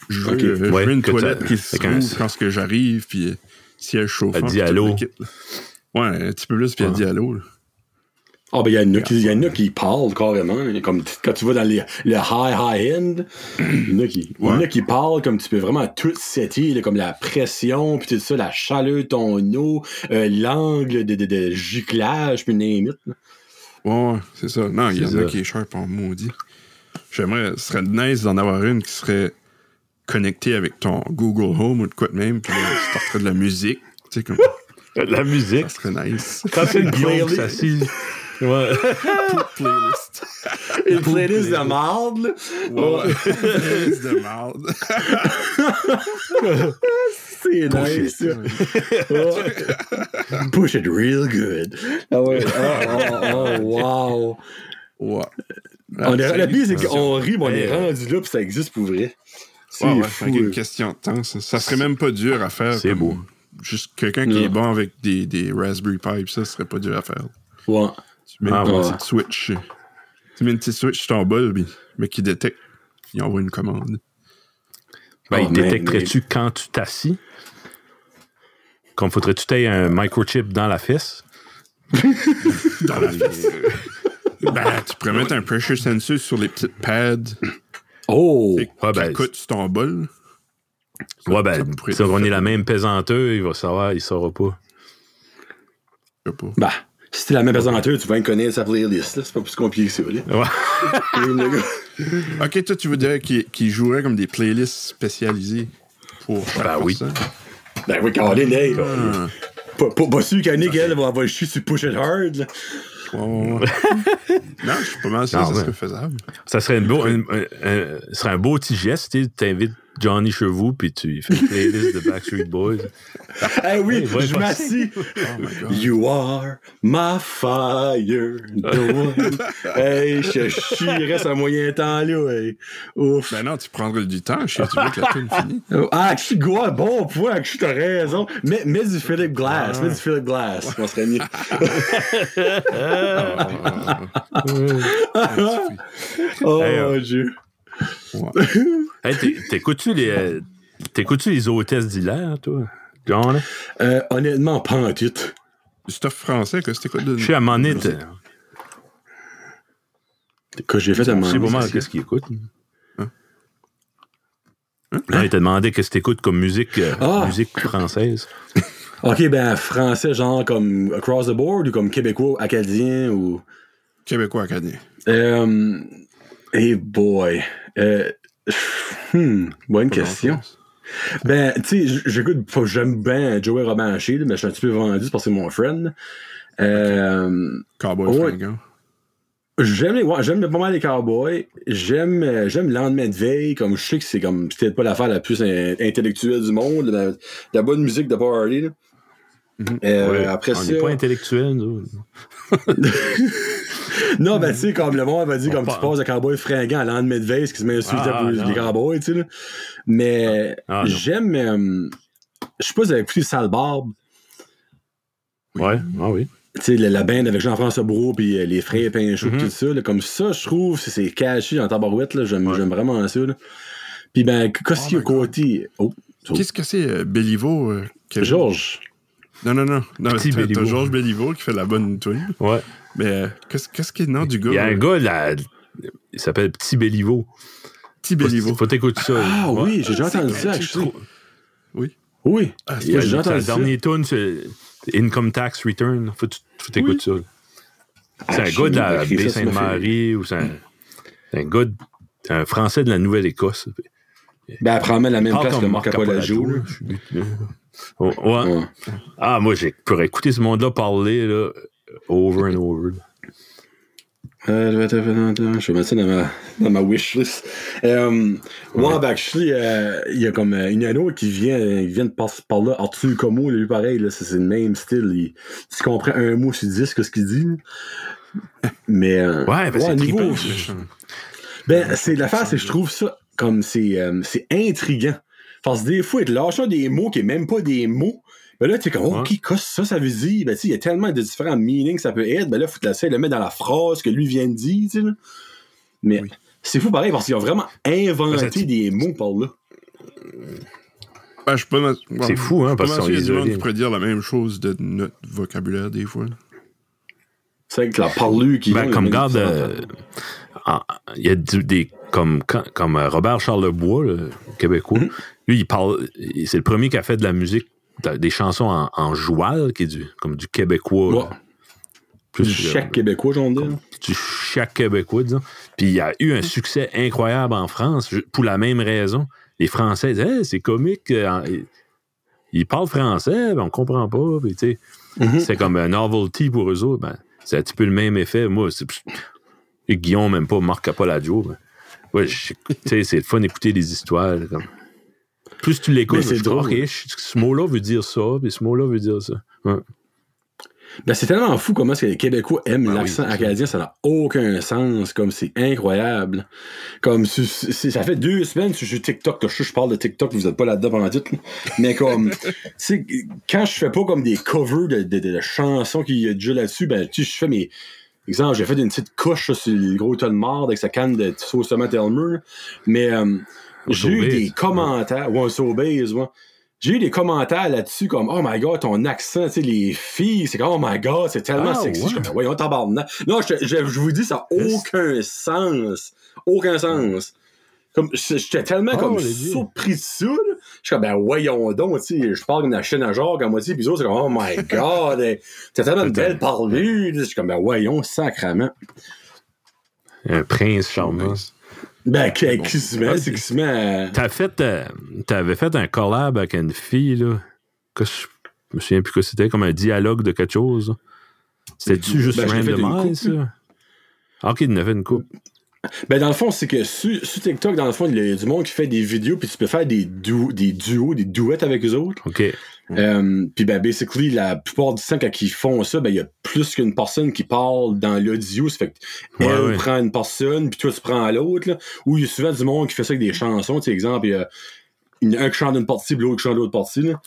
Je veux, Ok. euh, je veux une toilette t'as- qui se rouvre quand que j'arrive, puis euh, siège chauffant. Elle dit puis tout allô. Ouais, un petit peu plus, puis elle dit allô. là. Ah, ben, il y en a qui, parlent carrément. Comme quand tu vas dans les, le high, high end, il y en a qui, parlent comme tu peux vraiment tout setter, comme la pression, puis tout ça, la chaleur de ton eau, euh, l'angle de, de, de giclage, puis name it, là. Ouais, ouais, c'est ça. Non, il y en a qui est sharp en maudit. J'aimerais, ce serait nice d'en avoir une qui serait connectée avec ton Google Home ou de quoi de même, puis là, tu de la musique. Tu sais, comme, La musique. ça serait nice. Quand c'est Guillaume qui playlist. Ouais. Playlist. Une playlist de marde, là. Ouais. Playlist de marde. C'est Push nice, it. ça. Ouais. Push it real good. Ah ouais. Oh, oh, oh, wow. Ouais. On est, la pire, c'est qu'on rit, mais on est rendu là, puis ça existe pour vrai. C'est Ouais, ouais, fou. avec une question de temps. Ça, ça serait même pas dur à faire. C'est beau. Juste quelqu'un qui Ouais. est bon avec des, des Raspberry Pi, ça serait pas dur à faire. Ouais. Tu mets Ah, une ouais. petite switch. Tu mets une petite switch sur ton bol, mais qui détecte. Il envoie une commande. Ben, Oh, il détecterait-tu quand tu t'assis? Comme faudrait-tu t'aies un microchip dans la fesse? Dans la fesse. ben, tu pourrais mettre un pressure sensor sur les petites pads Oh! qui ben, écoute sur ton bol. Ouais, ben, si on est la même pesanteur, il va savoir, il saura pas. Je sais pas. Bah, si t'es la même pesanteur, tu vas bien connaître sa playlist. là. C'est pas plus compliqué que ça. Là. Ouais. Ok, toi, tu voudrais qu'il qu'il jouerait comme des playlists spécialisées pour Ben oui. personne? Ben oui, Colin, hey, là. Ah, Pas, pas, pas sûr qu'Annick, elle, va, va chier sur Push It Hard. là. non, je suis pas mal sûr que ça serait faisable. Ça serait, une beau, un, un- un- ce serait un beau petit geste. Tu t'invites Johnny Chevaux, puis tu fais une playlist de Backstreet Boys. Eh oui, je m'assis. Oh. You are my fire. hey, je chierais à moyen temps, là. Hey. Ouf. Ben non, tu prendrais du temps. Je sais, tu veux que la tune finisse. Ah, je suis quoi, bon point, je t'as raison. Mets, mets du Philip Glass, Ah. mets du Philip Glass, on serait mieux. oh Hey, euh, mon dieu. Ouais. Hey, t'é- t'écoutes-tu les, euh, t'écoutes-tu les hôtesses d'hilaire, toi? John? Euh, honnêtement, pas en tout. Du stuff français, que c'était quoi de. Je suis à mon Que j'ai fait à je mon mal qu'est-ce qu'il écoute. Non, il t'a demandé qu'est-ce que t'écoutes comme musique, euh, Ah! musique française. Ok, ben français, genre comme across the board ou comme québécois, acadien ou. Québécois acadien. Euh. Hey boy. Euh. Hmm, bonne question. Ben, tu sais, j'écoute, j'aime bien Joey Robin là, mais je suis un petit peu vendu parce que c'est mon friend. Euh, Cowboy Ouais. fringant. j'aime les, ouais, j'aime pas mal les cowboys. J'aime, euh, j'aime le lendemain de veille, comme je sais que c'est comme, peut-être pas l'affaire la plus in- intellectuelle du monde, la, la bonne musique de party, là. Euh, Ouais, après on ça. pas intellectuel, nous. Non, ben, tu sais, comme le monde va dire, comme tu passes de cowboy fringant à lendemain de veille, ce qui se met insulté Ah, les cowboys, tu sais, là. Mais, Ah, non. j'aime, euh, je sais pas si vous avez écouté Sale Barbe. Ouais, ah oui. tu sais, la, la bande avec Jean-François Bourreau puis euh, les frères Pinchot, Mhm. tout ça, là, comme ça, je trouve, c'est- c'est caché en tabarouette, là, j'aime Ouais. j'aime vraiment ça, là. Puis ben, qu'est-ce qu'il y a côté... Oh, Qu'est-ce que c'est, euh, Béliveau? euh? Georges. Non, non, non. non t'as-. Georges Béliveau qui fait la bonne tune. Ouais. Mais euh, qu'est-ce qu'est-ce qui est le nom du gars? Il y a un gars, là, il s'appelle Petit Béliveau. Petit Béliveau. faut t'écouter ça. Ah Ouais. oui, j'ai déjà entendu ça, Oui. Oui, Ah, Il y a déjà entendu ça. tune, c'est Income Tax Return. Faut t'écoutes ça. C'est un Ah, gars de la baie Sainte-Marie ou c'est un, c'est un gars, de- un Français de la Nouvelle-Écosse. Ben, apparemment, la même place que Marc suis- Oh, ouais. Ouais. Ah, moi, j'ai pourrais écouter ce monde-là parler là, over and over. Euh, je vais mettre ça dans ma, dans ma wishlist. Euh, ouais, ben, actually, euh, il y a comme euh, une autre qui vient, vient de passer par là. Arthur Como, lui, pareil, là, c'est c'est le même style. Il, tu comprends un mot sur dix que ce qu'il dit? Mais, euh, Ouais, ben, c'est niveau, trippant, ben, c'est l'affaire, c'est que je trouve ça comme c'est euh, c'est intriguant. Parce que des fois, il te lâche des mots qui est même pas des mots. Ben là, tu es comme. OK, qu'est-ce que ça, ça veut dire? Ben, tu sais, il y a tellement de différents meanings que ça peut être. Ben là, faut que tu le mettre dans la phrase que lui vient de dire, tu sais. Mais Oui. c'est fou pareil parce qu'ils ont vraiment inventé Ben, des mots par là. Ben, je suis pas mal- C'est fou, hein, parce qu'il y a qui pourrait dire la même chose de notre vocabulaire des fois. C'est que la parlue qui Ben, comme garde, euh, il y a du- des. Comme, comme euh, Robert Charlebois, le Québécois, Mhm. lui, il parle. C'est le premier qui a fait de la musique, de- des chansons en, en joual, qui est du, comme du québécois. Ouais. là. Plus, du chaque Québécois, j'en dis. Du chaque Québécois, disons. Puis il y a eu un succès incroyable en France pour la même raison. Les Français disent c'est comique. Euh, ils parlent français, mais on comprend pas. Mm-hmm. C'est comme un novelty pour eux autres. Ben, c'est un petit peu le même effet. Moi, Guillaume, même pas, Marc Capoladio. Ben, ouais, c'est le fun d'écouter des histoires. Comme. Plus tu l'écoutes, c'est drôle. ce mot-là veut dire ça, puis ce mot-là veut dire ça. Ben, c'est tellement fou comment que les Québécois aiment ben l'accent acadien, ça n'a aucun sens, comme c'est incroyable. Comme ça fait deux semaines que je suis TikTok, je, je parle de TikTok, vous êtes pas là-dedans pendant tout, mais comme quand je fais pas comme des covers de, de, chansons qui y déjà là-dessus, ben tu je fais mes. Exemple, j'ai fait une petite couche sur le gros tonne de marde avec sa canne de sauce tomate Elmer, mais euh, j'ai eu des commentaires, ou un moi j'ai eu des commentaires là-dessus comme Oh my god, ton accent, tu sais, les filles, c'est comme Oh my god, c'est tellement ah, sexy. Je comme Voyons, Non, je, je, je, vous dis, ça n'a aucun sens. Aucun sens. Comme, j'étais tellement oh, comme surpris de ça. Je suis comme, ben voyons donc, tu sais, je parle d'une chaîne à genre à moitié, puis c'est comme, oh my god, t'as tellement une belle parlure. Je suis comme, ben voyons, sacrement. Un prince charmant. Ben, quasiment, c'est quasiment. T'as fait, euh, t'avais fait un collab avec une fille, là. Que je me souviens plus que c'était, comme un dialogue de quelque chose. C'était-tu juste ben, random ça? Ah, ok, il en avait une coupe. Ben, dans le fond, c'est que sur, TikTok, dans le fond, il y a du monde qui fait des vidéos, puis tu peux faire des, des duos, des duets avec eux autres. OK. Euh, puis ben, basically, la plupart du temps, quand ils font ça, ben, il y a plus qu'une personne qui parle dans l'audio. Ça fait que elle prend une personne, puis toi, tu prends l'autre. Ou il y a souvent du monde qui fait ça avec des chansons. Tu sais, exemple, il y a un qui chante d'une partie, puis l'autre qui chante l'autre partie. Là.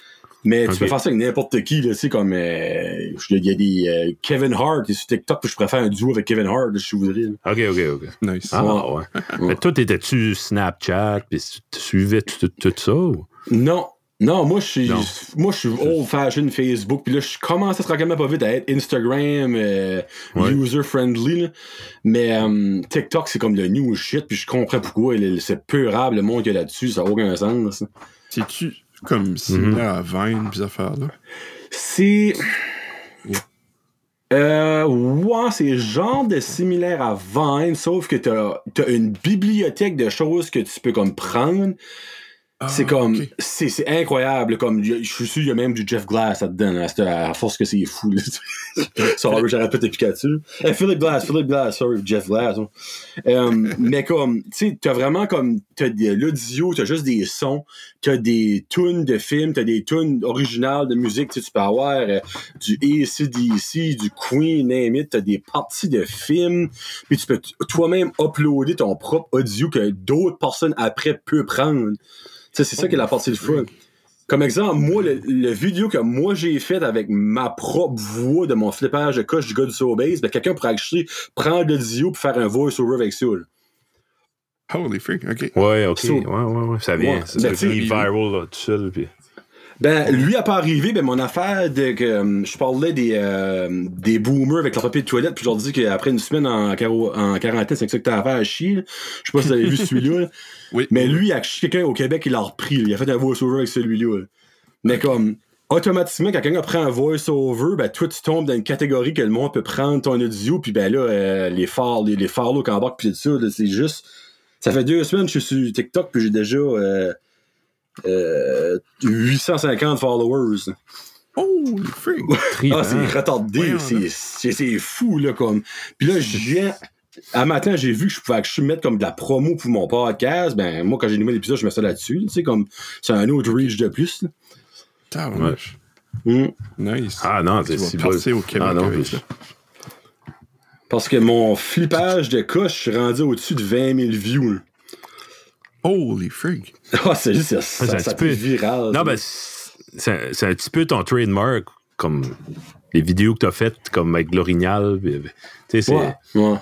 Mais tu peux faire ça avec n'importe qui, là, tu sais, comme, euh, il y a des, euh, Kevin Hart, sur TikTok, puis je préfère un duo avec Kevin Hart, si je voudrais. OK, OK, OK. Nice. Ah, ouais. Mais toi, t'étais-tu Snapchat, puis tu suivais tout, tout, ça, ou? Non, non, moi je suis moi je suis old fashioned Facebook puis là je commence à se tranquillement pas vite à être Instagram euh, user friendly mais TikTok c'est comme le new shit puis je comprends pourquoi c'est peurable le monde qu'il y a là-dessus ça n'a aucun sens. C'est-tu comme similaire à Vine, ces affaires-là? C'est. Euh, ouais, c'est genre de similaire à Vine, sauf que t'as as une bibliothèque de choses que tu peux comme prendre, c'est ah, comme, c'est incroyable. Comme, je suis sûr, il y a même du Jeff Glass là-dedans, à, force que c'est fou. sorry, j'arrête pas de Pikachu. Hey, Philip Glass, Philip Glass, sorry, Jeff Glass. Hein. Um, mais comme, tu sais, t'as vraiment comme, t'as l'audio, t'as juste des sons, t'as des tunes de films, t'as des tunes originales de musique, tu peux avoir euh, du ACDC, du Queen, name it, t'as des parties de films, puis tu peux toi-même uploader ton propre audio que d'autres personnes après peuvent prendre c'est ça qui est la partie de fun. Comme exemple, moi, le, vidéo que moi j'ai fait avec ma propre voix de mon flippage de coche du gars du Sobase, ben quelqu'un pourrait acheter, prendre l'audio pour faire un voice-over avec ça. Holy freak, ok. Ouais, ok. ouais, ouais, ouais. Ça vient. ça ben, devient viral là, tout seul. Puis... Ben, lui a pas arrivé, ben mon affaire de que euh, je parlais des, euh, des boomers avec leur papier de toilette, puis je leur dis qu'après une semaine en, en quarantaine, c'est ça que t'as affaire à chier. Je sais pas si vous avez vu celui-là. Oui. Mais lui, quelqu'un au Québec, il l'a repris. Il a fait un voice-over avec celui-là. Mais comme automatiquement, quand quelqu'un prend un voice-over, ben toi tu tombes dans une catégorie que le monde peut prendre ton audio, puis ben là, euh, les phares, les, les phares là, bas, puis tout ça, c'est juste. Ça fait deux semaines que je suis sur TikTok, puis j'ai déjà euh, 850 euh, followers. Oh, freak! ah, c'est retardé, c'est fou, là, comme. Puis là, je viens. À matin, j'ai vu que je pouvais que je mettre comme de la promo pour mon podcast. Ben, moi, quand j'ai nommé l'épisode, je mets ça là-dessus. Tu sais, comme, c'est un autre reach de plus. T'as mm. Nice. Ah non, c'est si passer au Québec ah, non, Parce que mon flippage de coche, je suis rendu au-dessus de 20 000 views. Holy freak! oh, c'est juste ça, ça, peu viral. Non, ben, c'est un petit peu ton trademark, comme les vidéos que tu as faites, comme avec L'Orignal. Tu sais, c'est. Ouais, ouais.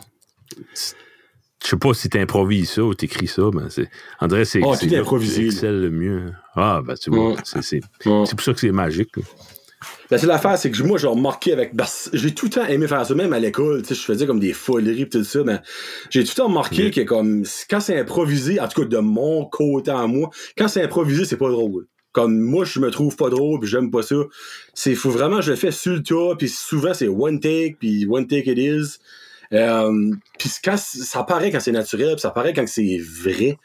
Je sais pas si tu improvises ça ou tu écris ça, mais c'est. André, c'est. Oh, c'est improvisé. le mieux. Ah, ben, tu vois, c'est pour ça que c'est magique. Ben, c'est l'affaire, c'est que moi, j'ai remarqué avec. j'ai tout le temps aimé faire ça, même à l'école, tu sais, je faisais comme des foleries et tout ça, mais j'ai tout le temps remarqué que comme quand c'est improvisé, en tout cas de mon côté à moi, quand c'est improvisé, c'est pas drôle. Comme moi, je me trouve pas drôle, puis j'aime pas ça. C'est faut vraiment, je le fais sur le tas, puis souvent c'est one take, puis one take it is. Euh, puis quand ça paraît quand c'est naturel, puis ça paraît quand c'est vrai.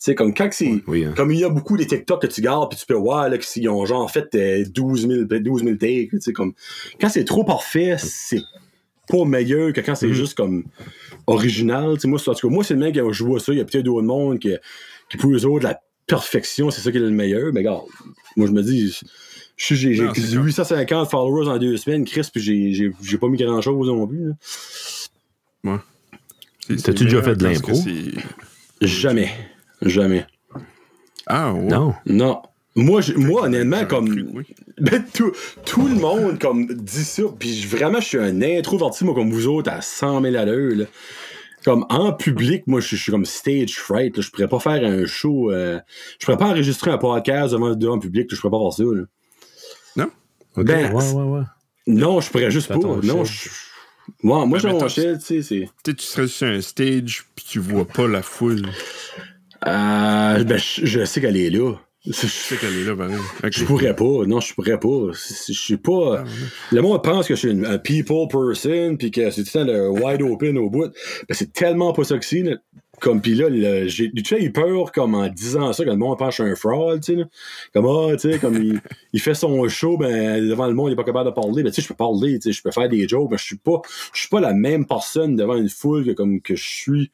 C'est comme quand c'est. Oui, hein. Comme il y a beaucoup des TikTok que tu gardes, puis tu peux voir là, qu'ils ont genre fait euh, 12 000, 12 000 takes. tu sais, Comme, quand c'est trop parfait, c'est pas meilleur que quand c'est Mhm. juste comme original. Tu sais, moi, c'est- en tout cas, moi, c'est le mec qui je vois ça. Il y a peut-être d'autres monde qui, qui pour eux autres, la perfection, c'est ça qui est le meilleur. Mais regarde, moi, je me dis, j'ai j'ai Non, c'est sûr. 850 followers en deux semaines, Chris, puis j'ai- j'ai j'ai pas mis grand chose non plus. là. C'est T'as-tu déjà fait de l'impro? Jamais. Jamais. Ah, ouais. Non. Non. Moi, je- moi honnêtement, comme. cru, oui. Ben, tout, tout le monde comme dit ça, puis je- vraiment, je suis un introverti, moi, comme vous autres, à 100 000 à l'heure. là. Comme en public, moi, je, je suis comme stage fright. là. Je pourrais pas faire un show. euh, je pourrais pas enregistrer un podcast devant, devant le public. là. Je pourrais pas faire ça. là. OK. Ben, ouais, ouais, ouais. Non, je pourrais juste pas. Non, je. Ouais, moi, Ben, j'ai mon. Tu sais, tu serais sur un stage, puis tu vois pas la foule. Euh, ben, je, je sais qu'elle est là. Tu sais qu'elle est là, pareil. Ok. Je pourrais pas. Non, je pourrais pas. Je suis pas. Ah. Le monde pense que je suis une- un people person, puis que c'est tout le temps le wide open au bout. Ben, c'est tellement pas ça que c'est. Comme, pis là, j'ai tu sais, eu peur, comme en disant ça, que le monde pense que je suis un fraud, tu sais. Comme, ah, tu sais, comme il, il fait son show, ben, devant le monde, il est pas capable de parler. Ben, tu sais, je peux parler, tu sais, je peux faire des jokes, mais je suis pas, je suis pas la même personne devant une foule que, comme, que je suis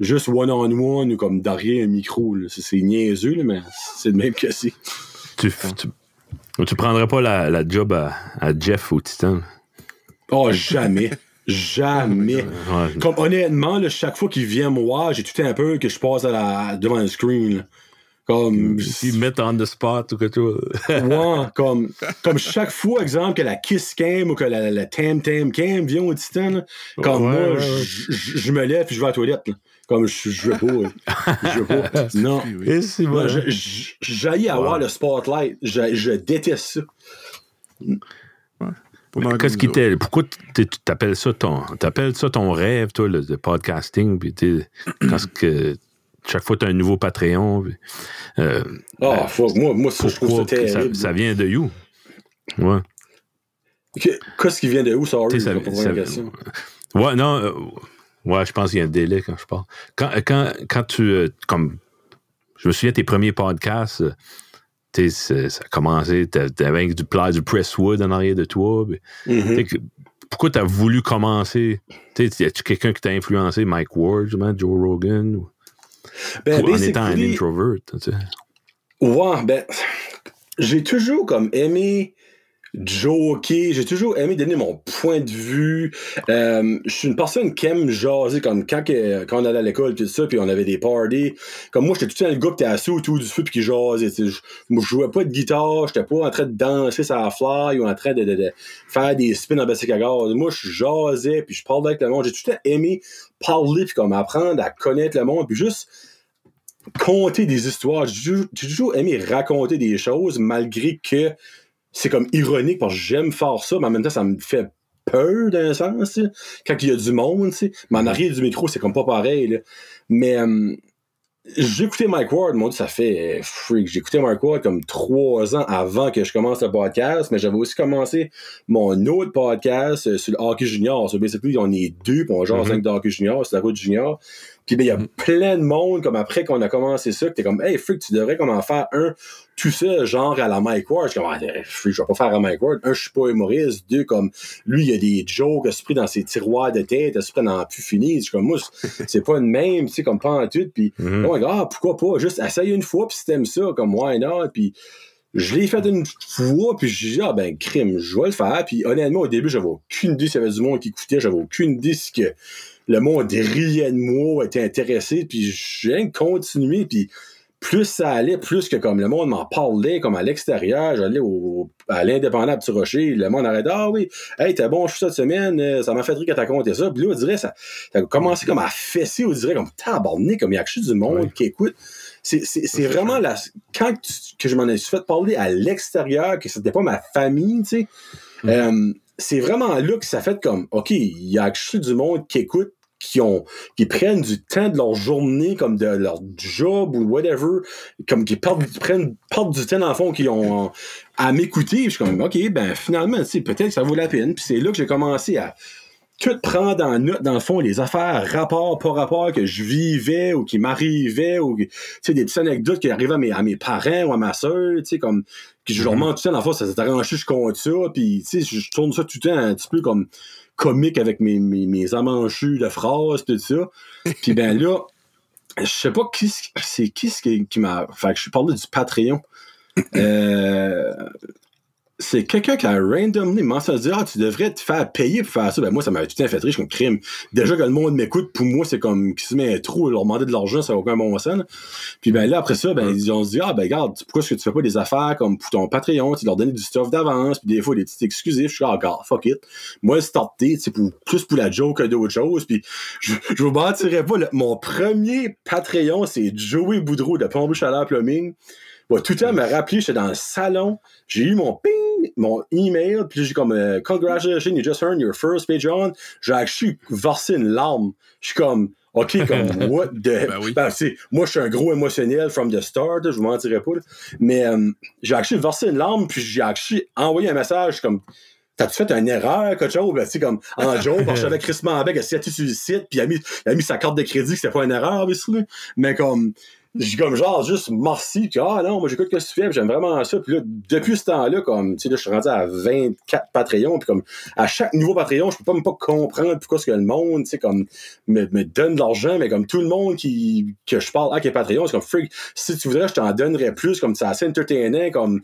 juste one-on-one ou comme derrière un micro, là. C'est niaiseux, là, mais c'est le même que c'est. Tu, tu, tu prendrais pas la, la job à, à Jeff au Titan? Oh, jamais. Jamais. Comme honnêtement, là, chaque fois qu'il vient me voir, j'ai tout un peu que je passe à la, devant un screen. là. Comme. S'ils mettent on the spot ou quelque chose. Ouais, comme, comme chaque fois, exemple, que la Kiss Cam ou que la, la Tam Tam Cam vient au Titan, là, comme Ouais, moi, ouais, ouais. je- me lève et je vais à la toilette. là. Comme je, je veux pas. Je veux pas. Non. Oui, Moi, J'haïs avoir le spotlight. Je, je déteste ça. Qu'est-ce qui t'est. Pourquoi tu t'appelles ça ton. T'appelles ça ton rêve, toi, le, le podcasting, puis quand ce que. Chaque fois, tu as un nouveau Patreon. euh, Ah, fuck, moi, moi ça, je trouve ça vient de you? Ouais. Que- Qu'est-ce qui vient de où, ça- comprends ça-. Ouais, non. euh, ouais, je pense qu'il y a un délai quand je parle. Quand, quand, quand tu. euh, comme. Je me souviens, tes premiers podcasts, euh, ça a commencé, t'a- t'avais du plat du Presswood en arrière de toi. Mhm. que- pourquoi tu as voulu commencer? Tu sais, y a-tu quelqu'un qui t'a influencé? Mike Ward, Joe Rogan? ou- Ben, en étant un introvert? tu sais? Ouais, ben, j'ai toujours comme aimé joker, j'ai toujours aimé donner mon point de vue. Euh, je suis une personne qui aime jaser, comme quand, quand on allait à l'école, tout ça, puis on avait des parties. Comme moi, j'étais tout le temps le gars qui était assis autour du feu puis qui jasait. Je, moi, je jouais pas de guitare, j'étais pas en train de danser sur la fly ou en train de, de- de faire des spins en bicycle à gaz. Moi, je jasais, puis je parlais avec le monde. J'ai tout le temps aimé parler, puis comme apprendre à connaître le monde, puis juste conter des histoires. J'ai toujours- aimé raconter des choses, malgré que c'est comme ironique, parce que j'aime faire ça, mais en même temps, ça me fait peur d'un sens, quand il y a du monde. Mais en arrière du micro, c'est comme pas pareil, là. Mais euh, j'ai écouté Mike Ward, mon Dieu, ça fait freak. J'ai écouté Mike Ward comme trois ans avant que je commence le podcast, mais j'avais aussi commencé mon autre podcast euh, sur le hockey junior. So basically, on est deux, puis on genre Mhm. 5 de hockey junior, c'est la route junior. Puis ben, il y a plein de monde, comme après qu'on a commencé ça, que t'es comme, hey, freak, tu devrais comme en faire un tout ça, genre à la Mike Ward. Je suis comme, ah, je vais pas faire à Mike Ward. Un, je suis pas humoriste. Deux, comme, lui, il y a des jokes pris dans ses tiroirs de tête, pris dans plus fini. Je suis comme, moi, c'est- pas le même, tu sais, comme pas en tout. Puis, oh my God, pourquoi pas? Juste essaye une fois, puis si t'aimes ça, comme, why not? Puis, je l'ai fait une fois, puis j'ai dit, ah ben, crime, je vais le faire. Puis honnêtement, au début, j'avais aucune idée s'il y avait du monde qui écoutait, j'avais aucune idée si que le monde riait de moi, était intéressé, puis j'ai que continué, puis plus ça allait, plus que comme le monde m'en parlait, comme à l'extérieur, j'allais à l'indépendant Petit Rocher, le monde arrêtait, ah oui, hey, t'es bon, je suis cette semaine, euh, ça m'a fait rire quand t'as compté ça, puis là, on dirait, ça, ça a commencé comme à fesser, on dirait, comme tabarnak, comme il y a que du monde qui écoute. C'est, c'est, c'est vraiment la, quand tu- que je m'en ai fait parler à l'extérieur, que c'était pas ma famille, tu sais, Mm. euh, c'est vraiment là que ça fait comme, OK, il y a que du monde qui écoute qui ont qui prennent du temps de leur journée comme de leur job ou whatever comme qui perdent, prennent perdent du temps dans le fond qui ont à m'écouter. Je suis comme ok ben finalement peut-être que ça vaut la peine. Puis c'est là que j'ai commencé à tout prendre dans note, dans le fond, les affaires, rapport par rapport que je vivais ou qui m'arrivaient ou, tu sais, des petites anecdotes qui arrivaient à mes, à mes parents ou à ma soeur, tu sais, comme, que je leur montre tout le temps, dans le fond, ça s'est arrangé, je compte ça, puis, tu sais, je tourne ça tout le temps un petit peu comme comique avec mes, mes, mes amanchus de phrases, tout ça. Puis ben là, je sais pas qui c'est qui, qui, qui m'a. Fait que je suis parlé du Patreon. Euh, c'est quelqu'un qui a randomly à dire Ah, tu devrais te faire payer pour faire ça. Ben moi, ça m'a tout fait rire, comme crime. Déjà que le monde m'écoute, pour moi, c'est comme qui se met un trou, leur demander de l'argent, ça n'a aucun bon sens. Puis ben là, après ça, ben, ils ont dit Ah ben regarde, pourquoi est-ce que tu fais pas des affaires comme pour ton Patreon, tu leur donner du stuff d'avance, puis des fois des petits exclusifs. Je suis ah, regarde, fuck it. Moi, starter, c'est pour plus pour la joke que d'autres choses. Puis je, je vous mentirais pas, mon premier Patreon, c'est Joey Boudreau de Pompe Chaleur Plumbing. Tout le temps me rappeler, j'étais dans le salon, j'ai eu mon ping, mon email, puis j'ai comme euh, Congratulations, you just earned your first page on. J'ai actually versé une larme. Je suis comme OK, comme what the. ben oui. ben, moi, je suis un gros émotionnel from the start, je vous mentirais pas. Mais euh, j'ai actually versé une larme, puis j'ai actually envoyé un message comme T'as-tu fait une erreur, quelque chose? Ben, comme en Joe, parce que j'avais Chris Manbeck a signé sur le site, puis il a mis, il a mis sa carte de crédit, que c'était pas une erreur. Mais comme, j'ai comme genre juste merci puis ah non moi j'écoute que tu fais j'aime vraiment ça. Puis là depuis ce temps-là comme tu sais là je suis rendu à 24 Patreons puis comme à chaque nouveau Patreon je peux pas même pas comprendre pourquoi ce que le monde tu sais comme me, me donne de l'argent mais comme tout le monde qui que je parle à qui est Patreon c'est comme freak si tu voudrais je t'en donnerais plus comme c'est assez entertainant comme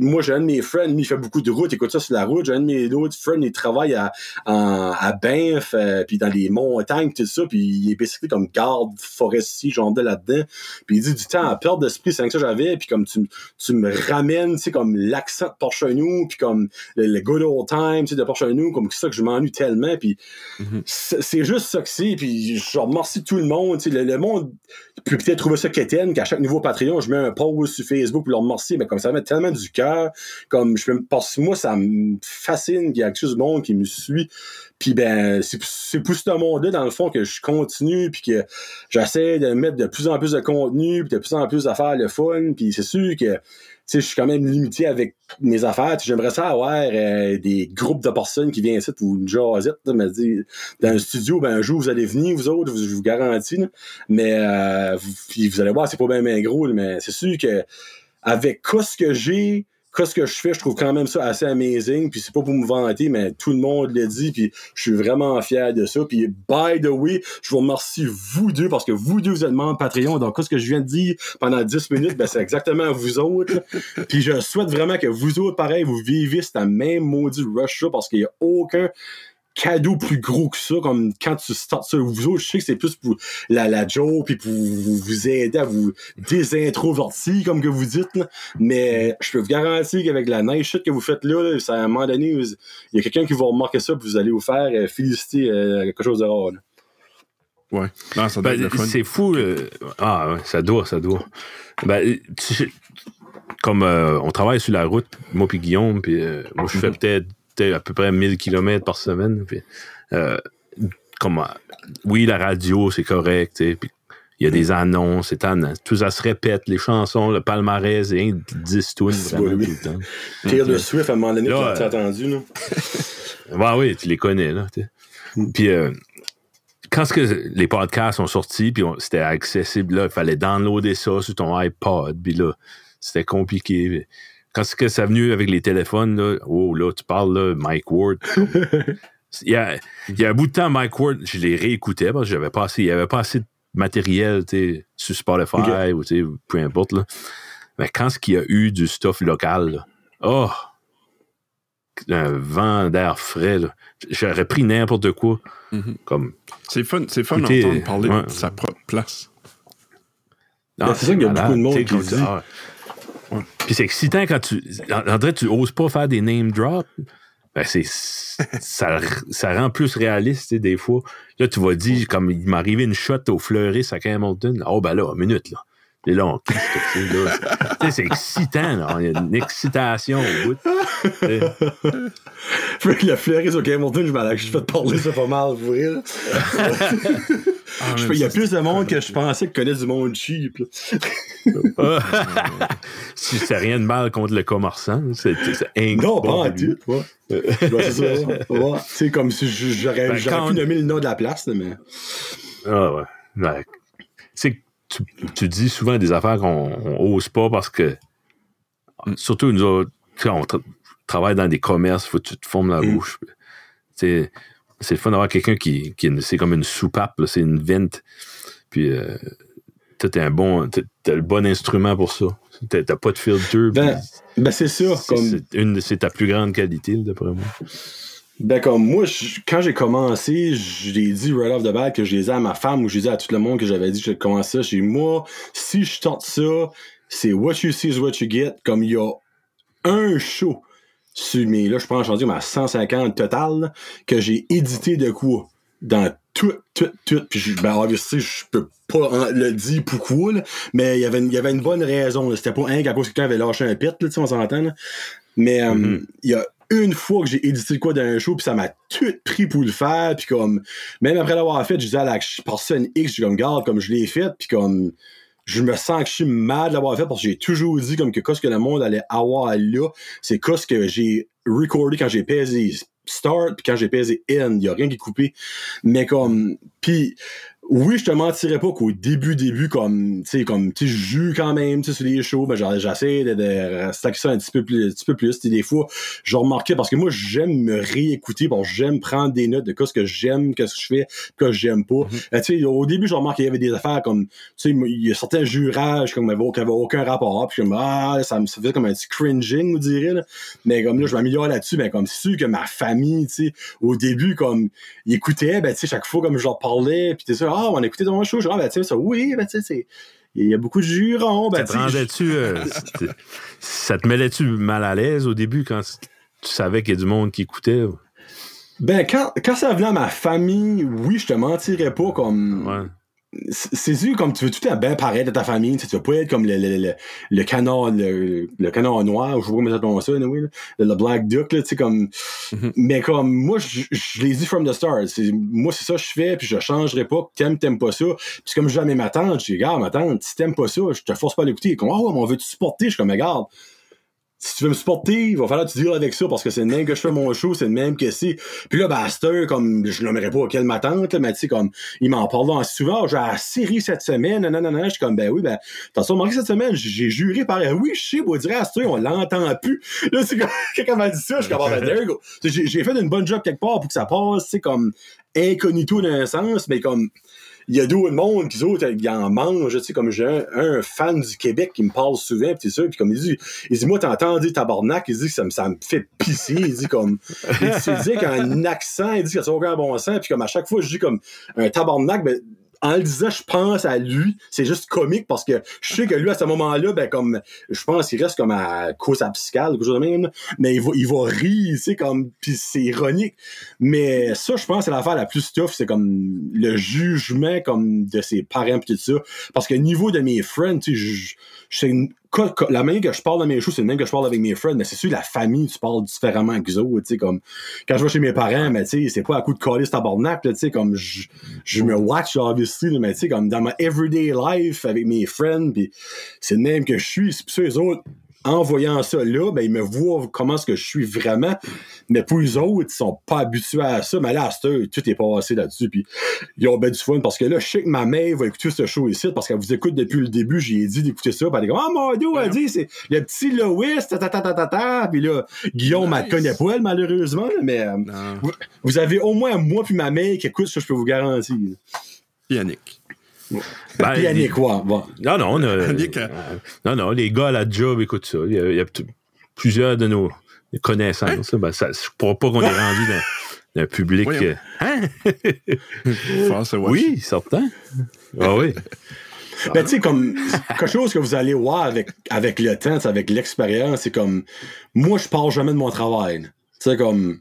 moi j'ai un de mes friends lui il fait beaucoup de route écoute ça sur la route j'ai un de mes autres friends il travaille à en, à Banff euh, puis dans les montagnes tout ça puis il est basically comme garde forestier genre de là-dedans puis il dit du temps à perdre d'esprit, c'est que ça j'avais, puis comme tu, tu me ramènes, tu sais, comme l'accent de Porchenou, puis comme le, good old time, tu sais, de Porchenou, comme ça que je m'ennuie tellement, puis mm-hmm. c'est juste ça que c'est, puis je remercie tout le monde, tu sais, le, monde peut peut-être trouver ça quétaine, qu'à chaque nouveau Patreon, je mets un post sur Facebook pour leur remercier, mais comme ça met tellement du cœur, comme je que moi, ça me fascine qu'il y a quelque chose de monde qui me suit, puis ben, c'est pour ce monde-là, dans le fond, que je continue, puis que j'essaie de mettre de plus en plus de contenu, puis de plus en plus d'affaires le fun, puis c'est sûr que je suis quand même limité avec mes affaires. J'aimerais ça avoir euh, des groupes de personnes qui viennent ici pour une jasette, me dire dans un studio, ben un jour vous allez venir, vous autres, je vous garantis. Mais euh, vous, vous allez voir, c'est pas bien, bien gros, mais c'est sûr que avec quoi ce que j'ai, ce que je fais, je trouve quand même ça assez amazing. Puis c'est pas pour me vanter, mais tout le monde le dit. Puis je suis vraiment fier de ça. Puis by the way, je vous remercie vous deux parce que vous deux, vous êtes membres Patreon. Donc, ce que je viens de dire pendant 10 minutes, ben, c'est exactement vous autres. puis je souhaite vraiment que vous autres, pareil, vous vivez cette même maudit rush parce qu'il n'y a aucun cadeau plus gros que ça, comme quand tu starts ça. Vous autres, je sais que c'est plus pour la, la joke, puis pour vous, aider à vous désintrovertir, comme que vous dites, mais je peux vous garantir qu'avec la nice shit que vous faites là, ça, à un moment donné, il y a quelqu'un qui va remarquer ça, puis vous allez vous faire euh, féliciter euh, quelque chose de rare. Ouais. Ben, c'est fou. Euh, ah, ouais, ça doit, ça doit. Ben, comme on travaille sur la route, moi puis Guillaume, puis moi je fais mhm. peut-être à peu près 1000 km par semaine. Puis, euh, comme, oui, la radio, c'est correct. Puis, il y a des annonces, Tout ça se répète, les chansons, le palmarès, et 10 tunes vraiment tout le temps. De Swift, à un moment donné, tu as entendu, non? bah oui, tu les connais, là. Puis, euh, quand que les podcasts sont sortis, puis c'était accessible, là, il fallait downloader ça sur ton iPod, puis là, c'était compliqué. Quand c'est que ça venu avec les téléphones, là, oh là, tu parles là, Mike Ward. il, y a, il y a un bout de temps, Mike Ward, je l'ai réécouté parce que j'avais pas assez, il n'y avait pas assez de matériel sur Spotify ou peu importe. Là. Mais quand ce qu'il y a eu du stuff local, là, oh, un vent d'air frais, j'aurais pris n'importe quoi. Mm-hmm. comme, c'est fun, c'est fun d'entendre parler de sa propre place. Ben, c'est ça qu'il y a beaucoup de monde qui dit. Ah, puis c'est excitant quand tu. André, tu oses pas faire des name drops. Ben c'est, ça, ça rend plus réaliste, des fois. Là, tu vas dire, comme il m'est arrivé une shot au fleuriste à Hamilton. Oh, ben là, une minute, là. Et là, on kiss, tu sais, là. Tu sais, c'est excitant, là. Il y a une excitation au bout. Tu sais. Fait que le fleuriste au Hamilton, je m'en ai fait parler ça pas mal, vous là. Ah, Je fais, Il y a plus de c'est- monde que je pensais que connaît du monde cheap, si c'est rien de mal contre le commerçant, c'est c'est Non, pas en tout, c'est. C'est comme si j'aurais Ben, pu on- nommer le nom de la place, là, mais. Ah ouais. Ouais. C'est que tu, tu dis souvent des affaires qu'on on ose pas parce que, surtout nous autres, on tra- travaille dans des commerces, faut que tu te formes la Mm. bouche. C'est le fun d'avoir quelqu'un qui, qui est- c'est comme une soupape, c'est une vente. Puis, euh, un bon, t'as t'as le bon instrument pour ça. T'as pas de filter. Ben, Ben, c'est ça, c'est- comme. ta plus grande qualité, d'après moi. Ben, comme moi, je- quand j'ai commencé, je l'ai dit right off the bat que je les ai à ma femme ou je les ai à tout le monde que j'avais dit que je commençais ça. Chez moi, si je tente ça, c'est what you see is what you get. Comme il y a un show sur mes, là, je pense, j'en dis à 150 total, que j'ai édité de quoi? Dans tout, tout, tout. Puis, je- ben, obviously, je peux pas le dire pourquoi, là, mais il y avait une, il y avait une bonne raison. C'était pas un qu'à cause que quelqu'un avait lâché un pit, là, tu sais, on s'entend. Mais euh, Mhm. il y a une fois que j'ai édité quoi dans un show, puis ça m'a tout pris pour le faire, puis comme, même après l'avoir fait, je disais à la personne X, je comme, garde, comme je l'ai fait, puis comme, je me sens que je suis mal de l'avoir fait parce que j'ai toujours dit comme que qu'est-ce que le monde allait avoir là, c'est qu'est-ce que j'ai recordé quand j'ai pesé start puis quand j'ai pesé end, il y a rien qui est coupé. Mais comme puis oui, je te mentirais pas qu'au début début comme tu sais comme tu sais je joue quand même tu sais sur les shows, ben j'essaie de, de stacker ça un petit peu plus un petit peu plus, Tu sais, des fois je remarquais parce que moi j'aime me réécouter parce que j'aime prendre des notes de qu'est-ce que j'aime, qu'est-ce que je fais, qu'est-ce que j'aime pas. Euh, tu sais au début je remarquais qu'il y avait des affaires comme tu sais, il y a certains jurages comme qui avaient aucun rapport, puis comme ah, ça me ça faisait comme un petit cringing, on dirait. Là. Mais comme là, je m'améliore là-dessus, mais comme c'est sûr que ma famille, tu sais, au début, comme ils écoutaient, ben tu sais, chaque fois comme je leur parlais, puis t'es sûr, ah, on écoutait dans un show, genre, ah, ben tu sais, ça, oui, ben tu sais, c'est. Il y a beaucoup de jurons, ben ça tu te rendait-tu. euh, ça te mêlait-tu mal à l'aise au début quand tu savais qu'il y a du monde qui écoutait? Ben, quand, quand ça venait à ma famille, oui, je te mentirais pas comme. Ouais. C'est sûr, comme tu veux tout à bien paraître de ta famille, tu vas pas être comme le, le, le, le canard, le, le canard noir, ou je sais pas comment ça tombe ça, anyway, là, le, Black Duck, là, tu sais, comme. Mhm. Mais comme, moi, je, je l'ai dit from the start. c'est- Moi, c'est ça que je fais, puis je changerai pas. T'aimes, t'aimes pas ça. Puis comme jamais ma tante, je dis, regarde, ma tante, si t'aimes pas ça, je te force pas à l'écouter. Comme, oh, mais on veut te supporter? Je suis comme, regarde, si tu veux me supporter, il va falloir que tu deals avec ça parce que c'est le même que je fais mon show, c'est le même que c'est. Puis là, Baster, comme je nommerais pas quelle ma tante, là, mais tu sais, comme il m'en parle souvent, j'ai la série cette semaine, non, non, non, je suis comme ben oui, ben, t'as remarqué cette semaine, j'ai juré par oui, je sais, on dirait Astor, on l'entend plus. Là, c'est comme quelqu'un m'a dit ça, je suis comme ah, ben go. J'ai fait une bonne job quelque part pour que ça passe, c'est comme incognito d'un sens, mais comme il y a d'autres monde qui autres ils en mangent, tu sais, comme j'ai un, un fan du Québec qui me parle souvent, c'est ça, puis comme il dit, il dit, moi, t'entends dire tabarnak, il dit que ça me, ça me fait pisser, il dit comme, il dit, dit qu'un accent, il dit que ça n'a aucun bon sens, puis comme à chaque fois, je dis comme un tabarnak, ben, en le disant, je pense à lui. C'est juste comique parce que je sais que lui, à ce moment-là, ben, comme, je pense qu'il reste comme à cause abscale quelque chose de même, mais il va, il va rire, tu sais, comme, pis c'est ironique. Mais ça, je pense, c'est l'affaire la plus tough, c'est comme le jugement, comme, de ses parents pis tout ça. Parce que niveau de mes friends, tu sais, je, je la manière que je parle dans mes shows, c'est le même que je parle avec mes friends, mais c'est sûr, la famille, tu parles différemment que autres, tu sais, comme, quand je vais chez mes parents, mais tu sais, c'est pas à coup de coller tabarnak, tu sais, comme, je, me watch, obviously, mais tu sais, comme, dans ma everyday life, avec mes friends, pis c'est le même que je suis, c'est ça, les autres, en voyant ça là, ben, ils me voient comment est-ce que je suis vraiment. Mais pour les autres, ils sont pas habitués à ça. Mais là, à cette tout est passé là-dessus. Puis ils ont ben du fun parce que là, je sais que ma mère va écouter ce show ici parce qu'elle vous écoute depuis le début. J'ai dit d'écouter ça. Puis elle est comme, ah, mon Dieu, elle dit, c'est le petit Lois, ta ta ta ta ta ta. Puis là, Guillaume, elle Nice. connaît pas, elle, malheureusement. Mais euh, vous avez au moins moi puis ma mère qui écoute ça, je peux vous garantir. Yannick. Ben, Puis Yannick, quoi? Bon. Non, non, Yannick, euh, non, non, les gars à la job écoutent ça. Il y a, il y a t- plusieurs de nos connaissances. Ben, ça, je ne crois pas qu'on est rendu dans, dans un public. Euh, Hein? Force Watch. Oui, certain. Ah oui. Ben, tu sais, comme, quelque chose que vous allez voir avec, avec le temps, avec l'expérience, c'est comme, moi, je parle jamais de mon travail. Tu sais, comme,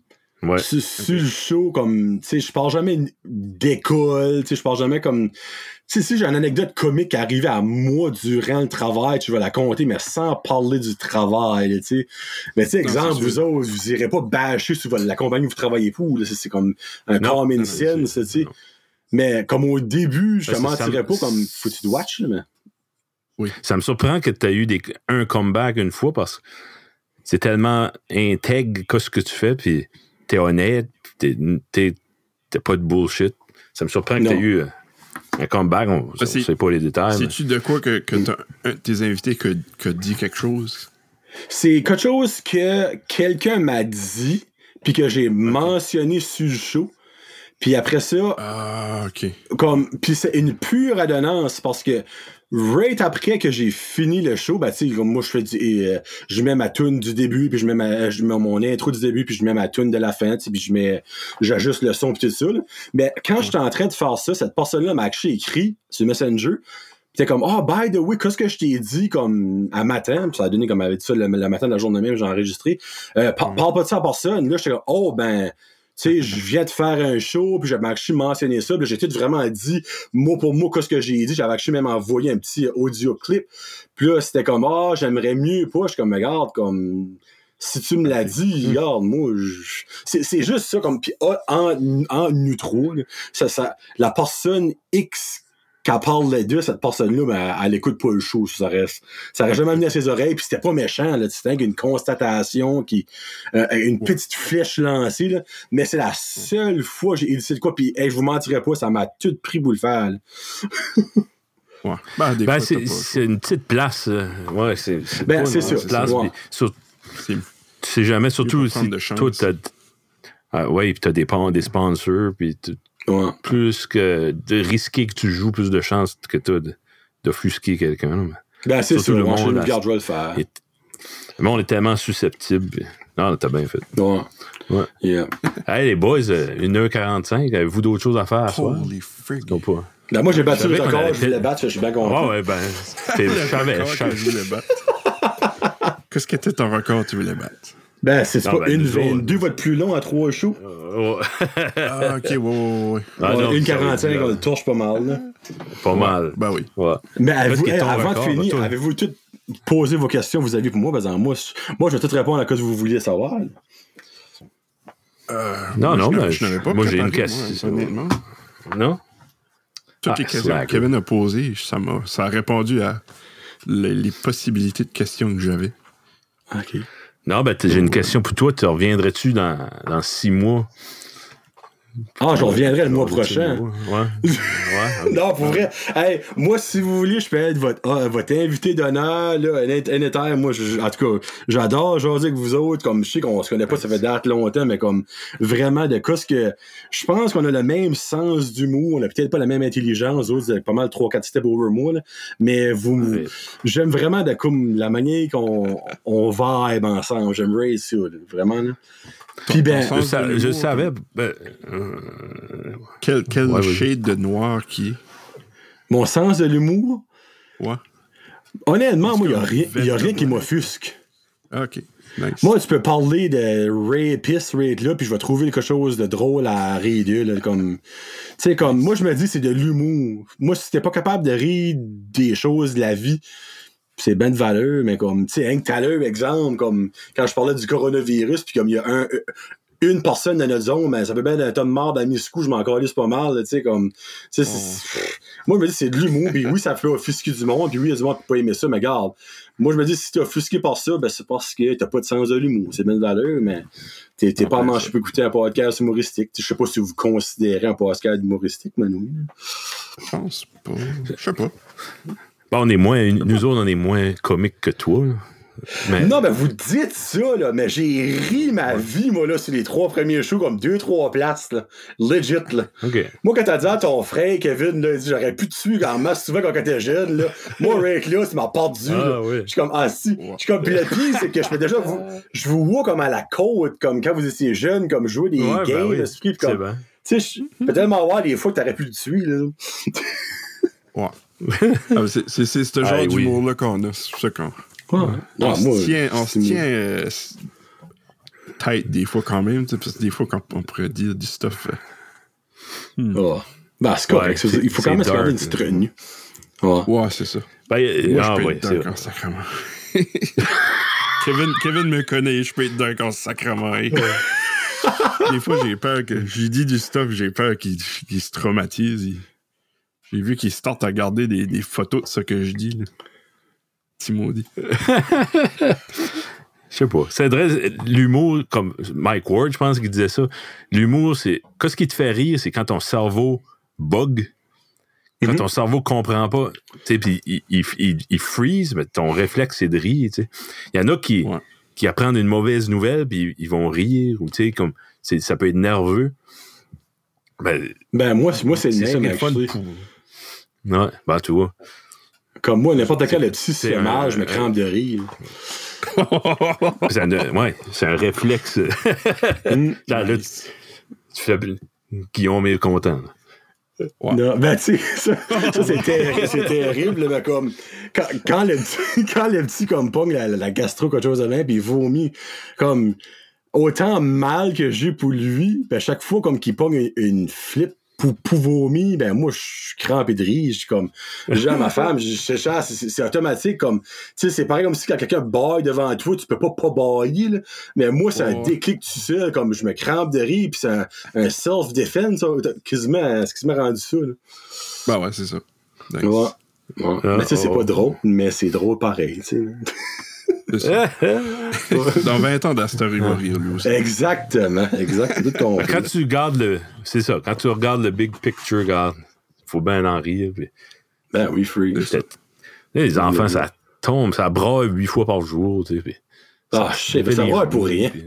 Ouais. Sur, sur le show, comme, tu sais, je parle jamais d'école, tu sais, je parle jamais comme. Tu sais, si j'ai une anecdote comique qui arrivait à moi durant le travail, tu vas la compter, mais sans parler du travail, tu sais. Mais tu sais, exemple, vous sûr. autres, vous irez pas bâcher sur la compagnie où vous travaillez pour, c'est comme un common sense, c'est- tu sais. Mais comme au début, je te Ben, mentirais me- pas comme faut que tu te watch, là, mais. Ça me surprend que tu aies eu des, un comeback une fois parce que c'est tellement intègre que ce que tu fais, puis t'es honnête, t'es- t'es t'es pas de bullshit. Ça me surprend que Non. tu aies eu euh, un comeback. On Ben, c'est- ne sait pas les détails. mais- C'est-tu de quoi que, tes invités que, que dit quelque chose? C'est quelque chose que quelqu'un m'a dit, puis que j'ai mentionné sur le show. Puis après ça, Ah, ok. comme puis c'est une pure adonnance parce que right après que j'ai fini le show ben tu sais comme moi je fais du euh, je mets ma tune du début puis je mets ma je mets mon intro du début puis je mets ma tune de la fin tu sais, puis je mets j'ajuste le son puis tout ça là. mais quand j'étais en train de faire ça cette personne là m'a écrit sur Messenger t'es comme oh by the way qu'est-ce que je t'ai dit comme à matin puis ça a donné comme elle avait dit ça le, le matin de la journée même j'ai enregistré. Euh, par- parle pas de ça à personne. Là j'étais comme oh ben sais, je viens de faire un show, puis j'avais actually mentionné ça, puis j'ai tout vraiment dit mot pour mot qu'est-ce que j'ai dit. J'avais actually même envoyé un petit audio clip. Puis là, c'était comme, ah, j'aimerais mieux pas. Je suis comme, regarde, comme, si tu me l'as dit, regarde, moi, je- c'est, juste ça, comme, puis ah, en, en trois, là, ça, ça, la personne X parle les deux, cette personne-là, ben, elle, écoute pas le show, ça reste. Ça aurait jamais venu à ses oreilles, puis c'était pas méchant, là, c'était une constatation qui, euh, une petite flèche lancée, là. Mais c'est la seule fois que j'ai de quoi, puis hey, je vous mentirais pas, ça m'a tout pris pour le faire, là. Ouais. Ben, Ben, c'est une petite place. euh, Ouais, c'est c'est Ben, c'est une ça, petite place. c'est- puis sur- c'est- tu sais jamais, surtout si toi, t'as. Ah, ouais, puis t'as des, des sponsors, puis Ouais. plus que de risquer que tu joues, plus de chances que t'as de- d'offusquer quelqu'un. Ben, c'est ça, le moi, je monde, me là, garde, je vais le faire. Et- Mais on est tellement susceptible. Non, t'as bien fait. Ouais. Ouais. Yeah. Hey, les boys, euh, 1h45, avez-vous d'autres choses à faire? Holy frig. Non, pas? Ben, moi, j'ai battu le record, je voulais le battre, je suis bien Ouais, content. ouais, ben, c'est- je savais, je savais. je. Qu'est-ce que était ton record tu voulais battre? Ben, c'est pas ben, une autres- 22 votre plus long à trois shows. Ouais. Ah, ok, ouais, ouais, ouais. Ah, non, une ça va 45, être, on euh, le torche pas mal, là. Pas mal. Ben oui. Ouais. Mais hey, avant record, de finir, avez-vous tout posé vos questions que vous aviez pour moi? Parce que moi, je- moi, je vais tout répondre à ce que vous vouliez savoir. Euh, Non, moi, non, je mais n'avais- je n'avais pas moi, j'ai une question. moi. Non? Toutes Ah, les questions slack. que Kevin a posées, ça, m'a, ça a répondu à les, les possibilités de questions que j'avais. OK. Non, ben, j'ai une question pour toi. Tu reviendrais-tu dans, dans six mois? Ah, je reviendrai le mois prochain. Ouais. ouais. Non, pour vrai. Hey, moi, si vous voulez, je peux être votre, ah, votre invité d'honneur, là, un. Moi, je- en tout cas, j'adore jaser avec vous autres. Comme je sais qu'on se connaît pas, ça fait date longtemps, mais comme vraiment de ce que. Je pense qu'on a le même sens d'humour. On a peut-être pas la même intelligence. Vous autres, vous avez pas mal 3-4 steps over moi, là. Mais vous. Ouais. J'aime vraiment de comme la manière qu'on on vibe ensemble. J'aimerais ça, là, vraiment, là. Puis ben. Je, savais. ben, euh, Quel, quel Ouais, shade de noir qui est? Mon sens de l'humour, Ouais. honnêtement, moi, il n'y a, rien- y a rien qui m'offusque. Ah, ok. Nice. Moi, tu peux parler de rapist rate là, puis je vais trouver quelque chose de drôle à rire là, comme... Tu sais, comme, moi, je me dis, c'est de l'humour. Moi, si t'es pas capable de rire des choses de la vie, c'est ben de valeur, mais comme, tu sais, à l'heure, exemple, comme, quand je parlais du coronavirus, puis comme il y a un... Une personne dans notre zone, mais ça peut bien être un homme mort dans Miscou, je m'en calisse pas mal, tu sais, comme. tu sais, Moi, je me dis, c'est de l'humour, puis oui, ça peut offusquer du monde, puis oui, il y a du monde qui peut pas aimer ça, mais regarde, moi, je me dis, si t'es offusqué par ça, ben, c'est parce que t'as pas de sens de l'humour. C'est bien de valeur, mais t'es, t'es pas à Ouais, manger pour écouter un podcast humoristique. Je sais pas si vous considérez un podcast humoristique, Manu. Je pense pas. Je sais pas. Bon, on est moins, nous autres, on est moins comiques que toi. là. Mais, Non, mais vous dites ça, là, mais j'ai ri ma vie, moi, là, sur les trois premiers shows, comme deux, trois places, là. Legit, là. Moi, quand t'as dit à ton frère, Kevin, là, il dit, j'aurais pu te tuer en masse souvent quand t'étais jeune, là. Moi, Rick, là, tu m'as perdu, Ah, là. oui. Je suis comme, ah, si. Je suis comme, puis le pire, c'est que je fais déjà, vous, je vous vois comme à la côte, comme quand vous étiez jeune, comme jouer des Ouais, ben games, oui. C'est comme, tu sais, je peux tellement voir des fois que t'aurais pu le tuer, là. Ouais. Ah, c'est, ce genre Ah, oui. d'humour-là qu'on a. C'est ça qu'on. Ouais. On Non, se moi, tient. On se tient euh, tight des fois quand même, tu sais, parce que des fois, quand on pourrait dire du stuff. euh, hmm. Oh. Ben, c'est correct. Ouais, il faut quand même se garder une petite retenue. Ouais. Ouais, c'est ça. Ben, euh, Moi, ah, je peux ouais, être c'est dark en sacrement. Kevin, Kevin me connaît, je peux être dark en sacrement. hey. Des fois, j'ai peur que. J'ai dit du stuff, j'ai peur qu'il se traumatise. Il- J'ai vu qu'il se tente à garder des, des photos de ce que je dis. là. Petit maudit. Je sais pas. C'est vrai, l'humour, comme Mike Ward, je pense qu'il disait ça. L'humour, c'est. Qu'est-ce qui te fait rire, c'est quand ton cerveau bug. Quand Mhm. ton cerveau comprend pas, tu sais, puis il, il, il, il freeze, mais ton réflexe, c'est de rire, tu sais. Il y en a qui, Ouais. qui apprennent une mauvaise nouvelle, puis ils vont rire, ou tu sais, comme, c'est- ça peut être nerveux. Ben, Ben, moi, moi c'est le Ouais, ben, tu vois. Comme moi, n'importe quel petit c'est fait mal, un- je me crampe de rire. C'est un, ouais, c'est un réflexe. Mm. Là, là, tu, fais. Guillaume est content. là. Non, ben, tu sais, ça, ça, c'est terri- c'est terrible, là, mais comme, quand, quand le petit, quand le petit, comme, pogne la, la gastro, quelque chose de même, puis il vomit, comme, autant mal que j'ai pour lui, ben, chaque fois, comme, qu'il pogne une, une flip pour, pour vomir, ben, moi, je suis crampé de rire, je suis comme, je à ma femme, je sais, c'est c'est- c'est automatique, comme, tu sais, c'est pareil comme si quand quelqu'un baille devant toi, tu peux pas pas bailler, là. Mais moi, c'est un Ouais. déclic tout seul, comme, je me crampe de rire, puis c'est un, un self-defense, ça, quasiment, c'est quasiment rendu ça, là. Ben ouais, c'est ça. Nice. Ouais. Ouais. Mais tu sais, c'est oh. pas drôle, mais c'est drôle pareil, tu sais. Dans 20 ans, d'Astor, il va rire lui aussi. Exactement, exact. Tout ton. Quand tu regardes le. C'est ça, quand tu regardes le big picture, regarde, faut bien en rire. puis Ben oui, free. les enfants, ça tombe, ça braille huit fois par jour. Tu sais, puis Ah, je sais, ça va pour rien. puis-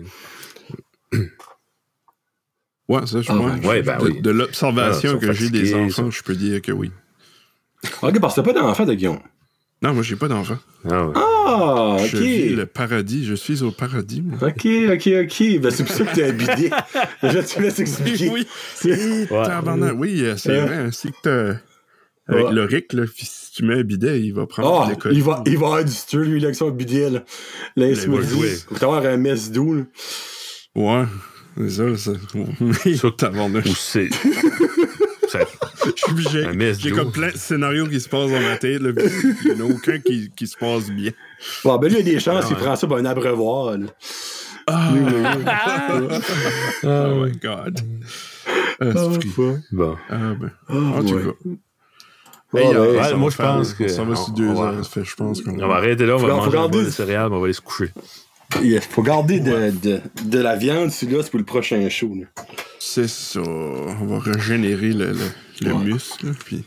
Ouais, ça, je Ah, pense. ouais, ben de, oui. de l'observation Ah, que j'ai des enfants, je peux dire que oui. Ok, parce que t'as pas d'enfant de Guillaume. Non, moi, j'ai pas d'enfant. Ah, ouais. Ah, Je vis ok. le paradis. Je suis au paradis, moi. Ok, ok, ok. Ben, c'est pour ça que t'as un bidet. Déjà, tu laisses expliquer. oui. C'est- Ouais. Oui, euh, c'est Ouais. vrai. Ainsi que t'as. Avec Ouais. le RIC, là, si tu mets un bidet, il va prendre Ah, l'école. il va, il va avoir du stir, lui, avec son bidet, là. Là, il se Il va jouer. dit. Faut avoir un mess doux, là. Ouais. C'est ça, ça. Ou c'est. Je suis J'ai comme plein de scénarios qui se passent dans ma tête. là, puis Il n'y en a aucun qui, qui se passe bien. Bon, ben, lui, il y a des chances Ah, qu'il prend ça pour un abreuvoir, là. Ah, Ah, oh my god. Ah, c'est fri. Bon. Ah, ben. Ah, En tout cas. Ah, Hey, ouais. euh, Ouais, ça moi, je pense que- Ça va sur deux heures. ça fait, je pense qu'on On va arrêter là, on va manger un de céréales, mais on va aller se coucher. Il faut garder de, de, de la viande, celui-là, c'est pour le prochain show. C'est ça. On va régénérer le, le, le Ouais. muscle. Puis...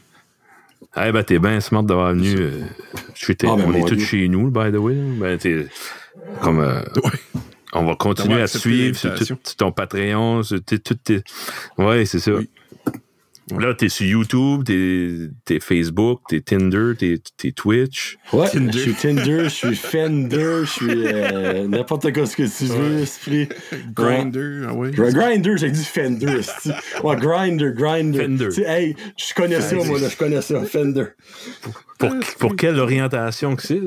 Eh ben, t'es bien smart d'avoir venu. euh, Ah, ben, on est tous chez nous, by the way. Ben, t'es- comme, euh, Ouais. on va continuer à suivre sur, tout- ton Patreon, sur tes- toutes tes. Ouais, c'est ça. Oui. Là, t'es sur YouTube, t'es t'es Facebook, t'es Tinder, t'es t'es Twitch. Ouais, Tinder. je suis Tinder, je suis Fender, je suis euh, n'importe quoi ce que tu veux, esprit. Grinder, ah ouais. Gr- Grinder, j'ai dit Fender, esti. Ouais, Grinder, Grinder. Fender. Hey, je connais ça, moi, là, je connais ça, Fender. Pour, pour quelle orientation que c'est?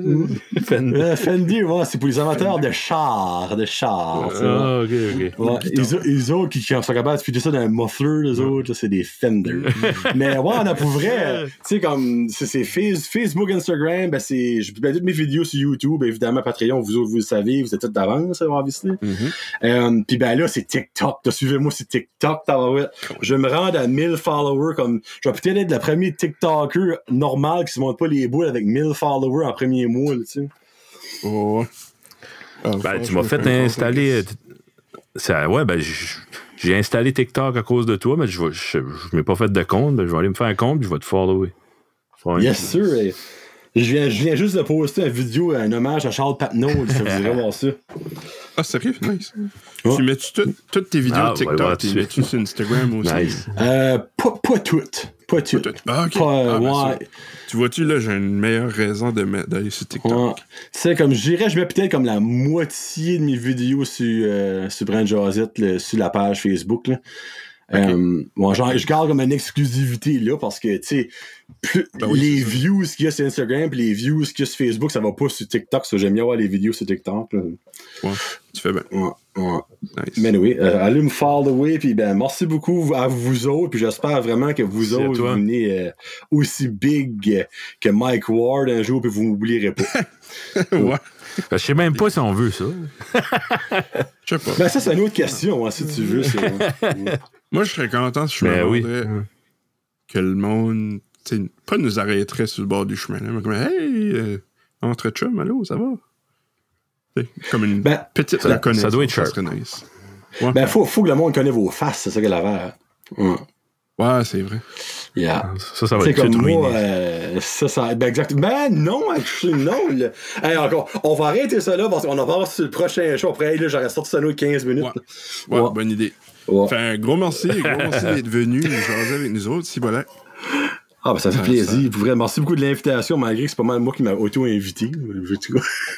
Fender. Euh, Fender, ouais, c'est pour les amateurs de chars, de chars. ouais. Ah, ok, ok. Ouais, les, au- les autres qui, qui sont capables de filer ça dans un muffler, les autres, c'est des Fender. Mais ouais, on a pour vrai, tu sais, comme, c'est c'est Face- Facebook, Instagram, ben c'est, je publie toutes mes vidéos sur YouTube, évidemment, Patreon, vous autres, vous le savez, vous êtes tous d'avance, hein, obviously. Mhm. Euh, Puis ben là, c'est TikTok. Suivez-moi sur TikTok. tabarouette. Je vais me rendre à 1000 followers. comme Je vais peut-être être le premier TikToker normal qui se montre pas les boules avec 1000 followers en premier mois. là, tu sais. Oh, ouais. Ah, Ben, tu m'as fait installer. euh. Ça, ouais, ben, j'ai installé TikTok à cause de toi, mais je ne m'ai pas fait de compte. Ben, je vais aller me faire un compte puis je vais te follower. Faire un- Yes. Et Je viens, je viens juste de poster une vidéo, un hommage à Charles Patnaud. Vous irez voir ça. Ah, sérieux? Nice. Tu mets-tu tout- toutes tes vidéos Ah, TikTok, tu mets-tu sur Instagram aussi? Nice. Euh, pas, pas toutes. Pas toutes. Tout- Ah, ok. Pas, euh, Ah, ben, ouais. Tu vois-tu, là, j'ai une meilleure raison de mettre- d'aller sur TikTok. Ouais. Tu sais, comme je dirais, je mets peut-être comme la moitié de mes vidéos sur, euh, sur Brand Josette, là, sur la page Facebook. Là. Euh, bon, genre, je garde comme une exclusivité là parce que, tu sais, plus- Ben oui, les views qu'il y a sur Instagram puis les views qu'il y a sur Facebook, ça va pas sur TikTok. Ça, j'aime bien voir les vidéos sur TikTok. là. Ouais, tu fais bien. Ouais, ouais. Nice. Mais oui, euh, allez me follower, puis ben, merci beaucoup à vous autres, puis j'espère vraiment que vous Merci autres, vous venez euh, aussi big que Mike Ward un jour, puis vous m'oublierez pas. ouais. Je sais même pas si on veut ça. Je sais pas. ben, ça, c'est une autre question, hein, si tu veux. Moi, je serais content si je Ben me oui. rendrais que le monde, tu sais, pas nous arrêterait sur le bord du chemin. Là, mais comme, hey, euh, entre chum, allô, ça va? Tu sais, Comme une Ben, petite ça- reconnaissance. ça doit être serait nice. Ouais, Ben, faut, faut que le monde connaisse vos faces, c'est ça qu'elle a ouais. ouais c'est vrai. Yeah. Ça, ça va C'est être comme tout moi, ruiné. euh, ça, ça, ben exact. Ben non, actually, non. là. Hey, encore, on va arrêter ça là parce qu'on en parle sur le prochain show. Après, hey, là, j'aurais sorti ça nous 15 minutes. Ouais, ouais, Ouais. bonne idée. Ouais. Fait un gros merci, gros merci d'être venu jaser avec nous autres, si voilà. Ah, ben ça fait Ouais, plaisir. Vrai, merci beaucoup de l'invitation, malgré que c'est pas mal moi qui m'a auto-invité.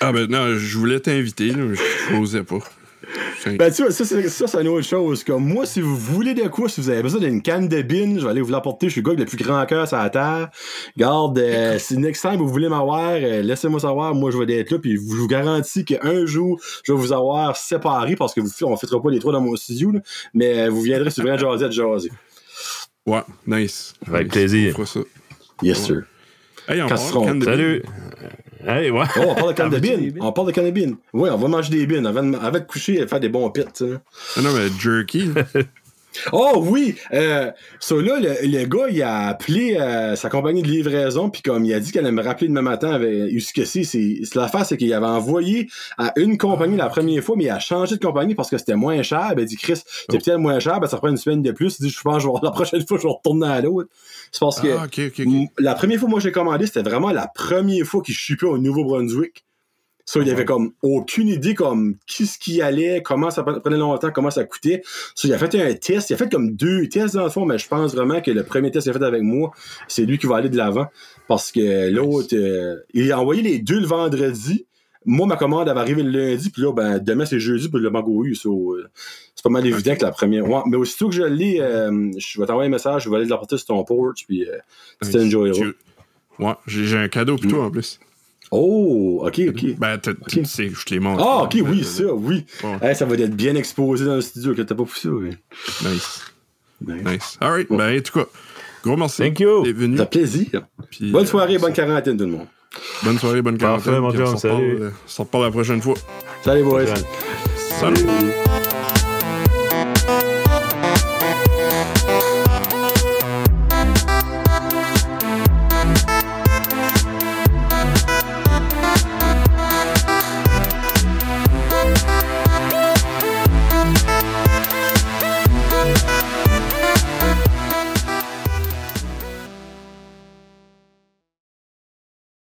Ah ben non, je voulais t'inviter, je n'osais pas. Ben, tu vois, ça, c'est, ça, c'est une autre chose. Comme moi, si vous voulez de quoi, si vous avez besoin d'une canne de bin, je vais aller vous l'apporter. Je suis le gars avec le plus grand cœur sur la terre. Garde, euh, si next time vous voulez m'avoir, euh, laissez-moi savoir. Moi, je vais être là. Puis, je vous garantis qu'un jour, je vais vous avoir séparés parce que vous, on ne fêtera pas les trois dans mon studio. là, mais euh, vous viendrez sur Vrai Jaser à jaser. Ouais, nice. Avec Nice. plaisir. On fera ça. Yes, sir. Hey, on Salut. Hey, ouais. Oh, on parle de canne de Ah, bin. des bines? On parle de canne de. Oui, on va manger des bines avant de, avant de coucher et faire des bons pits. sais. Ah non, mais jerky. Oh oui! Euh, so là, le, le gars, il a appelé euh, sa compagnie de livraison, puis comme il a dit qu'elle allait me rappeler demain matin avec ce que c'est, l'affaire, c'est qu'il avait envoyé à une compagnie la première fois, mais il a changé de compagnie parce que c'était moins cher. Ben, il dit Chris, c'est Oh. peut-être moins cher, ben ça prend une semaine de plus. Il dit, je pense que je vais- la prochaine fois, je vais retourner à l'autre. C'est parce que Ah, la première fois, moi, j'ai commandé, c'était vraiment la première fois qu'il shippait au Nouveau-Brunswick. Ça, il Ah avait comme aucune idée comme qui ce qui allait, comment ça pre- prenait longtemps, comment ça coûtait. Ça, il a fait un test, il a fait comme deux tests dans le fond, mais je pense vraiment que le premier test qu'il a fait avec moi, c'est lui qui va aller de l'avant. Parce que l'autre, euh, il a envoyé les deux le vendredi. Moi, ma commande avait arrivé le lundi, puis là, ben, demain, c'est jeudi, puis le mango eu. so, euh, pas mal évident que la première. Ouais, mais aussitôt que je l'ai, euh, je vais t'envoyer un message, je vais aller l'apporter sur ton porch, puis euh, Nice. enjoyeras. Tu- Ouais, j'ai un cadeau pour toi en plus. Oh, ok, ok. Ben, tu sais, je te les montre. Ah, ok, Euh, oui, euh, ça, oui. Ouais. Hey, ça va être bien exposé dans le studio, que t'as pas poussé, oui. Nice. Nice. Nice. All right. Ben, en tout cas, gros merci. Thank you. d'être venu. Ça fait plaisir. Puis, Bonne euh, soirée, bonne quarantaine, tout le monde. Bonne soirée, bonne Parfait, quarantaine. mon puis on euh, s'en reparle la prochaine fois. Salut, boys. Salut.